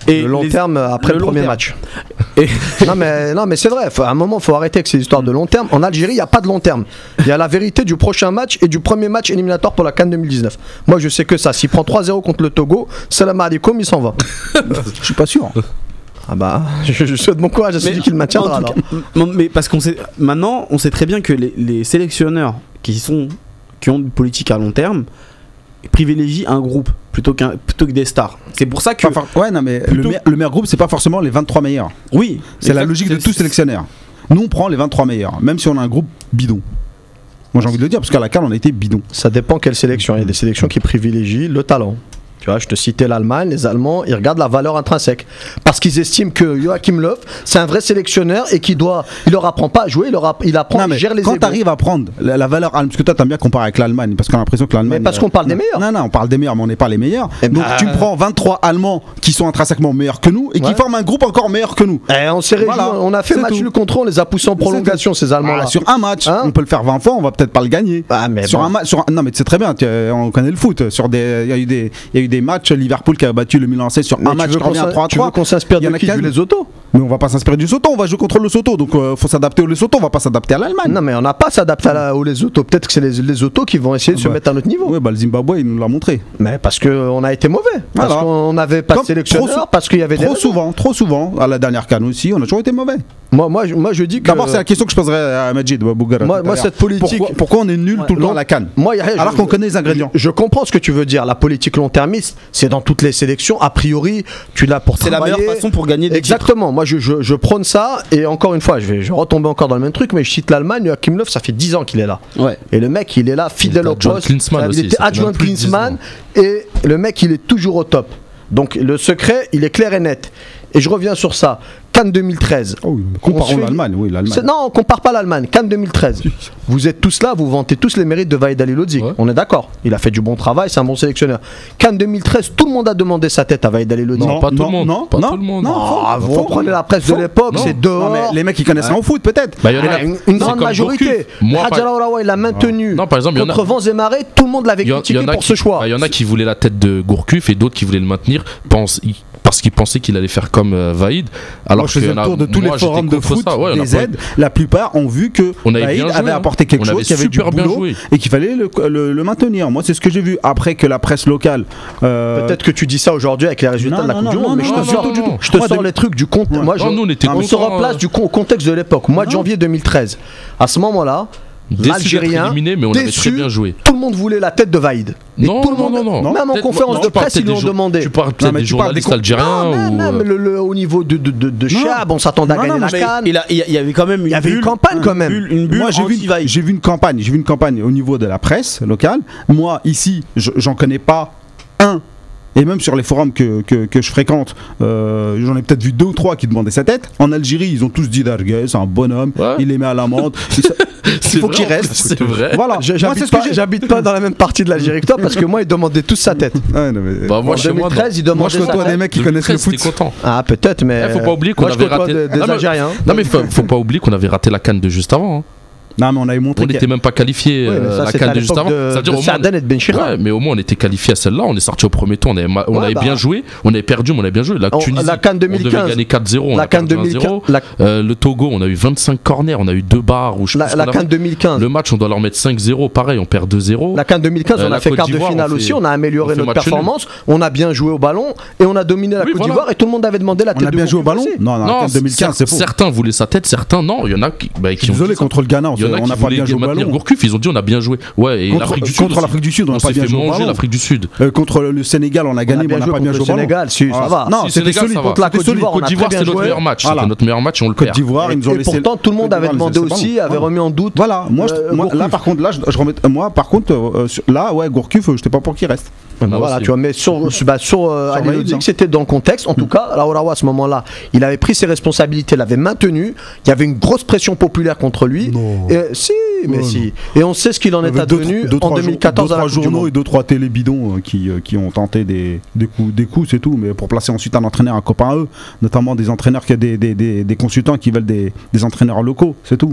[SPEAKER 1] Et
[SPEAKER 5] le long
[SPEAKER 1] les-
[SPEAKER 5] terme après
[SPEAKER 1] le
[SPEAKER 5] premier
[SPEAKER 1] terme.
[SPEAKER 5] match. [laughs]
[SPEAKER 1] Et- [laughs]
[SPEAKER 5] non mais non mais c'est vrai. faut- à un moment, faut arrêter avec ces histoires de long terme. En Algérie, il y a pas de long terme. Il y a la vérité du prochain match et du premier match éliminatoire pour la Cannes 2019. Moi, je sais que ça. S'il prend 3-0 contre le Togo, salam alaikum, il s'en va. [laughs]
[SPEAKER 3] Je suis pas sûr.
[SPEAKER 5] Ah bah, je, je souhaite bon courage à celui qui le maintiendra. alors.
[SPEAKER 1] cas, mais parce qu'on sait maintenant, on sait très bien que les, les sélectionneurs qui sont qui ont une politique à long terme privilégient un groupe plutôt qu'un plutôt que des stars. C'est pour ça que
[SPEAKER 3] Enfin, ouais non mais le,
[SPEAKER 1] Plutôt-
[SPEAKER 3] me- le meilleur groupe c'est pas forcément les 23 meilleurs.
[SPEAKER 1] oui,
[SPEAKER 3] C'est la logique de tout sélectionneur. Nous on prend les 23 meilleurs, même si on a un groupe bidon. Moi j'ai envie de le dire parce qu'à la CAN on a été bidon.
[SPEAKER 5] Ça dépend quelle sélection. Il y a des sélections qui privilégient le talent. Tu vois, je te citais l'Allemagne, les Allemands, ils regardent la valeur intrinsèque. Parce qu'ils estiment que Joachim Löw, c'est un vrai sélectionneur et qu'il doit, il leur apprend pas à jouer, il, leur app- il apprend,
[SPEAKER 3] Non,
[SPEAKER 5] il
[SPEAKER 3] mais
[SPEAKER 5] gère les
[SPEAKER 3] quand tu arrives à prendre la, la valeur allemande, parce que toi t'aimes bien comparer avec l'Allemagne, parce qu'on a l'impression que l'Allemagne.
[SPEAKER 5] Mais parce qu'on parle des meilleurs.
[SPEAKER 3] Non, non, on parle des meilleurs, mais on n'est pas les meilleurs.
[SPEAKER 5] Eh
[SPEAKER 3] Donc
[SPEAKER 5] ben-
[SPEAKER 3] tu prends 23 Allemands qui sont intrinsèquement meilleurs que nous et qui forment un groupe encore meilleur que nous.
[SPEAKER 5] Eh, on s'est réjoui,
[SPEAKER 3] Voilà,
[SPEAKER 5] on a fait match nul contre on les a poussés en prolongation, ces Allemands-là.
[SPEAKER 3] Ah, sur un match,
[SPEAKER 5] Hein
[SPEAKER 3] on peut le faire 20 fois, on va peut-être pas le gagner.
[SPEAKER 5] Ah, mais
[SPEAKER 3] sur
[SPEAKER 5] bon.
[SPEAKER 3] un match, sur un- non mais c'est très bien, tu- on connaît le foot. Sur des, il y a eu des, il y a eu des matchs Liverpool qui a battu le Milan AC sur
[SPEAKER 5] Mais
[SPEAKER 3] un match
[SPEAKER 5] veux
[SPEAKER 3] qui
[SPEAKER 5] qu'on
[SPEAKER 3] revient à
[SPEAKER 5] s'in-
[SPEAKER 3] 3
[SPEAKER 5] tu veux
[SPEAKER 3] 3
[SPEAKER 5] qu'on s'inspire de
[SPEAKER 3] a
[SPEAKER 5] qui
[SPEAKER 3] quinze.
[SPEAKER 5] Du Lesotho
[SPEAKER 3] Mais on va pas s'inspirer du Soto, on va jouer contre le Soto, donc euh, faut s'adapter au Lesotho, on va pas s'adapter à l'Allemagne.
[SPEAKER 5] Non, mais on n'a pas s'adapté à la- aux Lesotho. Peut-être que c'est les Lesotho qui vont essayer de se
[SPEAKER 3] Bah.
[SPEAKER 5] mettre à notre niveau.
[SPEAKER 3] Ouais, bah le Zimbabwe il nous l'a montré.
[SPEAKER 5] Mais parce qu'on a été mauvais. Parce
[SPEAKER 3] Voilà.
[SPEAKER 5] qu'on n'avait pas
[SPEAKER 3] Comme
[SPEAKER 5] de sélectionneur, parce qu'il y avait des.
[SPEAKER 3] Trop souvent, trop souvent, à la dernière canne aussi, on a toujours été mauvais.
[SPEAKER 5] Moi, moi, je- moi, je dis que.
[SPEAKER 3] D'abord, c'est la question que je poserais à Majid Bougara.
[SPEAKER 5] Moi- moi, cette politique-
[SPEAKER 3] Pourquoi, pourquoi on est nul tout le
[SPEAKER 5] non.
[SPEAKER 3] temps à la canne
[SPEAKER 5] Moi, a
[SPEAKER 3] Alors qu'on connaît les ingrédients.
[SPEAKER 5] Je comprends ce que tu veux dire. La politique long-termiste, c'est dans toutes les sélections. A priori, tu l'as pour
[SPEAKER 1] c'est la meilleure façon pour gagner des titres.
[SPEAKER 5] Exactement. Moi, je, je, je prône ça. Et encore une fois, je vais, je retomber encore dans le même truc, mais je cite l'Allemagne. Joachim Löw, ça fait 10 ans qu'il est là.
[SPEAKER 1] Ouais.
[SPEAKER 5] Et le mec, il est là, fidèle au
[SPEAKER 2] adjoint
[SPEAKER 5] poste. Il
[SPEAKER 2] aussi,
[SPEAKER 5] était adjoint
[SPEAKER 2] même plus de 10
[SPEAKER 5] Klinsmann. Et le mec, il est toujours au top. Donc le secret, il est clair et net. Et je reviens sur ça. Cannes 2013.
[SPEAKER 3] Oh, oui,
[SPEAKER 5] On se
[SPEAKER 3] comparons l'Allemagne, oui, l'Allemagne.
[SPEAKER 5] Non, on compare pas l'Allemagne. Cannes 2013. [laughs] Vous êtes tous là, vous vantez tous les mérites de Vaïd.
[SPEAKER 2] Ouais.
[SPEAKER 5] On est d'accord. Il a fait du bon travail, c'est un bon sélectionneur. Cannes 2013, tout le monde a demandé sa tête à Vaïd Alilodzic.
[SPEAKER 2] Non, pas tout le monde.
[SPEAKER 3] non,
[SPEAKER 2] pas
[SPEAKER 3] non,
[SPEAKER 2] tout le monde.
[SPEAKER 3] non.
[SPEAKER 5] Ah, vous reprenez la presse de l'époque, c'est
[SPEAKER 3] Non,
[SPEAKER 5] dehors.
[SPEAKER 3] mais les mecs qui connaissent rien au foot, peut-être.
[SPEAKER 2] Bah, il y en a-
[SPEAKER 5] Ah, une, une grande majorité.
[SPEAKER 2] Moi,
[SPEAKER 5] il l'a maintenu.
[SPEAKER 2] Non, par exemple,
[SPEAKER 5] Contre Vents et Marais, tout le monde l'avait critiqué
[SPEAKER 2] en a
[SPEAKER 5] pour
[SPEAKER 2] qui,
[SPEAKER 5] ce choix.
[SPEAKER 2] bah, il y en a qui voulaient la tête de Gourcuff et d'autres qui voulaient le maintenir. Pense, ils- parce qu'il pensait qu'il allait faire comme euh, Vaïd. Alors
[SPEAKER 3] Moi, je faisais le tour de tous
[SPEAKER 2] moi,
[SPEAKER 3] les forums de foot,
[SPEAKER 2] ça. Ouais, pas-
[SPEAKER 3] aides. La plupart ont vu que
[SPEAKER 2] On avait
[SPEAKER 3] Vaïd
[SPEAKER 2] bien joué,
[SPEAKER 3] avait apporté quelque chose,
[SPEAKER 2] avait
[SPEAKER 3] qu'il avait du boulot
[SPEAKER 2] joué.
[SPEAKER 3] et qu'il fallait le, le- le maintenir. Moi, c'est ce que j'ai vu. Après que la presse locale. euh,
[SPEAKER 5] Peut-être que tu dis ça aujourd'hui avec les résultats
[SPEAKER 3] Non,
[SPEAKER 5] de la Coupe du Monde, mais je te sors, je te les trucs du compte. Moi, je,
[SPEAKER 2] on
[SPEAKER 5] se replace
[SPEAKER 2] euh.
[SPEAKER 5] du contexte de l'époque. Mois de janvier 2013. À ce moment-là, l'Algérien,
[SPEAKER 2] éliminé, mais on avait
[SPEAKER 5] déçu,
[SPEAKER 2] très bien joué.
[SPEAKER 5] tout le monde voulait la tête de Vaïd. Et
[SPEAKER 2] Non,
[SPEAKER 5] tout le
[SPEAKER 2] non,
[SPEAKER 5] monde-
[SPEAKER 2] non, non.
[SPEAKER 5] Même en conférence
[SPEAKER 2] non,
[SPEAKER 5] de presse, ils l'ont
[SPEAKER 2] des
[SPEAKER 5] demandé.
[SPEAKER 2] Tu parles peut-être des
[SPEAKER 3] tu parles des
[SPEAKER 2] journalistes
[SPEAKER 3] con-
[SPEAKER 2] algériens
[SPEAKER 5] Non,
[SPEAKER 2] ou.
[SPEAKER 5] même
[SPEAKER 2] euh,
[SPEAKER 5] le, le- au niveau de, de, de, de
[SPEAKER 3] Non.
[SPEAKER 5] Chab, on s'attendait à
[SPEAKER 3] Non,
[SPEAKER 5] gagner
[SPEAKER 3] non,
[SPEAKER 5] la canne.
[SPEAKER 1] il, a- il y a- il y avait quand même une,
[SPEAKER 5] Il y avait une
[SPEAKER 1] bulle-
[SPEAKER 5] campagne, quand même.
[SPEAKER 1] bulle- une bulle
[SPEAKER 3] Moi, j'ai vu, j'ai vu une campagne. J'ai vu une campagne au niveau de la presse locale. Moi, ici, je- j'en connais pas un. Et même sur les forums que, que, que je fréquente, euh, j'en ai peut-être vu deux ou trois qui demandaient sa tête. En Algérie, ils ont tous dit Darguez, c'est un bonhomme,
[SPEAKER 2] Ouais.
[SPEAKER 3] il les met à l'amende. [laughs] [laughs] Il faut
[SPEAKER 2] vrai,
[SPEAKER 3] qu'il reste.
[SPEAKER 2] C'est vrai.
[SPEAKER 3] Voilà,
[SPEAKER 5] Je-
[SPEAKER 3] Moi,
[SPEAKER 5] J'habite
[SPEAKER 3] ce que
[SPEAKER 5] pas,
[SPEAKER 3] j'ai.
[SPEAKER 5] j'habite pas dans la même partie de l'Algérie que [laughs] toi parce que moi ils demandaient tous sa tête.
[SPEAKER 3] Ouais, non, mais-
[SPEAKER 2] Bah, moi,
[SPEAKER 5] en
[SPEAKER 2] chez moi,
[SPEAKER 5] 2013 ils
[SPEAKER 3] moi,
[SPEAKER 5] demandaient
[SPEAKER 3] je
[SPEAKER 5] sa
[SPEAKER 3] côtoie des mecs qui connaissent le
[SPEAKER 2] 2013,
[SPEAKER 3] foot.
[SPEAKER 2] content.
[SPEAKER 5] Ah peut-être mais.
[SPEAKER 2] Eh, faut pas oublier qu'on
[SPEAKER 5] moi, je
[SPEAKER 2] avait raté.
[SPEAKER 5] des, des
[SPEAKER 2] Non, mais-
[SPEAKER 5] Algériens.
[SPEAKER 2] Non mais faut, faut pas oublier qu'on avait raté la canne de juste avant. hein.
[SPEAKER 3] Non, mais on avait montré
[SPEAKER 2] On
[SPEAKER 3] a-
[SPEAKER 2] n'était même pas qualifié
[SPEAKER 5] Oui, mais
[SPEAKER 2] euh, la canne de juste avant.
[SPEAKER 5] de-
[SPEAKER 2] Ça veut dire au moins-
[SPEAKER 5] et de Benchira.
[SPEAKER 2] Ouais, mais au moins on était qualifié à celle-là. On est sorti au premier tour. On avait, on
[SPEAKER 5] Ouais,
[SPEAKER 2] avait
[SPEAKER 5] bah.
[SPEAKER 2] bien joué. On avait perdu, mais on avait bien joué. La
[SPEAKER 5] On-
[SPEAKER 2] Tunisie,
[SPEAKER 5] la CAN
[SPEAKER 2] on devait
[SPEAKER 5] 2015.
[SPEAKER 2] gagner 4-0. On
[SPEAKER 5] La
[SPEAKER 2] a
[SPEAKER 5] CAN
[SPEAKER 2] perdu
[SPEAKER 5] 2015.
[SPEAKER 2] 1-0.
[SPEAKER 5] La,
[SPEAKER 2] Euh, le Togo, on a eu 25 corners, on a eu deux barres. Ou
[SPEAKER 5] la, la
[SPEAKER 2] qu'on a
[SPEAKER 5] CAN
[SPEAKER 2] fait.
[SPEAKER 5] 2015.
[SPEAKER 2] Le match, on doit leur mettre 5-0. Pareil, on perd 2-0.
[SPEAKER 5] La CAN 2015,
[SPEAKER 2] Euh,
[SPEAKER 5] on a fait quart de finale
[SPEAKER 2] on
[SPEAKER 5] aussi, on a amélioré
[SPEAKER 2] on
[SPEAKER 5] notre performance, on a bien joué au ballon et on a dominé la Côte d'Ivoire et tout le monde avait demandé la
[SPEAKER 3] On
[SPEAKER 5] tête
[SPEAKER 3] a
[SPEAKER 5] de
[SPEAKER 3] bien joué au ballon. Non, non, la
[SPEAKER 2] Non,
[SPEAKER 3] CAN 2015, c'est
[SPEAKER 2] cer-
[SPEAKER 3] faux.
[SPEAKER 2] certains voulaient sa tête, certains non. Il y en a qui, bah,
[SPEAKER 3] désolé, contre le Ghana, on
[SPEAKER 2] y en a
[SPEAKER 3] on
[SPEAKER 2] qui
[SPEAKER 3] n'a pas bien joué au ballon.
[SPEAKER 2] Gourcuff, ils ont dit on a bien joué. Ouais, et
[SPEAKER 3] Contre-
[SPEAKER 2] l'Afrique du Sud.
[SPEAKER 3] contre
[SPEAKER 2] aussi.
[SPEAKER 3] l'Afrique du Sud, on n'a pas
[SPEAKER 2] s'est
[SPEAKER 3] bien
[SPEAKER 2] fait
[SPEAKER 3] joué au
[SPEAKER 2] manger
[SPEAKER 3] ballon.
[SPEAKER 2] l'Afrique du Sud.
[SPEAKER 3] Euh, contre le Sénégal, on a gagné, mais
[SPEAKER 5] bien
[SPEAKER 3] on n'a
[SPEAKER 5] joué
[SPEAKER 3] pas bien
[SPEAKER 5] contre
[SPEAKER 3] joué au ballon.
[SPEAKER 5] Sénégal, si, ça
[SPEAKER 3] Ah,
[SPEAKER 5] va.
[SPEAKER 3] Non, c'était solide.
[SPEAKER 5] Contre la Côte d'Ivoire,
[SPEAKER 2] Côte d'Ivoire,
[SPEAKER 5] bien
[SPEAKER 2] notre meilleur match. C'était notre meilleur match on le
[SPEAKER 3] Côte d'Ivoire, ils nous ont
[SPEAKER 5] Et
[SPEAKER 3] laissé.
[SPEAKER 5] pourtant, tout le monde avait demandé aussi, avait remis en doute.
[SPEAKER 3] Voilà, moi, je-
[SPEAKER 5] Euh,
[SPEAKER 3] là par contre, là, je, je remets, moi par contre, euh, là, ouais, Gourcuff, euh, j'étais pas pour qu'il reste.
[SPEAKER 5] Bah
[SPEAKER 2] Moi
[SPEAKER 5] voilà,
[SPEAKER 2] aussi.
[SPEAKER 5] tu vois, mais sur, sur, bah, sur euh,
[SPEAKER 3] hein.
[SPEAKER 5] que c'était dans le contexte. En tout cas, Raourawa, à ce moment-là, il avait pris ses responsabilités, l'avait maintenu. Il y avait une grosse pression populaire contre lui.
[SPEAKER 3] Non.
[SPEAKER 5] Et, si, mais
[SPEAKER 3] Non,
[SPEAKER 5] si. Et on sait ce qu'il en est
[SPEAKER 3] deux,
[SPEAKER 5] advenu
[SPEAKER 3] deux,
[SPEAKER 5] en
[SPEAKER 3] trois
[SPEAKER 5] 2014
[SPEAKER 3] jour-
[SPEAKER 5] à la
[SPEAKER 3] deux,
[SPEAKER 5] Coupe du Monde.
[SPEAKER 3] et deux trois télébidons euh, qui, euh, qui ont tenté des, des coups, des coups, c'est tout. Mais pour placer ensuite un entraîneur, un copain à eux, notamment des entraîneurs qui des, des, des, des consultants qui veulent des, des entraîneurs locaux, c'est tout.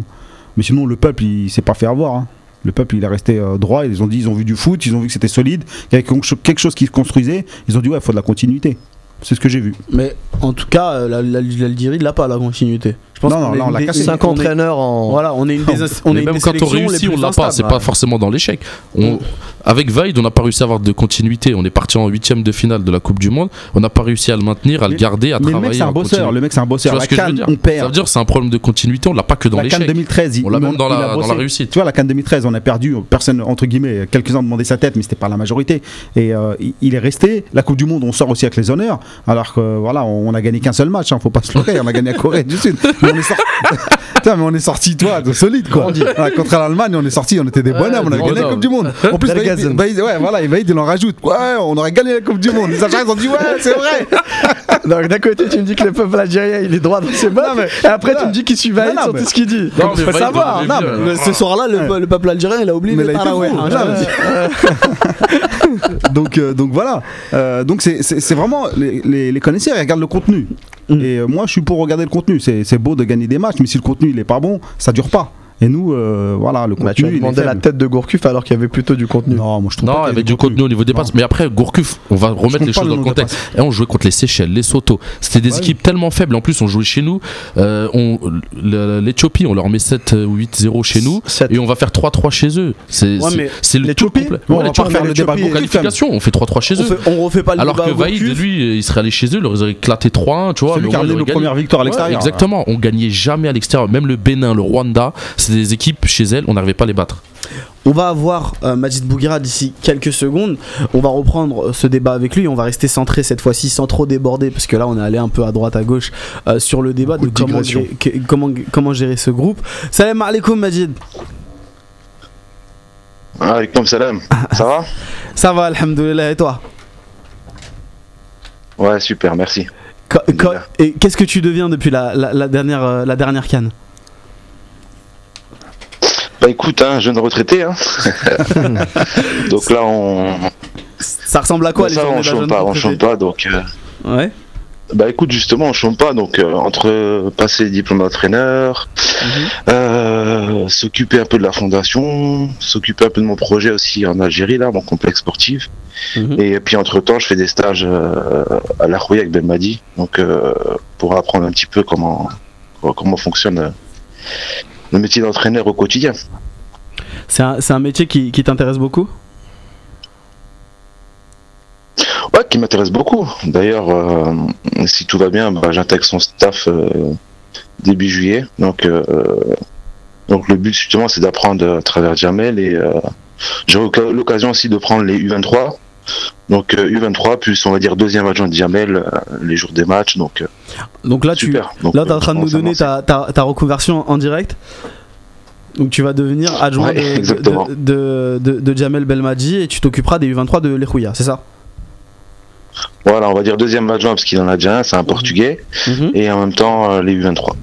[SPEAKER 3] Mais sinon, le peuple, il s'est pas fait avoir. hein. Le peuple, il est resté euh, droit. Ils ont dit, ils ont vu du foot, ils ont vu que c'était solide, qu'il y avait quelque chose- qui se construisait. Ils ont dit, ouais, il faut de la continuité. C'est ce que j'ai vu.
[SPEAKER 1] Mais en tout cas, euh, la- la- l'Algérie, il n'a pas la continuité. Je pense
[SPEAKER 3] Non, non, là, on l'a cassé.
[SPEAKER 5] Cinq
[SPEAKER 1] on est-
[SPEAKER 5] entraîneurs en.
[SPEAKER 1] Voilà, on est une des, on est
[SPEAKER 2] même
[SPEAKER 1] des
[SPEAKER 2] quand on réussit, on l'a pas. C'est pas forcément dans l'échec. On- Avec Vaid, on n'a pas réussi à avoir de continuité. On est parti en huitième de finale de la Coupe du Monde. On n'a pas réussi à le maintenir, à le garder, à
[SPEAKER 3] Mais le
[SPEAKER 2] travailler.
[SPEAKER 3] mec, c'est un bosseur. Le mec, c'est un
[SPEAKER 2] Tu
[SPEAKER 3] bosseur.
[SPEAKER 2] vois
[SPEAKER 3] La
[SPEAKER 2] ce que je veux
[SPEAKER 3] Cannes,
[SPEAKER 2] dire
[SPEAKER 3] on
[SPEAKER 2] Ça
[SPEAKER 3] perd.
[SPEAKER 2] veut dire que c'est un problème de continuité. On l'a pas que dans
[SPEAKER 3] la Cannes
[SPEAKER 2] l'échec.
[SPEAKER 3] 2013, il-
[SPEAKER 2] On l'a même dans la- dans la réussite.
[SPEAKER 3] Tu vois, la Cannes 2013, on a perdu, personne, entre guillemets, quelques-uns demandaient sa tête, mais c'était pas la majorité. Et euh, il- est resté. La Coupe du Monde, on sort aussi avec les honneurs, alors que voilà, on, on a gagné qu'un seul match, hein, faut pas se leurrer, on a gagné à Corée du Sud. [laughs] Mais on est sorti, [laughs] Putain, mais on est sorti, toi, de solide, quoi. Ouais, contre l'Allemagne, on est sorti, on était des bonhommes, on a gagné la. Coupe du Monde. En plus, Vaïd. Vaïd- ouais, voilà, Vaïd, il en rajoute. Ouais, on aurait gagné la Coupe du Monde. Les Algériens ils ont dit, ouais, c'est vrai. [laughs]
[SPEAKER 5] Donc d'un côté, tu me dis que le peuple algérien, il est droit dans ses bottes. Et après, tu me dis qu'il suit Vaïd sur tout ce qu'il dit.
[SPEAKER 2] Non,
[SPEAKER 5] faut savoir.
[SPEAKER 1] Le- Ce soir-là, le, le peuple algérien, il a oublié
[SPEAKER 3] Mais
[SPEAKER 1] le
[SPEAKER 3] là, il était
[SPEAKER 1] Taraweh,
[SPEAKER 3] fou. Non,
[SPEAKER 1] je-
[SPEAKER 3] mais- [laughs] donc, euh, donc voilà. Euh, donc c'est- vraiment les, les, les connaisseurs, ils regardent le contenu. Et euh, moi, je suis pour regarder le contenu. C'est beau de gagner des matchs, mais si le contenu il est pas bon, ça dure pas. Et nous, euh, voilà, le
[SPEAKER 5] Bah, tu
[SPEAKER 3] contenu.
[SPEAKER 5] as
[SPEAKER 3] il
[SPEAKER 5] demandé la tête de Gourcuff alors qu'il y avait plutôt du contenu.
[SPEAKER 3] Non, moi je trouve
[SPEAKER 2] Non,
[SPEAKER 3] pas
[SPEAKER 2] il y
[SPEAKER 3] qu'il
[SPEAKER 2] avait du contenu au niveau des passes. Mais après, Gourcuff, on va remettre les choses
[SPEAKER 3] le
[SPEAKER 2] dans le contexte. Et on jouait contre les Seychelles, les Soto. C'était des
[SPEAKER 3] Ouais.
[SPEAKER 2] équipes tellement faibles. En plus, on jouait chez nous. Euh, on- le- L'Éthiopie, on leur met 7 ou 8-0 chez nous. Et on va faire 3-3 chez eux. C'est
[SPEAKER 1] Ouais,
[SPEAKER 2] le tout complet.
[SPEAKER 3] On va pas faire le débat
[SPEAKER 2] qualification, on fait 3-3 chez eux.
[SPEAKER 1] on refait pas le
[SPEAKER 2] Alors que Vaïd, lui, il serait allé chez eux, il leur aurait éclaté 3-1, tu vois. Il
[SPEAKER 3] nos premières victoires à l'extérieur.
[SPEAKER 2] exactement, on gagnait jamais à l'extérieur. Même le Bénin, le Rwanda, c'est des équipes chez elles, on n'arrivait pas à les battre.
[SPEAKER 1] On va avoir euh, Majid Bouguera d'ici quelques secondes. On va reprendre euh, ce débat avec lui. On va rester centré cette fois-ci sans trop déborder parce que là on est allé un peu à droite à gauche euh, sur le débat de
[SPEAKER 5] Beaucoup de
[SPEAKER 1] comment,
[SPEAKER 5] digression.
[SPEAKER 1] gé- que- comment, comment gérer ce groupe. Salam alaikum Majid.
[SPEAKER 7] Alaikum salam. [laughs] Ça va?
[SPEAKER 1] Ça va, alhamdoulilah et toi?
[SPEAKER 7] Ouais, super, merci.
[SPEAKER 1] Et qu'est-ce que tu deviens depuis la, la- la dernière, la dernière canne?
[SPEAKER 7] Bah écoute, hein, jeune retraité. Hein. [laughs] donc là, on.
[SPEAKER 1] Ça ressemble à quoi
[SPEAKER 7] Bah,
[SPEAKER 1] les
[SPEAKER 7] ça, on
[SPEAKER 1] jeune
[SPEAKER 7] pas, on chante pas. Donc, euh,
[SPEAKER 1] Ouais.
[SPEAKER 7] bah écoute, justement, on chante pas. Donc, euh, entre euh, passer diplôme d'entraîneur,
[SPEAKER 1] Mhm.
[SPEAKER 7] euh, s'occuper un peu de la fondation, s'occuper un peu de mon projet aussi en Algérie, là, mon complexe sportif.
[SPEAKER 1] Mhm.
[SPEAKER 7] Et puis entre-temps, je fais des stages à la Rouille avec Belmadi, donc euh, pour apprendre un petit peu comment, comment fonctionne le métier d'entraîneur au quotidien.
[SPEAKER 1] C'est un, métier qui, qui t'intéresse beaucoup?
[SPEAKER 7] Ouais, qui m'intéresse beaucoup. D'ailleurs, euh, si tout va bien, bah, j'intègre son staff euh, début juillet. Donc, euh, donc le but justement, c'est d'apprendre à travers Jamel et j'ai l'occasion aussi de prendre les U23. Donc euh, U23 plus on va dire deuxième adjoint de Jamel les jours des matchs. Donc
[SPEAKER 1] Donc là, tu.
[SPEAKER 7] Donc,
[SPEAKER 1] là, t'es en
[SPEAKER 7] euh,
[SPEAKER 1] train de nous donner ta, ta, ta reconversion en direct. Donc tu vas devenir adjoint
[SPEAKER 7] Ouais, [laughs]
[SPEAKER 1] de, de, de, Jamel Belmadi et tu t'occuperas des U23 de l'Ekouya, c'est ça?
[SPEAKER 7] Voilà, on va dire deuxième adjoint parce qu'il en a déjà un, c'est un portugais.
[SPEAKER 1] Mhm.
[SPEAKER 7] Et en même temps euh, les U23.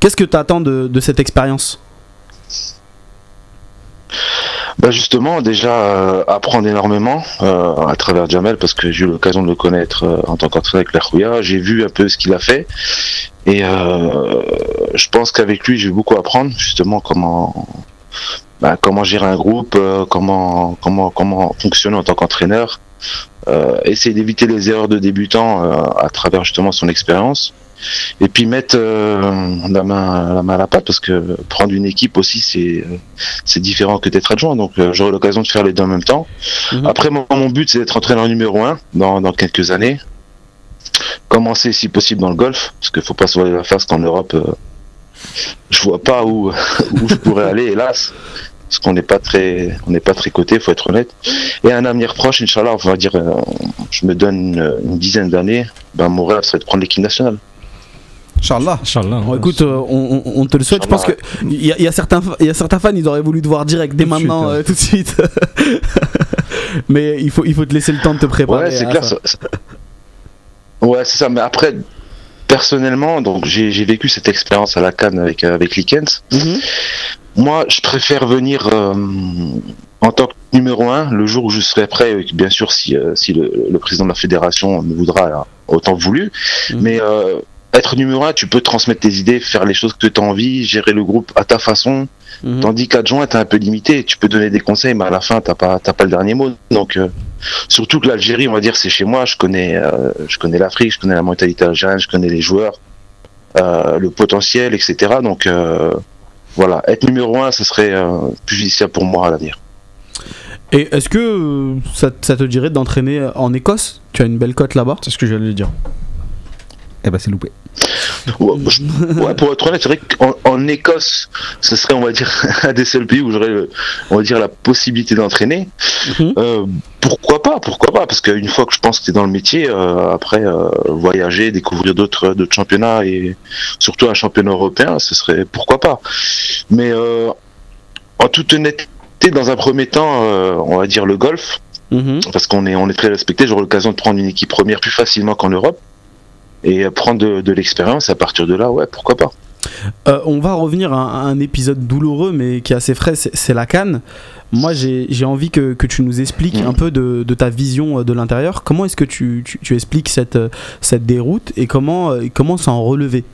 [SPEAKER 1] Qu'est-ce que tu attends de, de cette expérience?
[SPEAKER 7] Bah justement, déjà euh, apprendre énormément euh, à travers Jamel parce que j'ai eu l'occasion de le connaître euh, en tant qu'entraîneur avec la Rouya. J'ai vu un peu ce qu'il a fait et je pense qu'avec lui, j'ai beaucoup apprendre justement comment bah, comment gérer un groupe, comment comment comment fonctionner en tant qu'entraîneur, euh, essayer d'éviter les erreurs de débutants à travers justement son expérience. Et puis mettre euh, la main la main à la pâte parce que prendre une équipe aussi c'est euh, c'est différent que d'être adjoint. Donc euh, j'aurai l'occasion de faire les deux en même temps.
[SPEAKER 1] Mhm.
[SPEAKER 7] Après, mon but, c'est d'être entraîneur numéro un dans, dans quelques années. Commencer, si possible, dans le golf, parce qu'il faut pas se voiler la face qu'en Europe, euh, je vois pas où, [laughs] où je pourrais aller, hélas. Parce qu'on n'est pas très, on n'est pas très coté, faut être honnête. Et un avenir proche, Inch'Allah, on va dire, je me donne une, une dizaine d'années, ben, mon rêve serait de prendre l'équipe nationale.
[SPEAKER 3] Inch'Allah.
[SPEAKER 4] Inch'Allah.
[SPEAKER 1] Bon, écoute, euh, on, te le souhaite. Je pense que il y, a- y a certains, il y a certains fans, ils auraient voulu te voir direct dès
[SPEAKER 3] Tout
[SPEAKER 1] maintenant,
[SPEAKER 3] suite, hein.
[SPEAKER 1] euh, tout de suite. [laughs] Mais il faut, il faut te laisser le temps de te préparer.
[SPEAKER 7] Ouais, c'est clair.
[SPEAKER 1] ça.
[SPEAKER 7] Ouais, c'est ça. Mais après, personnellement, donc j'ai j'ai vécu cette expérience à la Cannes avec euh, avec Likens.
[SPEAKER 1] Mhm.
[SPEAKER 7] Moi, je préfère venir euh, en tant que numéro un le jour où je serai prêt. Bien sûr, si euh, si le, le président de la fédération me voudra là, autant voulu.
[SPEAKER 1] Mhm.
[SPEAKER 7] Mais euh, être numéro un, tu peux transmettre tes idées, faire les choses que tu as envie, gérer le groupe à ta façon.
[SPEAKER 1] Mhm.
[SPEAKER 7] Tandis qu'adjoint, t'es un peu limité. Tu peux donner des conseils, mais à la fin, t'as pas, t'as pas le dernier mot. Donc, euh, surtout que l'Algérie, on va dire, c'est chez moi. Je connais, euh, je connais l'Afrique, je connais la mentalité algérienne, je connais les joueurs, euh, le potentiel, etc. Donc, euh, voilà, être numéro un, ce serait euh, plus judiciaire pour moi à l'avenir.
[SPEAKER 1] Et est-ce que ça, ça te dirait d'entraîner en Écosse? Tu as une belle cote là-bas?
[SPEAKER 5] C'est ce que j'allais dire.
[SPEAKER 3] Eh ben c'est loupé.
[SPEAKER 7] Ouais, je- ouais, pour être honnête, c'est vrai qu'en en Écosse, ce serait, on va dire, [laughs] un des seuls pays où j'aurais, le- on va dire, la possibilité d'entraîner.
[SPEAKER 1] Mhm.
[SPEAKER 7] Euh, pourquoi pas, pourquoi pas Parce qu'une fois que je pense que tu es dans le métier, euh, après, euh, voyager, découvrir d'autres d'autres championnats et surtout un championnat européen, ce serait pourquoi pas. Mais euh, en toute honnêteté, dans un premier temps, euh, on va dire le golf,
[SPEAKER 1] Mhm.
[SPEAKER 7] parce qu'on est, on est très respecté, j'aurai l'occasion de prendre une équipe première plus facilement qu'en Europe et prendre de, de l'expérience. À partir de là, ouais, pourquoi pas.
[SPEAKER 1] Euh, on va revenir à, un- épisode douloureux mais qui est assez frais, c'est la canne. Moi j'ai envie que, que tu nous expliques
[SPEAKER 7] Mhm.
[SPEAKER 1] un peu de, de ta vision euh, de l'intérieur. Comment est-ce que tu, tu- tu expliques cette, euh, cette déroute et comment comment s'en relever?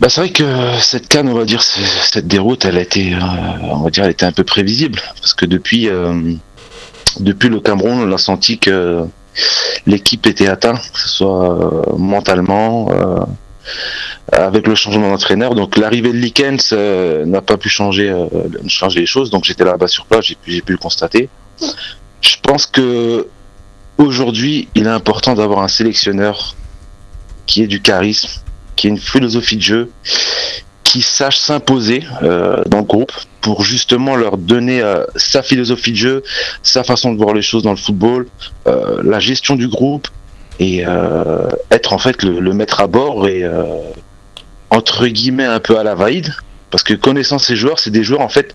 [SPEAKER 7] Bah, c'est vrai que cette canne, on va dire, cette déroute, elle a été, euh, on va dire, elle était un peu prévisible parce que depuis, euh, depuis le Cameroun, on a senti que l'équipe était atteinte, que ce soit euh, mentalement, euh, avec le changement d'entraîneur. Donc l'arrivée de Likens euh, n'a pas pu changer, changer les choses. Donc j'étais là-bas sur place, j'ai pu, j'ai pu le constater. Je pense que aujourd'hui, il est important d'avoir un sélectionneur qui ait du charisme, qui ait une philosophie de jeu, qui sache s'imposer euh, dans le groupe pour justement leur donner euh, sa philosophie de jeu, sa façon de voir les choses dans le football, euh, la gestion du groupe et être en fait le, maître à bord et entre guillemets un peu à la vaïd parce que connaissant ces joueurs, c'est des joueurs en fait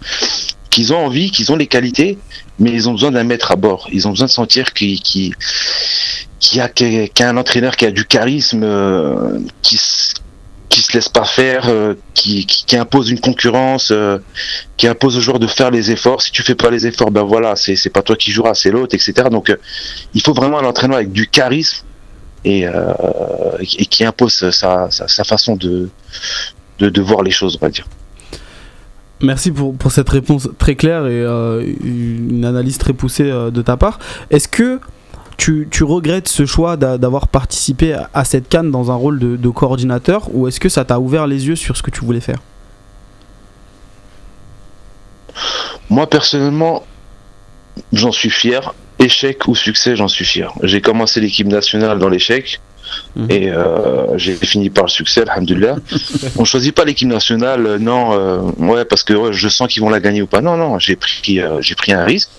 [SPEAKER 7] qu'ils ont envie, qu'ils ont les qualités, mais ils ont besoin d'un maître à bord. Ils ont besoin de sentir qu'il qui, qui a, qu'il y a un entraîneur qui a du charisme, qui, qui se laisse pas faire, euh, qui, qui, impose une concurrence, euh, qui impose aux joueurs de faire les efforts. Si tu fais pas les efforts, ben voilà, c'est pas toi qui joueras, c'est l'autre, etc. Donc euh, il faut vraiment un entraîneur avec du charisme et, qui impose sa, sa, sa façon de de, de voir les choses, on va dire.
[SPEAKER 1] Merci pour, pour cette réponse très claire et une analyse très poussée de ta part. Est-ce que tu, regrettes ce choix d'a- d'avoir participé à, cette canne dans un rôle de coordinateur ou est-ce que ça t'a ouvert les yeux sur ce que tu voulais faire?
[SPEAKER 7] Moi, personnellement, j'en suis fier. Échec ou succès, j'en suis fier. J'ai commencé l'équipe nationale dans l'échec
[SPEAKER 1] Mhm.
[SPEAKER 7] et euh, j'ai fini par le succès, alhamdoulilah. [laughs] On choisit pas l'équipe nationale, euh, non, euh, ouais, parce que ouais, je sens qu'ils vont la gagner ou pas. Non, non, j'ai pris, euh, j'ai pris un risque.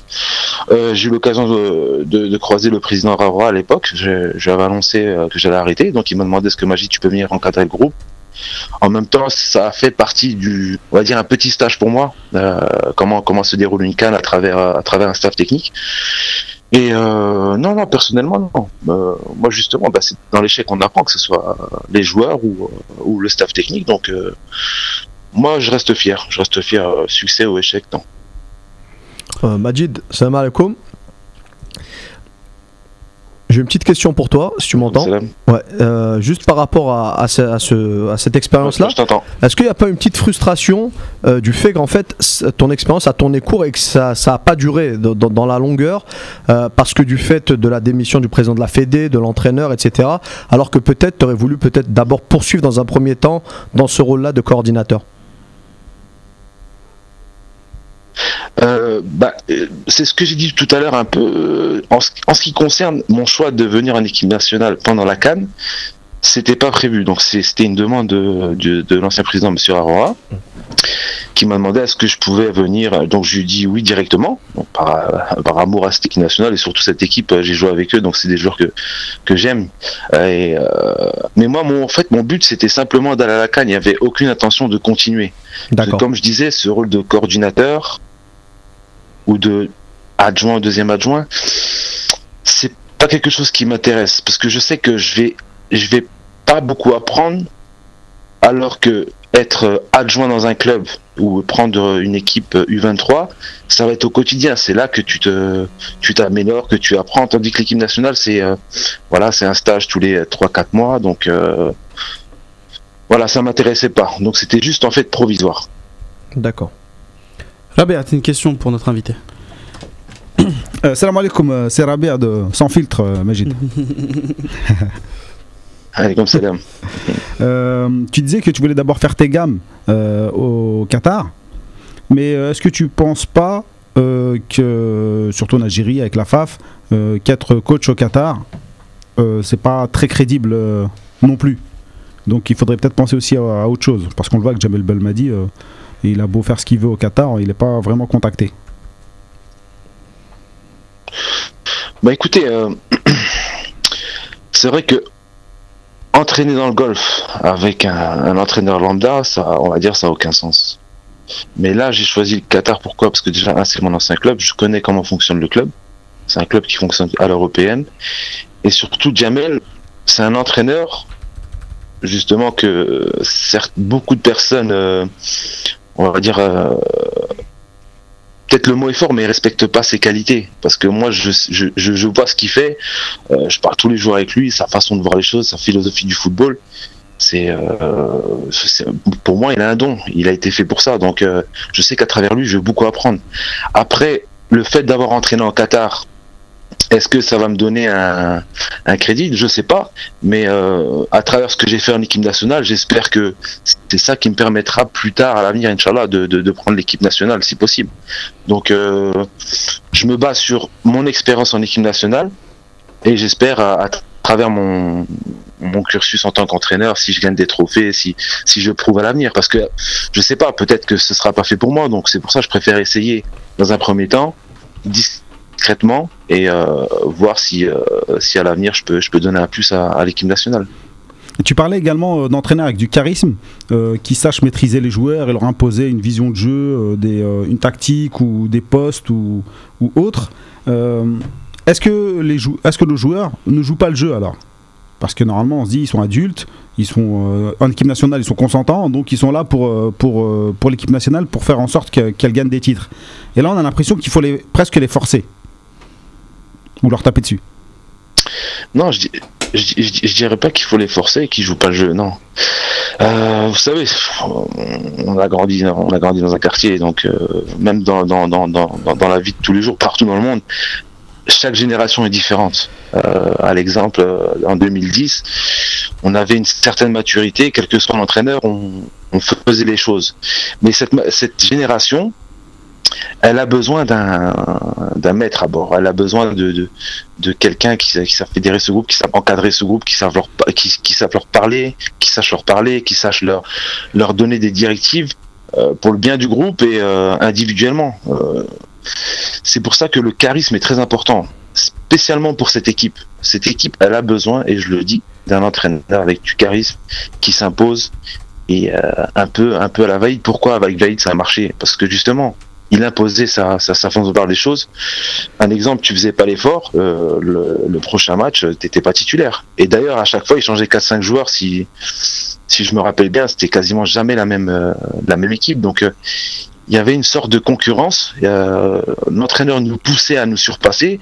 [SPEAKER 7] J'ai eu l'occasion de, de- de croiser le président Ravra à l'époque. Je, je lui avais annoncé que j'allais arrêter, donc il m'a demandé est-ce que Magie, tu peux venir encadrer le groupe? En même temps, ça a fait partie du, on va dire, un petit stage pour moi. euh, comment comment se déroule une canne à travers à travers un staff technique. Et euh, non, non, personnellement, non. Euh, moi, justement, bah, c'est dans l'échec qu'on apprend, que ce soit les joueurs ou, euh, le staff technique. Donc, moi, je reste fier. Je reste fier. succès ou échec, non.
[SPEAKER 5] Majid, salam alaikum. J'ai une petite question pour toi, si tu m'entends. Ouais, euh, juste par rapport à, à ce- à ce- à cette expérience-là,
[SPEAKER 7] Je t'entends.
[SPEAKER 5] est-ce qu'il n'y a pas une petite frustration euh, du fait qu'en fait ton expérience a tourné court et que ça n'a pas duré dans, dans- dans la longueur euh, parce que du fait de la démission du président de la Fédé, de l'entraîneur, etc. Alors que peut-être tu aurais voulu peut-être d'abord poursuivre dans un premier temps dans ce rôle-là de coordinateur?
[SPEAKER 7] Euh, bah, euh, c'est ce que j'ai dit tout à l'heure un peu euh, en, ce, en ce qui concerne mon choix de venir en équipe nationale pendant la Cannes. C'était pas prévu, donc c'était une demande de, de, de l'ancien président Monsieur Aroa qui m'a demandé est-ce que je pouvais venir. Donc je lui ai dit oui directement, donc, par, par amour à cette équipe nationale et surtout cette équipe, euh, j'ai joué avec eux, donc c'est des joueurs que que j'aime. Euh, mais moi, mon, en fait, mon but c'était simplement d'aller à la Cannes. Il n'y avait aucune intention de continuer. Comme je disais, ce rôle de coordinateur ou de adjoint, deuxième adjoint, c'est pas quelque chose qui m'intéresse parce que je sais que je vais, je vais pas beaucoup apprendre alors que être adjoint dans un club ou prendre une équipe U23, ça va être au quotidien. C'est là que tu te, tu t'améliores, que tu apprends. Tandis que l'équipe nationale, c'est, euh, voilà, c'est un stage tous les 3-4 mois. Donc, euh, voilà, ça m'intéressait pas. Donc, c'était juste en fait provisoire.
[SPEAKER 5] D'accord.
[SPEAKER 1] Rabia, t'as une question pour notre invité.
[SPEAKER 3] Euh, salam alaikum, euh, c'est Rabia de Sans filtre, euh, Majid. [laughs]
[SPEAKER 7] Allez, comme salam.
[SPEAKER 3] Euh, tu disais que tu voulais d'abord faire tes gammes euh, au Qatar, mais euh, est-ce que tu penses pas euh, que, surtout en Algérie avec la FAF, euh, qu'être coach au Qatar, euh, c'est pas très crédible euh, non plus? Donc il faudrait peut-être penser aussi à, à autre chose, parce qu'on le voit que Jamel Belmadi, euh, il a beau faire ce qu'il veut au Qatar, il n'est pas vraiment contacté.
[SPEAKER 7] Bah écoutez, euh, [clears throat] c'est vrai que entraîner dans le golf avec un, entraîneur lambda, ça, on va dire, ça a aucun sens. Mais là, j'ai choisi le Qatar. Pourquoi? Parce que déjà, c'est mon ancien club. Je connais comment fonctionne le club. C'est un club qui fonctionne à l'européenne. Et surtout, Jamel, c'est un entraîneur, justement, que beaucoup de personnes, euh, on va dire, euh, peut-être le mot est fort, mais il respecte pas ses qualités. Parce que moi, je, je, je, vois ce qu'il fait. Euh, je parle tous les jours avec lui, sa façon de voir les choses, sa philosophie du football. C'est, euh, pour moi, il a un don. Il a été fait pour ça. Donc, euh, je sais qu'à travers lui, je vais beaucoup apprendre. Après, le fait d'avoir entraîné en Qatar, est-ce que ça va me donner un, un crédit? Je sais pas. Mais euh, à travers ce que j'ai fait en équipe nationale, j'espère que c'est ça qui me permettra plus tard, à l'avenir, Inch'Allah, de, de, de prendre l'équipe nationale, si possible. Donc, euh, je me base sur mon expérience en équipe nationale et j'espère à, à travers mon, mon cursus en tant qu'entraîneur, si je gagne des trophées, si, si je prouve à l'avenir. Parce que je sais pas, peut-être que ce sera pas fait pour moi, donc c'est pour ça que je préfère essayer dans un premier temps, et euh, voir si, euh, si à l'avenir je peux, je peux donner un plus à, l'équipe nationale.
[SPEAKER 3] Tu parlais également euh, d'entraîneurs avec du charisme, qui sachent maîtriser les joueurs et leur imposer une vision de jeu, une tactique ou des postes ou, autre. Est-ce que, les est-ce que nos joueurs ne jouent pas le jeu alors? Parce que normalement on se dit ils sont adultes, ils sont en équipe nationale, ils sont consentants, donc ils sont là pour, pour, pour l'équipe nationale pour faire en sorte que- qu'elle gagne des titres. Et là on a l'impression qu'il faut presque les forcer ou leur taper dessus.
[SPEAKER 7] Non, je, je, dirais pas qu'il faut les forcer et qu'ils jouent pas le jeu, non. Euh, vous savez, on a grandi, dans un quartier, donc euh, même dans, la vie de tous les jours, partout dans le monde, chaque génération est différente. Euh, à l'exemple, en 2010, on avait une certaine maturité, quel que soit l'entraîneur, on, faisait les choses. Mais cette, cette génération, elle a besoin d'un maître à bord. Elle a besoin de, de, de quelqu'un qui, qui savent fédérer ce groupe, qui savent encadrer ce groupe, qui savent leur, qui, qui leur parler, qui sache leur parler, qui sache leur, leur donner des directives euh, pour le bien du groupe et euh, individuellement. Euh, c'est pour ça que le charisme est très important, spécialement pour cette équipe. Cette équipe, elle a besoin, et je le dis, d'un entraîneur avec du charisme qui s'impose et un peu un peu à la Vaïd. Pourquoi avec Vaïd ça a marché? Parce que justement, il imposait sa, sa, façon de voir les choses. Un exemple, tu faisais pas l'effort, euh, le, prochain match, euh, t'étais pas titulaire. Et d'ailleurs, à chaque fois, il changeait 4-5 joueurs. Si, si je me rappelle bien, c'était quasiment jamais la même, euh, la même équipe. Donc, il y avait une sorte de concurrence. L'entraîneur nous poussait à nous surpasser.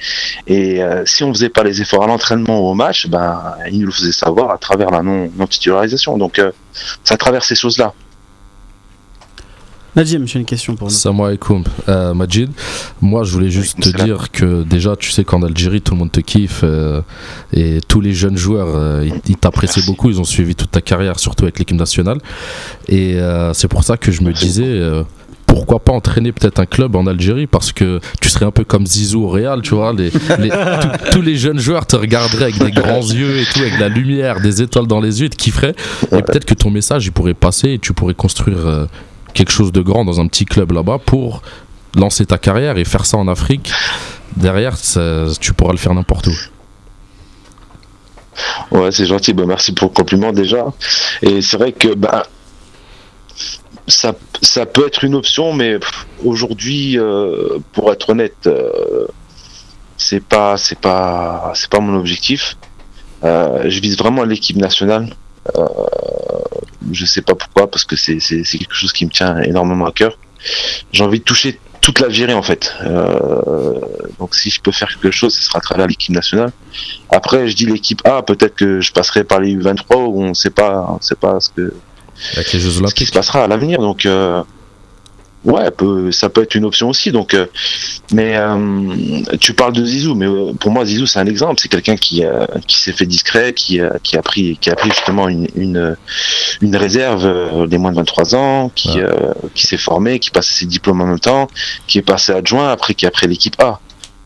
[SPEAKER 7] Et si on faisait pas les efforts à l'entraînement ou au match, ben, il nous le faisait savoir à travers la non- non-titularisation. Donc, ça traverse ces choses-là.
[SPEAKER 1] Nadim, j'ai une question pour nous.
[SPEAKER 2] Salam alaikum. Euh, Majid, moi je voulais juste te dire que déjà tu sais qu'en Algérie tout le monde te kiffe euh, et tous les jeunes joueurs euh, ils, t'apprécient beaucoup, ils ont suivi toute ta carrière surtout avec l'équipe nationale. Et euh, c'est pour ça que je me
[SPEAKER 7] Merci
[SPEAKER 2] disais pourquoi pas entraîner peut-être un club en Algérie? Parce que tu serais un peu comme Zizou au Real, tu vois, les, les- tous- tous les jeunes joueurs te regarderaient avec des grands yeux et tout, avec de la lumière, des étoiles dans les yeux, ils te kifferaient. Et peut-être que ton message il pourrait passer et tu pourrais construire euh, quelque chose de grand dans un petit club là-bas pour lancer ta carrière et faire ça en Afrique. Derrière, tu pourras le faire n'importe où.
[SPEAKER 7] Ouais, c'est gentil. Bah, merci pour le compliment déjà. Et c'est vrai que bah, ça, peut être une option, mais aujourd'hui, euh, pour être honnête, euh, c'est pas, c'est pas, c'est pas mon objectif. Euh, je vise vraiment l'équipe nationale. Euh, je sais pas pourquoi, parce que c'est, quelque chose qui me tient énormément à cœur. J'ai envie de toucher toute l'Algérie en fait. Euh, donc si je peux faire quelque chose, ce sera à travers l'équipe nationale. Après, je dis l'équipe A, peut-être que je passerai par les U23 où on sait pas, on sait pas ce que
[SPEAKER 2] Avec les Jeux
[SPEAKER 7] ce qui se passera à l'avenir. Donc, euh, ouais, peut- ça peut être une option aussi. Donc, euh, mais euh, tu parles de Zizou, mais euh, pour moi, Zizou, c'est un exemple. C'est quelqu'un qui, qui s'est fait discret, qui, qui a pris, qui a pris justement une, une, une réserve des moins de 23 ans, qui,
[SPEAKER 2] Ouais.
[SPEAKER 7] qui s'est formé, qui passait ses diplômes en même temps, qui est passé adjoint, après qui a pris l'équipe A.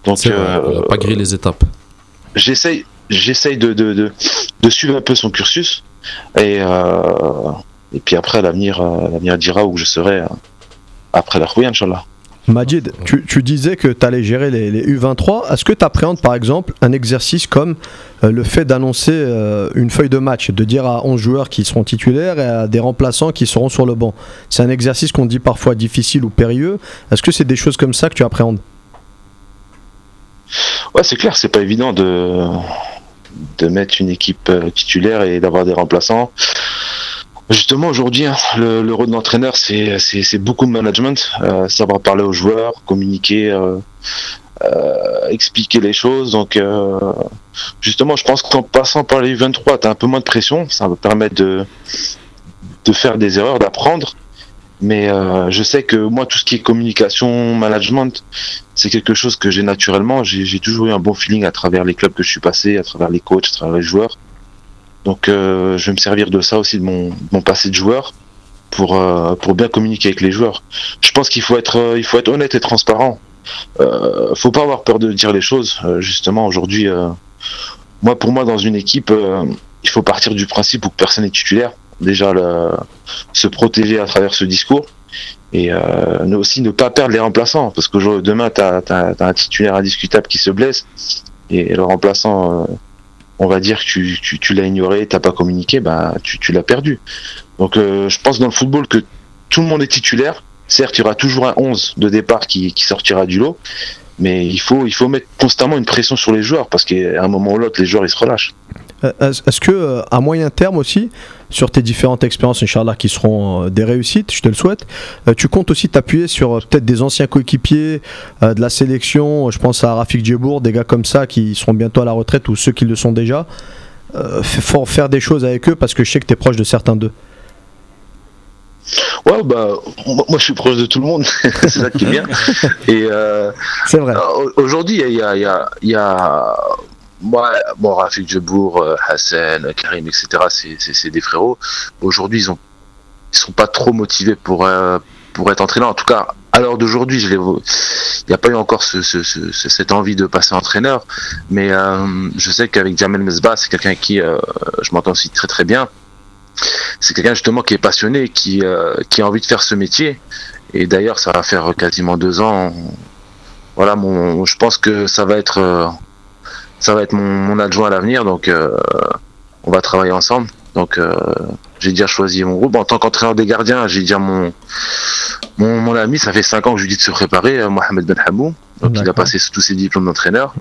[SPEAKER 7] Donc,
[SPEAKER 2] C'est vrai, on a pas grillé les étapes.
[SPEAKER 7] j'essaye j'essaye de, de, de, de suivre un peu son cursus et et puis après l'avenir l'avenir dira où je serai euh, après la Rouille Inch'Allah.
[SPEAKER 5] Majid, tu, tu disais que tu allais gérer les, les U23. Est-ce que tu appréhendes par exemple un exercice comme euh, le fait d'annoncer euh, une feuille de match, de dire à 11 joueurs qui seront titulaires et à des remplaçants qui seront sur le banc? C'est un exercice qu'on dit parfois difficile ou périlleux. Est-ce que c'est des choses comme ça que tu appréhendes?
[SPEAKER 7] Ouais, c'est clair, c'est pas évident de de mettre une équipe euh, titulaire et d'avoir des remplaçants. Justement, aujourd'hui, hein, le, le rôle de l'entraîneur, c'est c'est beaucoup de management, euh, savoir parler aux joueurs, communiquer, euh, euh, expliquer les choses. Donc, justement, je pense qu'en passant par les 23, tu un peu moins de pression. Ça va permettre de faire des erreurs, d'apprendre. Mais je sais que moi, tout ce qui est communication, management, c'est quelque chose que j'ai naturellement. J'ai toujours eu un bon feeling à travers les clubs que je suis passé, à travers les coachs, à travers les joueurs. Donc euh, je vais me servir de ça aussi, de mon, mon passé de joueur, pour, euh, pour bien communiquer avec les joueurs. Je pense qu'il faut être, euh, faut être honnête et transparent. Euh, faut pas avoir peur de dire les choses. Justement, aujourd'hui, moi, pour moi, dans une équipe, il faut partir du principe où personne n'est titulaire. Déjà, le- se protéger à travers ce discours et aussi ne pas perdre les remplaçants parce que demain tu as, un titulaire indiscutable qui se blesse et le remplaçant on va dire que tu, l'as ignoré t'as pas communiqué bah tu, tu l'as perdu. Donc euh, je pense dans le football que tout le monde est titulaire certes, il y aura toujours un 11 de départ qui, sortira du lot, mais il faut, il faut mettre constamment une pression sur les joueurs parce qu'à un moment ou l'autre, les joueurs ils se relâchent.
[SPEAKER 5] Euh, Est-ce que euh, à moyen terme aussi, sur tes différentes expériences, Inch'Allah, qui seront euh, des réussites, je te le souhaite, tu comptes aussi t'appuyer sur peut-être des anciens coéquipiers de la sélection, je pense à Rafik Djebour, des gars comme ça qui seront bientôt à la retraite ou ceux qui le sont déjà, faire des choses avec eux parce que je sais que tu es proche de certains d'eux.
[SPEAKER 7] Ouais, bah, moi moi, je suis proche de tout le monde, [laughs] c'est ça qui est bien. [laughs] Et euh,
[SPEAKER 5] C'est vrai.
[SPEAKER 7] Euh, Aujourd'hui, il y a, y a, y a moi, bon, Rafik Djebour, euh, Hassan, Karim, etc. C'est, des frérots. Aujourd'hui, ils ont, ils sont pas trop motivés pour euh, pour être entraîneurs. En tout cas, à l'heure d'aujourd'hui. Il n'y a pas eu encore ce, ce, ce- ce- cette envie de passer entraîneur, mais euh, je sais qu'avec Jamel Mesbah, c'est quelqu'un qui, euh, je m'entends aussi très très bien. C'est quelqu'un justement qui est passionné, qui euh, qui a envie de faire ce métier. Et d'ailleurs, ça va faire quasiment deux ans. Voilà mon je pense que ça va être euh, ça va être mon, mon adjoint à l'avenir. Donc euh, on va travailler ensemble. Donc j'ai déjà choisi mon groupe. En tant qu'entraîneur des gardiens j'ai déjà mon, mon mon ami. Ça fait cinq ans que je lui dis de se préparer Mohamed Ben Hamou donc il a passé tous ses diplômes d'entraîneur.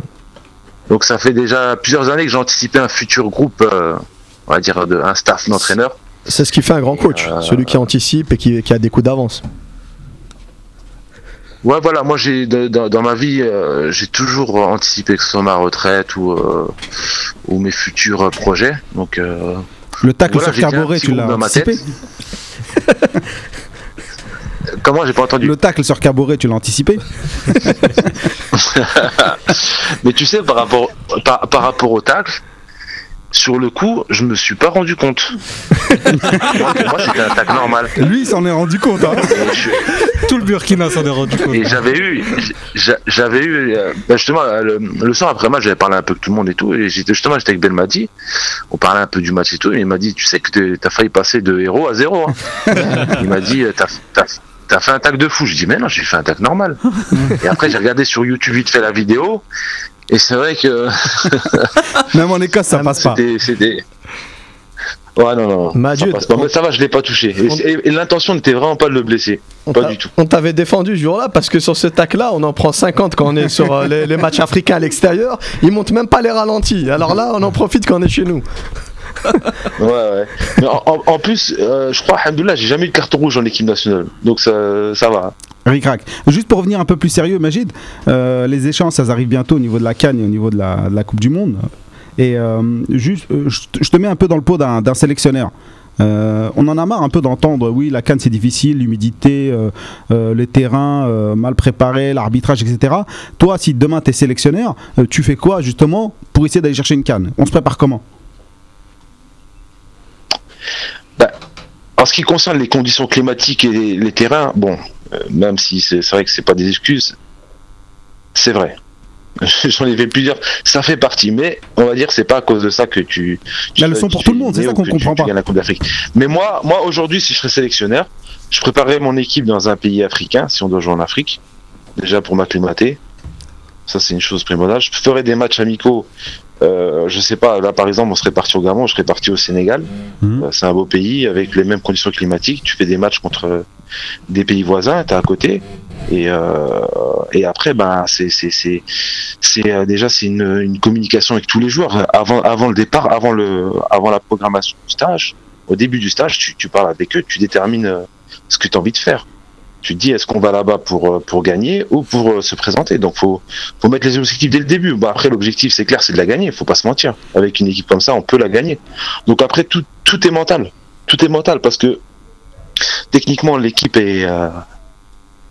[SPEAKER 7] Donc ça fait déjà plusieurs années que j'ai anticipé un futur groupe on va dire de, un staff d'entraîneurs
[SPEAKER 5] C'est ce qui fait un grand coach,
[SPEAKER 7] Euh,
[SPEAKER 5] celui qui anticipe et qui, qui a des coups d'avance.
[SPEAKER 7] Ouais, voilà, moi j'ai dans, dans ma vie, euh, j'ai toujours anticipé que ce soit ma retraite ou euh, ou mes futurs euh, projets. Donc euh,
[SPEAKER 3] Le tacle
[SPEAKER 7] Voilà,
[SPEAKER 3] sur Carboré, tu l'as anticipé [laughs]
[SPEAKER 7] comment j'ai pas entendu
[SPEAKER 3] Le tacle sur Carboré, tu l'as anticipé? [laughs]
[SPEAKER 7] Mais tu sais, par rapport par, par rapport au tacle, sur le coup, je me suis pas rendu compte. [laughs] moi, pour moi, c'était un tacle normal.
[SPEAKER 3] Lui, il s'en est rendu compte. hein.
[SPEAKER 7] Je-
[SPEAKER 4] Tout le Burkina s'en est rendu compte.
[SPEAKER 7] Et j'avais eu, j'a- j'avais eu, euh, bah, justement, le, le soir après match, j'avais parlé un peu avec tout le monde et tout, et j'étais justement, j'étais avec Belmadi, on parlait un peu du match et tout, et il m'a dit, tu sais que t'as failli passer de héros à zéro. hein. [laughs] il m'a dit, euh, t'as fait un tac de fou. Je dis, mais non, j'ai fait un tac normal. et après, j'ai regardé sur YouTube vite fait la vidéo, et c'est vrai que [laughs]
[SPEAKER 3] Même en Écosse, ça passe pas.
[SPEAKER 7] c'était, c'était. Ouais, non, non.
[SPEAKER 5] Madieu,
[SPEAKER 7] ça, passe pas. Mais ça va, je l'ai pas touché. Et, et- et l'intention n'était vraiment pas de le blesser.
[SPEAKER 5] On
[SPEAKER 7] Pas du tout.
[SPEAKER 5] On t'avait défendu ce jour-là parce que sur ce tac-là, on en prend 50 quand on est sur euh, les, les matchs africains à l'extérieur. Ils montent même pas les ralentis. Alors là, on en profite quand on est chez nous. [laughs]
[SPEAKER 7] Ouais, ouais. En, plus, euh, je crois, Alhamdoulilah, j'ai jamais eu de carton rouge en équipe nationale. Donc ça, ça va.
[SPEAKER 3] Ric-rac. Juste pour revenir un peu plus sérieux, Magid, euh, les échéances, ça arrive bientôt au niveau de la Cannes et au niveau de la, Coupe du Monde. Et euh, juste, je te- mets un peu dans le pot d'un sélectionneur. On en a marre un peu d'entendre, oui, la Cannes c'est difficile, l'humidité, les terrains mal préparés, l'arbitrage, etc. Toi, si demain tu es sélectionneur, tu fais quoi justement pour essayer d'aller chercher une Cannes? On se prépare comment?
[SPEAKER 7] En ce qui concerne les conditions climatiques et les, les terrains, bon, euh, même si c'est vrai que c'est pas des excuses, c'est vrai. [laughs] J'en ai fait plusieurs, ça fait partie, mais on va dire que c'est pas à cause de ça que tu. tu
[SPEAKER 3] La leçon pour tout le monde, c'est ça qu'on comprend
[SPEAKER 7] tu,
[SPEAKER 3] pas.
[SPEAKER 7] la Coupe d'Afrique. Mais moi, moi aujourd'hui, si je serais sélectionneur, je préparerais mon équipe dans un pays africain, si on doit jouer en Afrique, déjà pour m'acclimater. Ça, c'est une chose primordiale. Je ferais des matchs amicaux. Euh, je sais pas, là par exemple, on serait parti au Gabon, je serais parti au Sénégal.
[SPEAKER 3] Mhm.
[SPEAKER 7] Euh, C'est un beau pays avec les mêmes conditions climatiques. Tu fais des matchs contre des pays voisins, t'es à côté. Et, euh, et après, ben, c'est c'est c'est c'est euh, déjà c'est une, une communication avec tous les joueurs avant avant le départ, avant le avant la programmation du stage. Au début du stage, tu, tu parles avec eux, tu détermines euh, ce que tu as envie de faire. Tu te dis est-ce qu'on va là-bas pour euh, pour gagner ou pour euh, se présenter? Donc faut faut mettre les objectifs dès le début. Bah après l'objectif c'est clair, c'est de la gagner. Faut pas se mentir. Avec une équipe comme ça, on peut la gagner. Donc après tout tout est mental. Tout est mental parce que techniquement l'équipe est euh,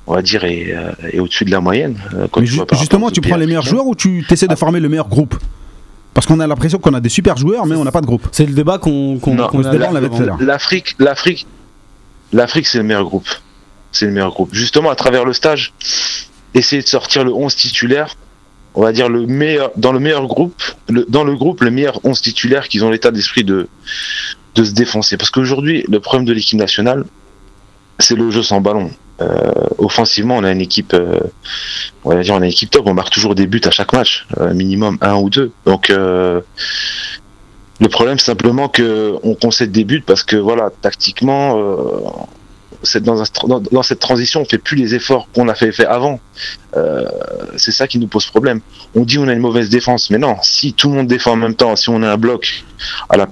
[SPEAKER 7] on va dire est, euh, est au-dessus de la moyenne. euh, quand
[SPEAKER 3] Mais
[SPEAKER 7] tu
[SPEAKER 3] ju-
[SPEAKER 7] vois par
[SPEAKER 3] justement, tu prends les meilleurs joueurs ou tu essaies de former le meilleur groupe? Parce qu'on a l'impression qu'on a des super joueurs, mais on n'a pas de groupe.
[SPEAKER 1] C'est le débat qu'on qu'on
[SPEAKER 3] ce
[SPEAKER 1] a
[SPEAKER 3] débat,
[SPEAKER 1] là
[SPEAKER 3] on l'avait tout à l'heure.
[SPEAKER 7] L'Afrique, l'Afrique, l'Afrique, c'est le meilleur groupe. C'est le meilleur groupe. Justement, à travers le stage, essayer de sortir le 11 titulaire. On va dire le meilleur dans le meilleur groupe, le, dans le groupe le meilleur 11 titulaire qui ont l'état d'esprit de se défoncer. Parce qu'aujourd'hui, le problème de l'équipe nationale, c'est le jeu sans ballon. Euh, offensivement, on a une équipe, euh, on va dire, on a une équipe top. On marque toujours des buts à chaque match, euh, minimum un ou deux. Donc le problème, simplement que on concède des buts parce que voilà, tactiquement, dans, dans, cette transition, on fait plus les efforts qu'on a fait, avant. Euh, c'est ça qui nous pose problème. On dit on a une mauvaise défense, mais non, si tout le monde défend en même temps, si on a un bloc à la,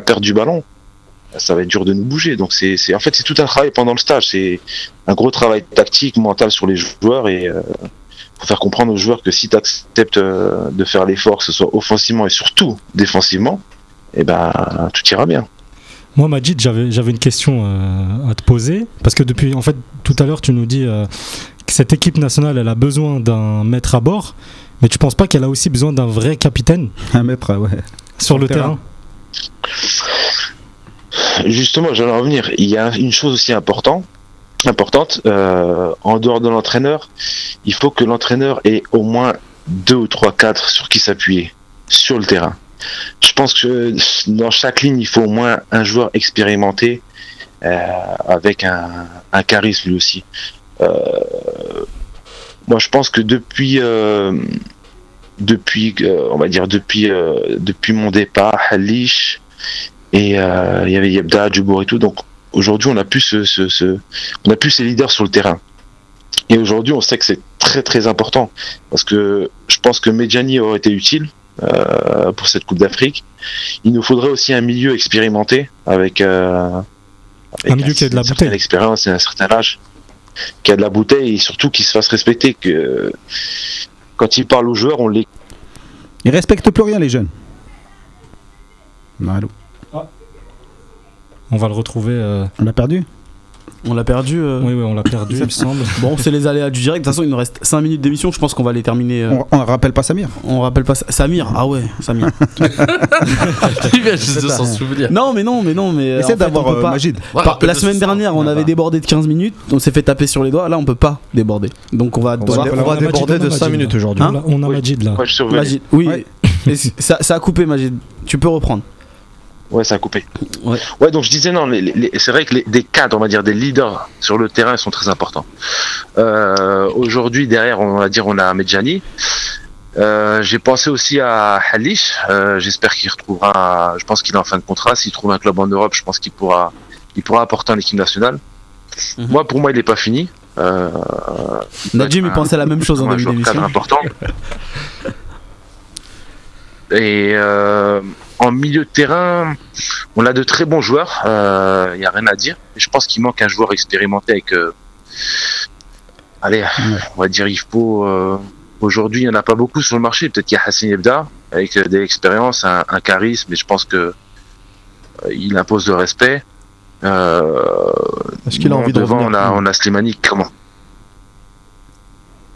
[SPEAKER 7] perte du ballon, ça va être dur de nous bouger. Donc c'est, en fait c'est tout un travail pendant le stage. C'est un gros travail tactique, mental sur les joueurs et euh, faut faire comprendre aux joueurs que si tu acceptes de faire l'effort, que ce soit offensivement et surtout défensivement, et ben tout ira bien.
[SPEAKER 4] Moi, Majid, j'avais j'avais une question euh, à te poser. Parce que depuis, en fait, tout à l'heure, tu nous dis euh, que cette équipe nationale, elle a besoin d'un maître à bord. Mais tu penses pas qu'elle a aussi besoin d'un vrai capitaine
[SPEAKER 3] Un mètre, ouais.
[SPEAKER 4] sur le
[SPEAKER 3] terrain.
[SPEAKER 4] terrain,
[SPEAKER 7] Justement, j'allais en venir. Il y a une chose aussi importante, importante euh, en dehors de l'entraîneur, il faut que l'entraîneur ait au moins deux ou trois cadres sur qui s'appuyer sur le terrain. Je pense que dans chaque ligne, il faut au moins un joueur expérimenté euh, avec un, charisme lui aussi. Euh, moi, je pense que depuis, euh, depuis, on va dire depuis, depuis mon départ, Halish, et il y avait Yebda, Djubour et tout. Donc aujourd'hui, on a plus ce- on a plus ces leaders sur le terrain. Et aujourd'hui, on sait que c'est très très important parce que je pense que Medjani aurait été utile euh, pour cette Coupe d'Afrique. Il nous faudrait aussi un milieu expérimenté avec, euh, avec
[SPEAKER 4] Un milieu qui a de la
[SPEAKER 7] une certaine
[SPEAKER 4] bouteille.
[SPEAKER 7] expérience et un certain âge, qui a de la bouteille et surtout qui se fasse respecter. Que quand il parle aux joueurs, on les
[SPEAKER 3] Ils respectent plus rien, les jeunes. Allô.
[SPEAKER 4] on va le retrouver. euh,
[SPEAKER 3] On l'a perdu?
[SPEAKER 1] On l'a perdu. euh.
[SPEAKER 4] Oui, oui, on l'a perdu, il me semble. [laughs]
[SPEAKER 1] Bon, c'est les aléas du direct. De toute façon, il nous reste 5 minutes d'émission. Je pense qu'on va les terminer. euh,
[SPEAKER 3] on, on rappelle pas Samir.
[SPEAKER 1] On rappelle pas. Samir. Ah ouais, Samir. [laughs]
[SPEAKER 2] Il vient juste de s'en souvenir.
[SPEAKER 1] non, mais non, mais non, mais. euh,
[SPEAKER 3] Essaie d'avoir euh,
[SPEAKER 1] pas-
[SPEAKER 3] Majid.
[SPEAKER 2] Ouais,
[SPEAKER 1] Par-
[SPEAKER 2] rappelle
[SPEAKER 1] la semaine dernière, on
[SPEAKER 2] Ah
[SPEAKER 1] avait
[SPEAKER 2] bah.
[SPEAKER 1] débordé de 15 minutes, on s'est fait taper sur les doigts. Là, on peut pas déborder. Donc, on va
[SPEAKER 5] On va, on va déborder de
[SPEAKER 4] Majid,
[SPEAKER 5] 5
[SPEAKER 4] là.
[SPEAKER 5] minutes aujourd'hui.
[SPEAKER 1] Hein
[SPEAKER 4] on a. Majid là.
[SPEAKER 1] Majid, oui.
[SPEAKER 3] Ouais.
[SPEAKER 1] Ça, ça a coupé, Majid. Tu peux reprendre.
[SPEAKER 7] Ouais, ça a coupé.
[SPEAKER 1] Ouais.
[SPEAKER 7] donc je disais non, les- les- c'est vrai que les, des cadres, on va dire des leaders sur le terrain sont très importants. Euh, Aujourd'hui, derrière, on va dire, on a Medjani. Euh, J'ai pensé aussi à Halish. Euh, J'espère qu'il retrouvera. Je pense qu'il est en fin de contrat. S'il trouve un club en Europe, je pense qu'il pourra, il pourra apporter en équipe nationale.
[SPEAKER 1] Mhm.
[SPEAKER 7] Moi, pour moi, il n'est pas fini. Euh,
[SPEAKER 1] Najim, il pensait la même chose en début d'émission.
[SPEAKER 7] important. [laughs] Et euh, en milieu de terrain, on a de très bons joueurs, il n'y a rien à dire. Je pense qu'il manque un joueur expérimenté avec. euh, allez, on va dire, faut. euh, Aujourd'hui, il n'y en a pas beaucoup sur le marché. Peut-être qu'il y a Hassan Ebda, avec euh, de l'expérience, un, un charisme, mais je pense que euh, il impose le respect. Euh,
[SPEAKER 5] Est-ce qu'il a envie de
[SPEAKER 7] devant,
[SPEAKER 5] revenir
[SPEAKER 7] on a, on a Slimani, comment?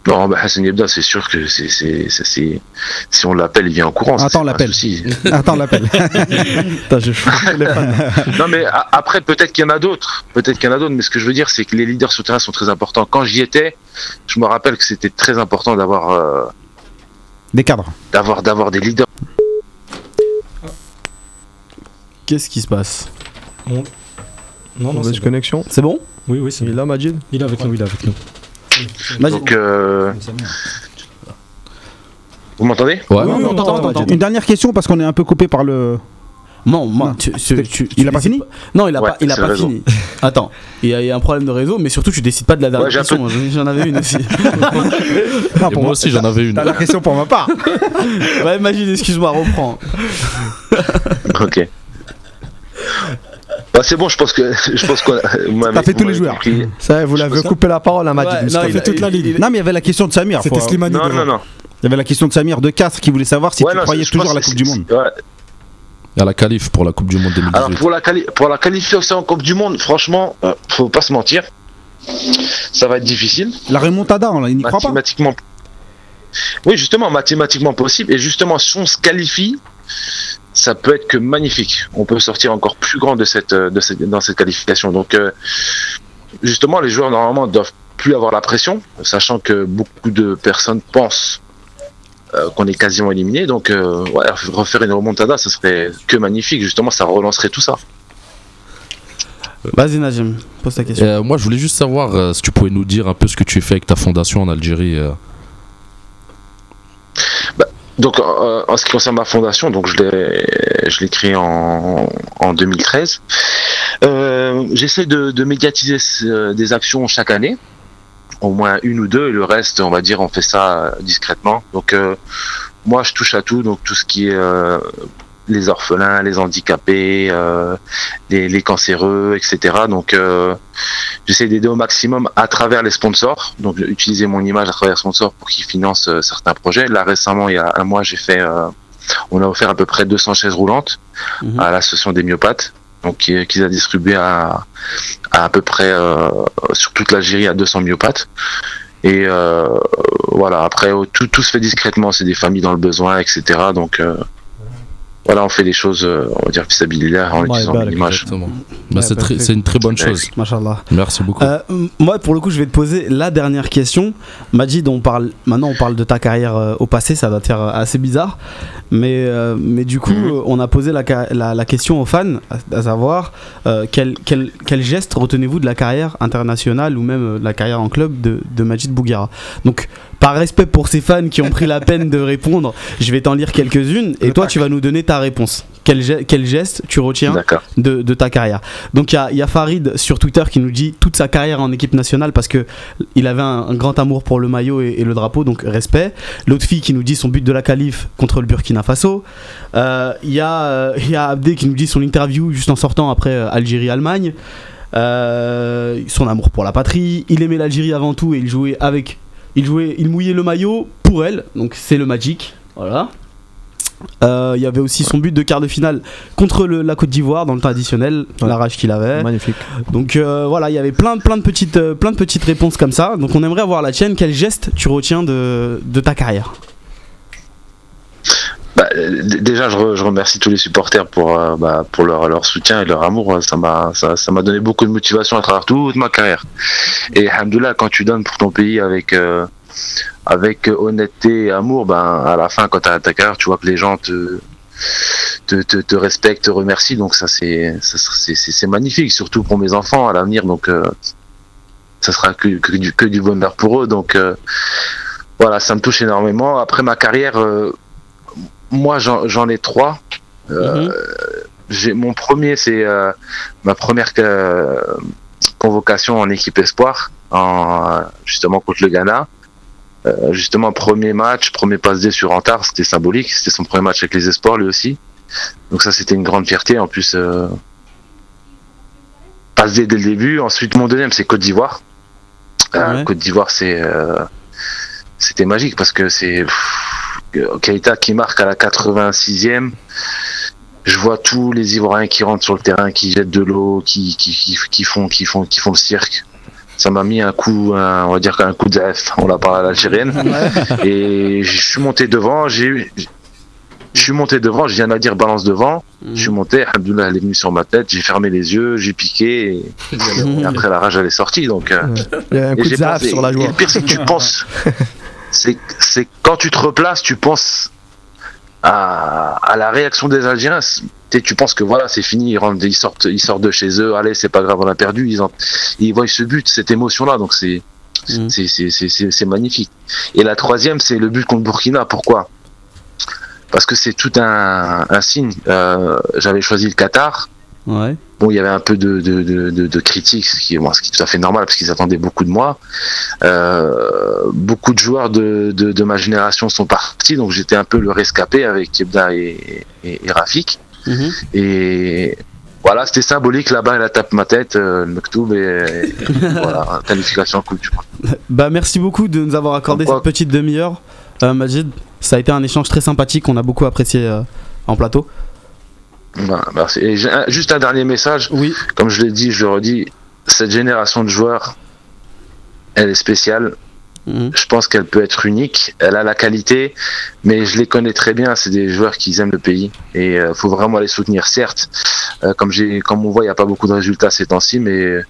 [SPEAKER 7] Non, bah Hassan Ebda, c'est sûr que c'est, c'est, c'est- c'est- si on l'appelle, il vient en courant.
[SPEAKER 3] Attends,
[SPEAKER 7] souci. [laughs]
[SPEAKER 3] Attends l'appel. [laughs] [laughs]
[SPEAKER 7] Non, mais a- après, peut-être qu'il y en a d'autres. Peut-être qu'il y en a d'autres, mais ce que je veux dire, c'est que les leaders sur le terrain sont très importants. Quand j'y étais, je me rappelle que c'était très important d'avoir, euh,
[SPEAKER 3] Des cadres.
[SPEAKER 7] d'avoir, d'avoir des leaders.
[SPEAKER 1] Qu'est-ce qui se passe?
[SPEAKER 4] Non, non,
[SPEAKER 5] Mauvaise
[SPEAKER 4] bon.
[SPEAKER 5] connexion.
[SPEAKER 1] C'est bon?
[SPEAKER 4] Oui, oui, c'est
[SPEAKER 5] Il est là, Majid?
[SPEAKER 4] Il est avec nous, il est avec nous.
[SPEAKER 7] Donc, euh, vous m'entendez
[SPEAKER 2] Ouais.
[SPEAKER 1] Oui, oui, on t'entend.
[SPEAKER 3] Une dernière question parce qu'on est un peu coupé par le.
[SPEAKER 1] Non, moi,
[SPEAKER 3] Non.
[SPEAKER 1] tu- tu-
[SPEAKER 3] il a pas fini
[SPEAKER 1] Non, il a
[SPEAKER 7] Ouais,
[SPEAKER 1] pas, il a pas fini. Attends, il y, a, il y a un problème de réseau, mais surtout, tu décides pas de la dernière
[SPEAKER 7] Ouais,
[SPEAKER 1] question. J'en avais une aussi. [laughs]
[SPEAKER 3] Non,
[SPEAKER 2] Et moi aussi, j'en avais une.
[SPEAKER 3] T'as la question pour ma part. [laughs]
[SPEAKER 1] ouais, Majid, excuse-moi, reprends.
[SPEAKER 7] Ok. Bah, c'est bon, je pense que [laughs] je pense qu'on a-
[SPEAKER 3] T'as fait
[SPEAKER 7] vous
[SPEAKER 3] tous les joueurs.
[SPEAKER 5] Ça, vous l'avez coupé la parole à Majid.
[SPEAKER 1] Ouais,
[SPEAKER 5] Moustapha.
[SPEAKER 1] non, il a-
[SPEAKER 4] toute la ligne.
[SPEAKER 3] Non, mais il y avait la question de Samir.
[SPEAKER 4] C'était
[SPEAKER 3] faut-
[SPEAKER 4] Slimani.
[SPEAKER 7] Non, non, non.
[SPEAKER 3] Il y avait la question de Samir de Castres qui voulait savoir si
[SPEAKER 7] Ouais,
[SPEAKER 3] tu
[SPEAKER 7] non,
[SPEAKER 3] croyais toujours à la Coupe du Monde.
[SPEAKER 7] ouais.
[SPEAKER 2] Il y a la qualif pour la Coupe du Monde
[SPEAKER 7] Alors
[SPEAKER 2] 2018.
[SPEAKER 7] pour la, quali- pour la qualification en Coupe du Monde, franchement, euh, faut pas se mentir, ça va être difficile.
[SPEAKER 3] La remontada, on- il n'y croit pas.
[SPEAKER 7] mathématiquement. Oui, justement, mathématiquement possible. Et justement, si on se qualifie, ça peut être que magnifique. On peut sortir encore plus grand de cette, euh, de cette, dans cette qualification. Donc, euh, justement, les joueurs normalement doivent plus avoir la pression, sachant que beaucoup de personnes pensent euh, qu'on est quasiment éliminé. Donc, euh, ouais, refaire une remontada, ça serait que magnifique. Justement, ça relancerait tout ça.
[SPEAKER 1] Vas-y, Najim, pose ta question.
[SPEAKER 2] Euh, moi, je voulais juste savoir euh, si tu pouvais nous dire un peu ce que tu fais avec ta fondation en Algérie.
[SPEAKER 7] Donc, en ce qui concerne ma fondation, donc je l'ai, je l'ai créée en, en 2013. Euh, J'essaie de, de médiatiser des actions chaque année, au moins une ou deux, et le reste, on va dire, on fait ça euh, discrètement. Donc, euh, moi, je touche à tout, donc tout ce qui est les orphelins, les handicapés, euh, les, les cancéreux, etc. Donc, euh, j'essaie d'aider au maximum à travers les sponsors, donc utiliser mon image à travers les sponsors pour qu'ils financent euh, certains projets. Là, récemment, il y a un mois, j'ai fait, euh, on a offert à peu près 200 chaises roulantes
[SPEAKER 1] Mhm.
[SPEAKER 7] à l'association des myopathes, donc qui- qu'ils a distribué à, à à peu près euh, sur toute l'Algérie à 200 myopathes. Et euh, voilà, après oh, tout, tout se fait discrètement, c'est des familles dans le besoin, etc. Donc euh, voilà, on fait les choses, euh, on va dire, là en utilisant
[SPEAKER 1] bah,
[SPEAKER 7] mon image.
[SPEAKER 2] Exactement. Bah,
[SPEAKER 1] Ouais,
[SPEAKER 2] c'est une très bonne chose.
[SPEAKER 1] Machallah.
[SPEAKER 2] Merci beaucoup.
[SPEAKER 1] Euh, moi, pour le coup, je vais te poser la dernière question. Majid, on parle maintenant, on parle de ta carrière euh, au passé, ça doit te faire assez bizarre, mais euh, mais du coup,
[SPEAKER 7] Mhm.
[SPEAKER 1] on a posé la, la, la question aux fans, à, à savoir euh, quel, quel, quel geste retenez-vous de la carrière internationale ou même de la carrière en club de, de Majid Bouguera. Donc, par respect pour ces fans qui ont pris la peine de répondre, je vais t'en lire quelques-unes et toi, tu vas nous donner ta réponse. Quel, ge- quel geste tu retiens de, de ta carrière? Donc il y a, il y a Farid sur Twitter qui nous dit toute sa carrière en équipe nationale parce que il avait un, un grand amour pour le maillot et, et le drapeau, donc respect. L'autre fille qui nous dit son but de la qualif contre le Burkina Faso. Euh, Il y, a, euh, il y a Abdé qui nous dit son interview juste en sortant après euh, Algérie-Allemagne. Euh, son amour pour la patrie. Il aimait l'Algérie avant tout et il jouait avec. Il jouait, il mouillait le maillot pour elle, donc c'est le Magic. Voilà. Euh, Il y avait aussi son but de quart de finale contre le- la Côte d'Ivoire dans le traditionnel,
[SPEAKER 5] Ouais.
[SPEAKER 1] la rage qu'il avait.
[SPEAKER 5] Magnifique.
[SPEAKER 1] Donc euh, voilà, il y avait plein, plein, de petites, euh, plein de petites réponses comme ça. Donc on aimerait avoir la tienne. Quel geste tu retiens de, de ta carrière?
[SPEAKER 7] Bah, déjà, je, re- je remercie tous les supporters pour, euh, bah, leur, soutien et leur amour. Ça m'a donné beaucoup de motivation à travers toute ma carrière. Et alhamdoulilah, quand tu donnes pour ton pays avec, euh, honnêteté et amour, ben, à la fin, quand tu as ta carrière, tu vois que les gens te, te, te, te respectent, te remercient. Donc ça, c'est magnifique, surtout pour mes enfants à l'avenir. Donc euh, ça sera que, du, que bonheur pour eux. Donc euh, voilà, ça me touche énormément. Après ma carrière... moi, j'en ai trois. Euh,
[SPEAKER 1] Mhm.
[SPEAKER 7] j'ai mon premier, c'est euh, ma première euh, convocation en équipe espoir, en, justement contre le Ghana. Justement, premier match, premier passe D sur Antar, c'était symbolique. C'était son premier match avec les espoirs, lui aussi. Donc ça, c'était une grande fierté. En plus, passe D dès le début. Ensuite, mon deuxième, c'est Côte d'Ivoire.
[SPEAKER 1] Ouais.
[SPEAKER 7] Côte d'Ivoire, c'est c'était magique parce que c'est Keita qui marque à la 86e. Je vois tous les Ivoiriens qui rentrent sur le terrain, qui jettent de l'eau, qui, qui, qui, qui font, qui, font, qui font le cirque. Ça m'a mis un coup, un- on va dire un coup de F, on l'a parlé à l'algérienne. [laughs] Et je suis monté devant, j'ai je suis monté devant, je viens de dire balance devant. Je suis monté, Alhamdoulilah, elle est venue sur ma tête, j'ai fermé les yeux, j'ai piqué, et, et [laughs] après la rage elle est sortie. Donc, euh,
[SPEAKER 5] Il y a un
[SPEAKER 7] et
[SPEAKER 5] coup de zaf sur la
[SPEAKER 7] et
[SPEAKER 5] joie.
[SPEAKER 7] le pire, c'est que tu [laughs] penses. C'est quand tu te replaces, tu penses à, à la réaction des Algériens. Tu penses que voilà, c'est fini, ils, rentrent, ils, sortent, ils sortent de chez eux, allez, c'est pas grave, on a perdu. Ils, en- ils voient ce but, cette émotion-là, donc c'est
[SPEAKER 1] Mhm.
[SPEAKER 7] c'est- magnifique. Et la troisième, c'est le but contre Burkina. Pourquoi? Parce que c'est tout un, un signe. Euh, J'avais choisi le Qatar.
[SPEAKER 1] Ouais.
[SPEAKER 7] Bon, il y avait un peu de, de, de, critiques, ce qui, bon, ce qui est tout à fait normal parce qu'ils attendaient beaucoup de moi. Euh, beaucoup de joueurs de, ma génération sont partis, donc j'étais un peu le rescapé avec Kebda et, et, et Rafik.
[SPEAKER 1] Mhm.
[SPEAKER 7] Et voilà, c'était symbolique. Là-bas, elle a tapé ma tête, euh, le Mektoub, et, et [laughs] voilà, qualification Coupe du Monde.
[SPEAKER 1] Bah merci beaucoup de nous avoir accordé cette petite demi-heure, euh, Majid. Ça a été un échange très sympathique, on a beaucoup apprécié euh, en plateau.
[SPEAKER 7] Voilà, merci. Et j'ai un- juste un dernier message.
[SPEAKER 1] Oui.
[SPEAKER 7] Comme je l'ai dit, je le redis, cette génération de joueurs, elle est spéciale.
[SPEAKER 1] Mhm.
[SPEAKER 7] Je pense qu'elle peut être unique. Elle a la qualité, mais je les connais très bien. C'est des joueurs qui aiment le pays et il faut vraiment les soutenir. Certes, euh, comme j'ai, comme on voit, il n'y a pas beaucoup de résultats ces temps-ci, mais euh,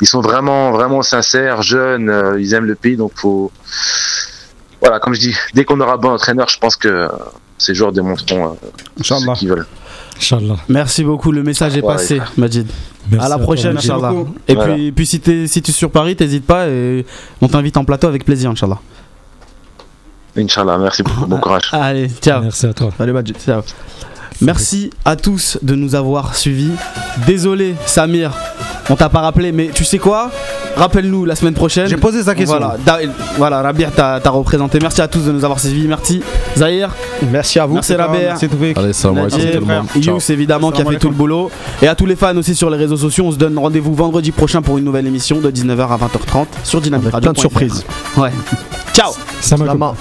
[SPEAKER 7] ils sont vraiment, vraiment sincères, jeunes. euh, ils aiment le pays, donc faut. Voilà, comme je dis, dès qu'on aura bon entraîneur, je pense que euh, ces joueurs démontreront euh, ce qu'ils veulent.
[SPEAKER 4] Inch'Allah.
[SPEAKER 1] Merci beaucoup, le message est
[SPEAKER 7] Ouais.
[SPEAKER 1] passé, Majid.
[SPEAKER 4] Merci
[SPEAKER 1] à la prochaine. Inch'Allah. Et
[SPEAKER 7] Voilà.
[SPEAKER 1] puis, puis si, t'es- si tu es sur Paris, t'hésites pas et on t'invite en plateau avec plaisir, Inch'Allah.
[SPEAKER 7] Inch'Allah, merci beaucoup, bon [laughs] courage.
[SPEAKER 1] Allez, ciao.
[SPEAKER 4] Merci à toi.
[SPEAKER 5] Salut Majid.
[SPEAKER 1] Ciao. Merci à tous de nous avoir suivis. Désolé, Samir, on t'a pas rappelé, mais tu sais quoi? Rappelle-nous la semaine prochaine.
[SPEAKER 3] J'ai posé sa question.
[SPEAKER 1] Voilà, Da- voilà Rabir t'a représenté. Merci à tous de nous avoir suivis. Merci Zahir.
[SPEAKER 5] Merci à vous.
[SPEAKER 1] Merci Rabir.
[SPEAKER 3] Merci Toufik.
[SPEAKER 2] Allez, salam alaikum
[SPEAKER 1] Nadir,
[SPEAKER 2] tout le monde. Ciao.
[SPEAKER 1] Yous évidemment qui a
[SPEAKER 3] Salam
[SPEAKER 1] fait tout le boulot. Et à tous les fans aussi sur les réseaux sociaux, on se donne rendez-vous vendredi prochain pour une nouvelle émission de 19h à 20h30 sur Dynamic Radio.
[SPEAKER 5] plein de surprises.
[SPEAKER 1] Ouais. Ciao
[SPEAKER 4] Ça m'a
[SPEAKER 5] Slama.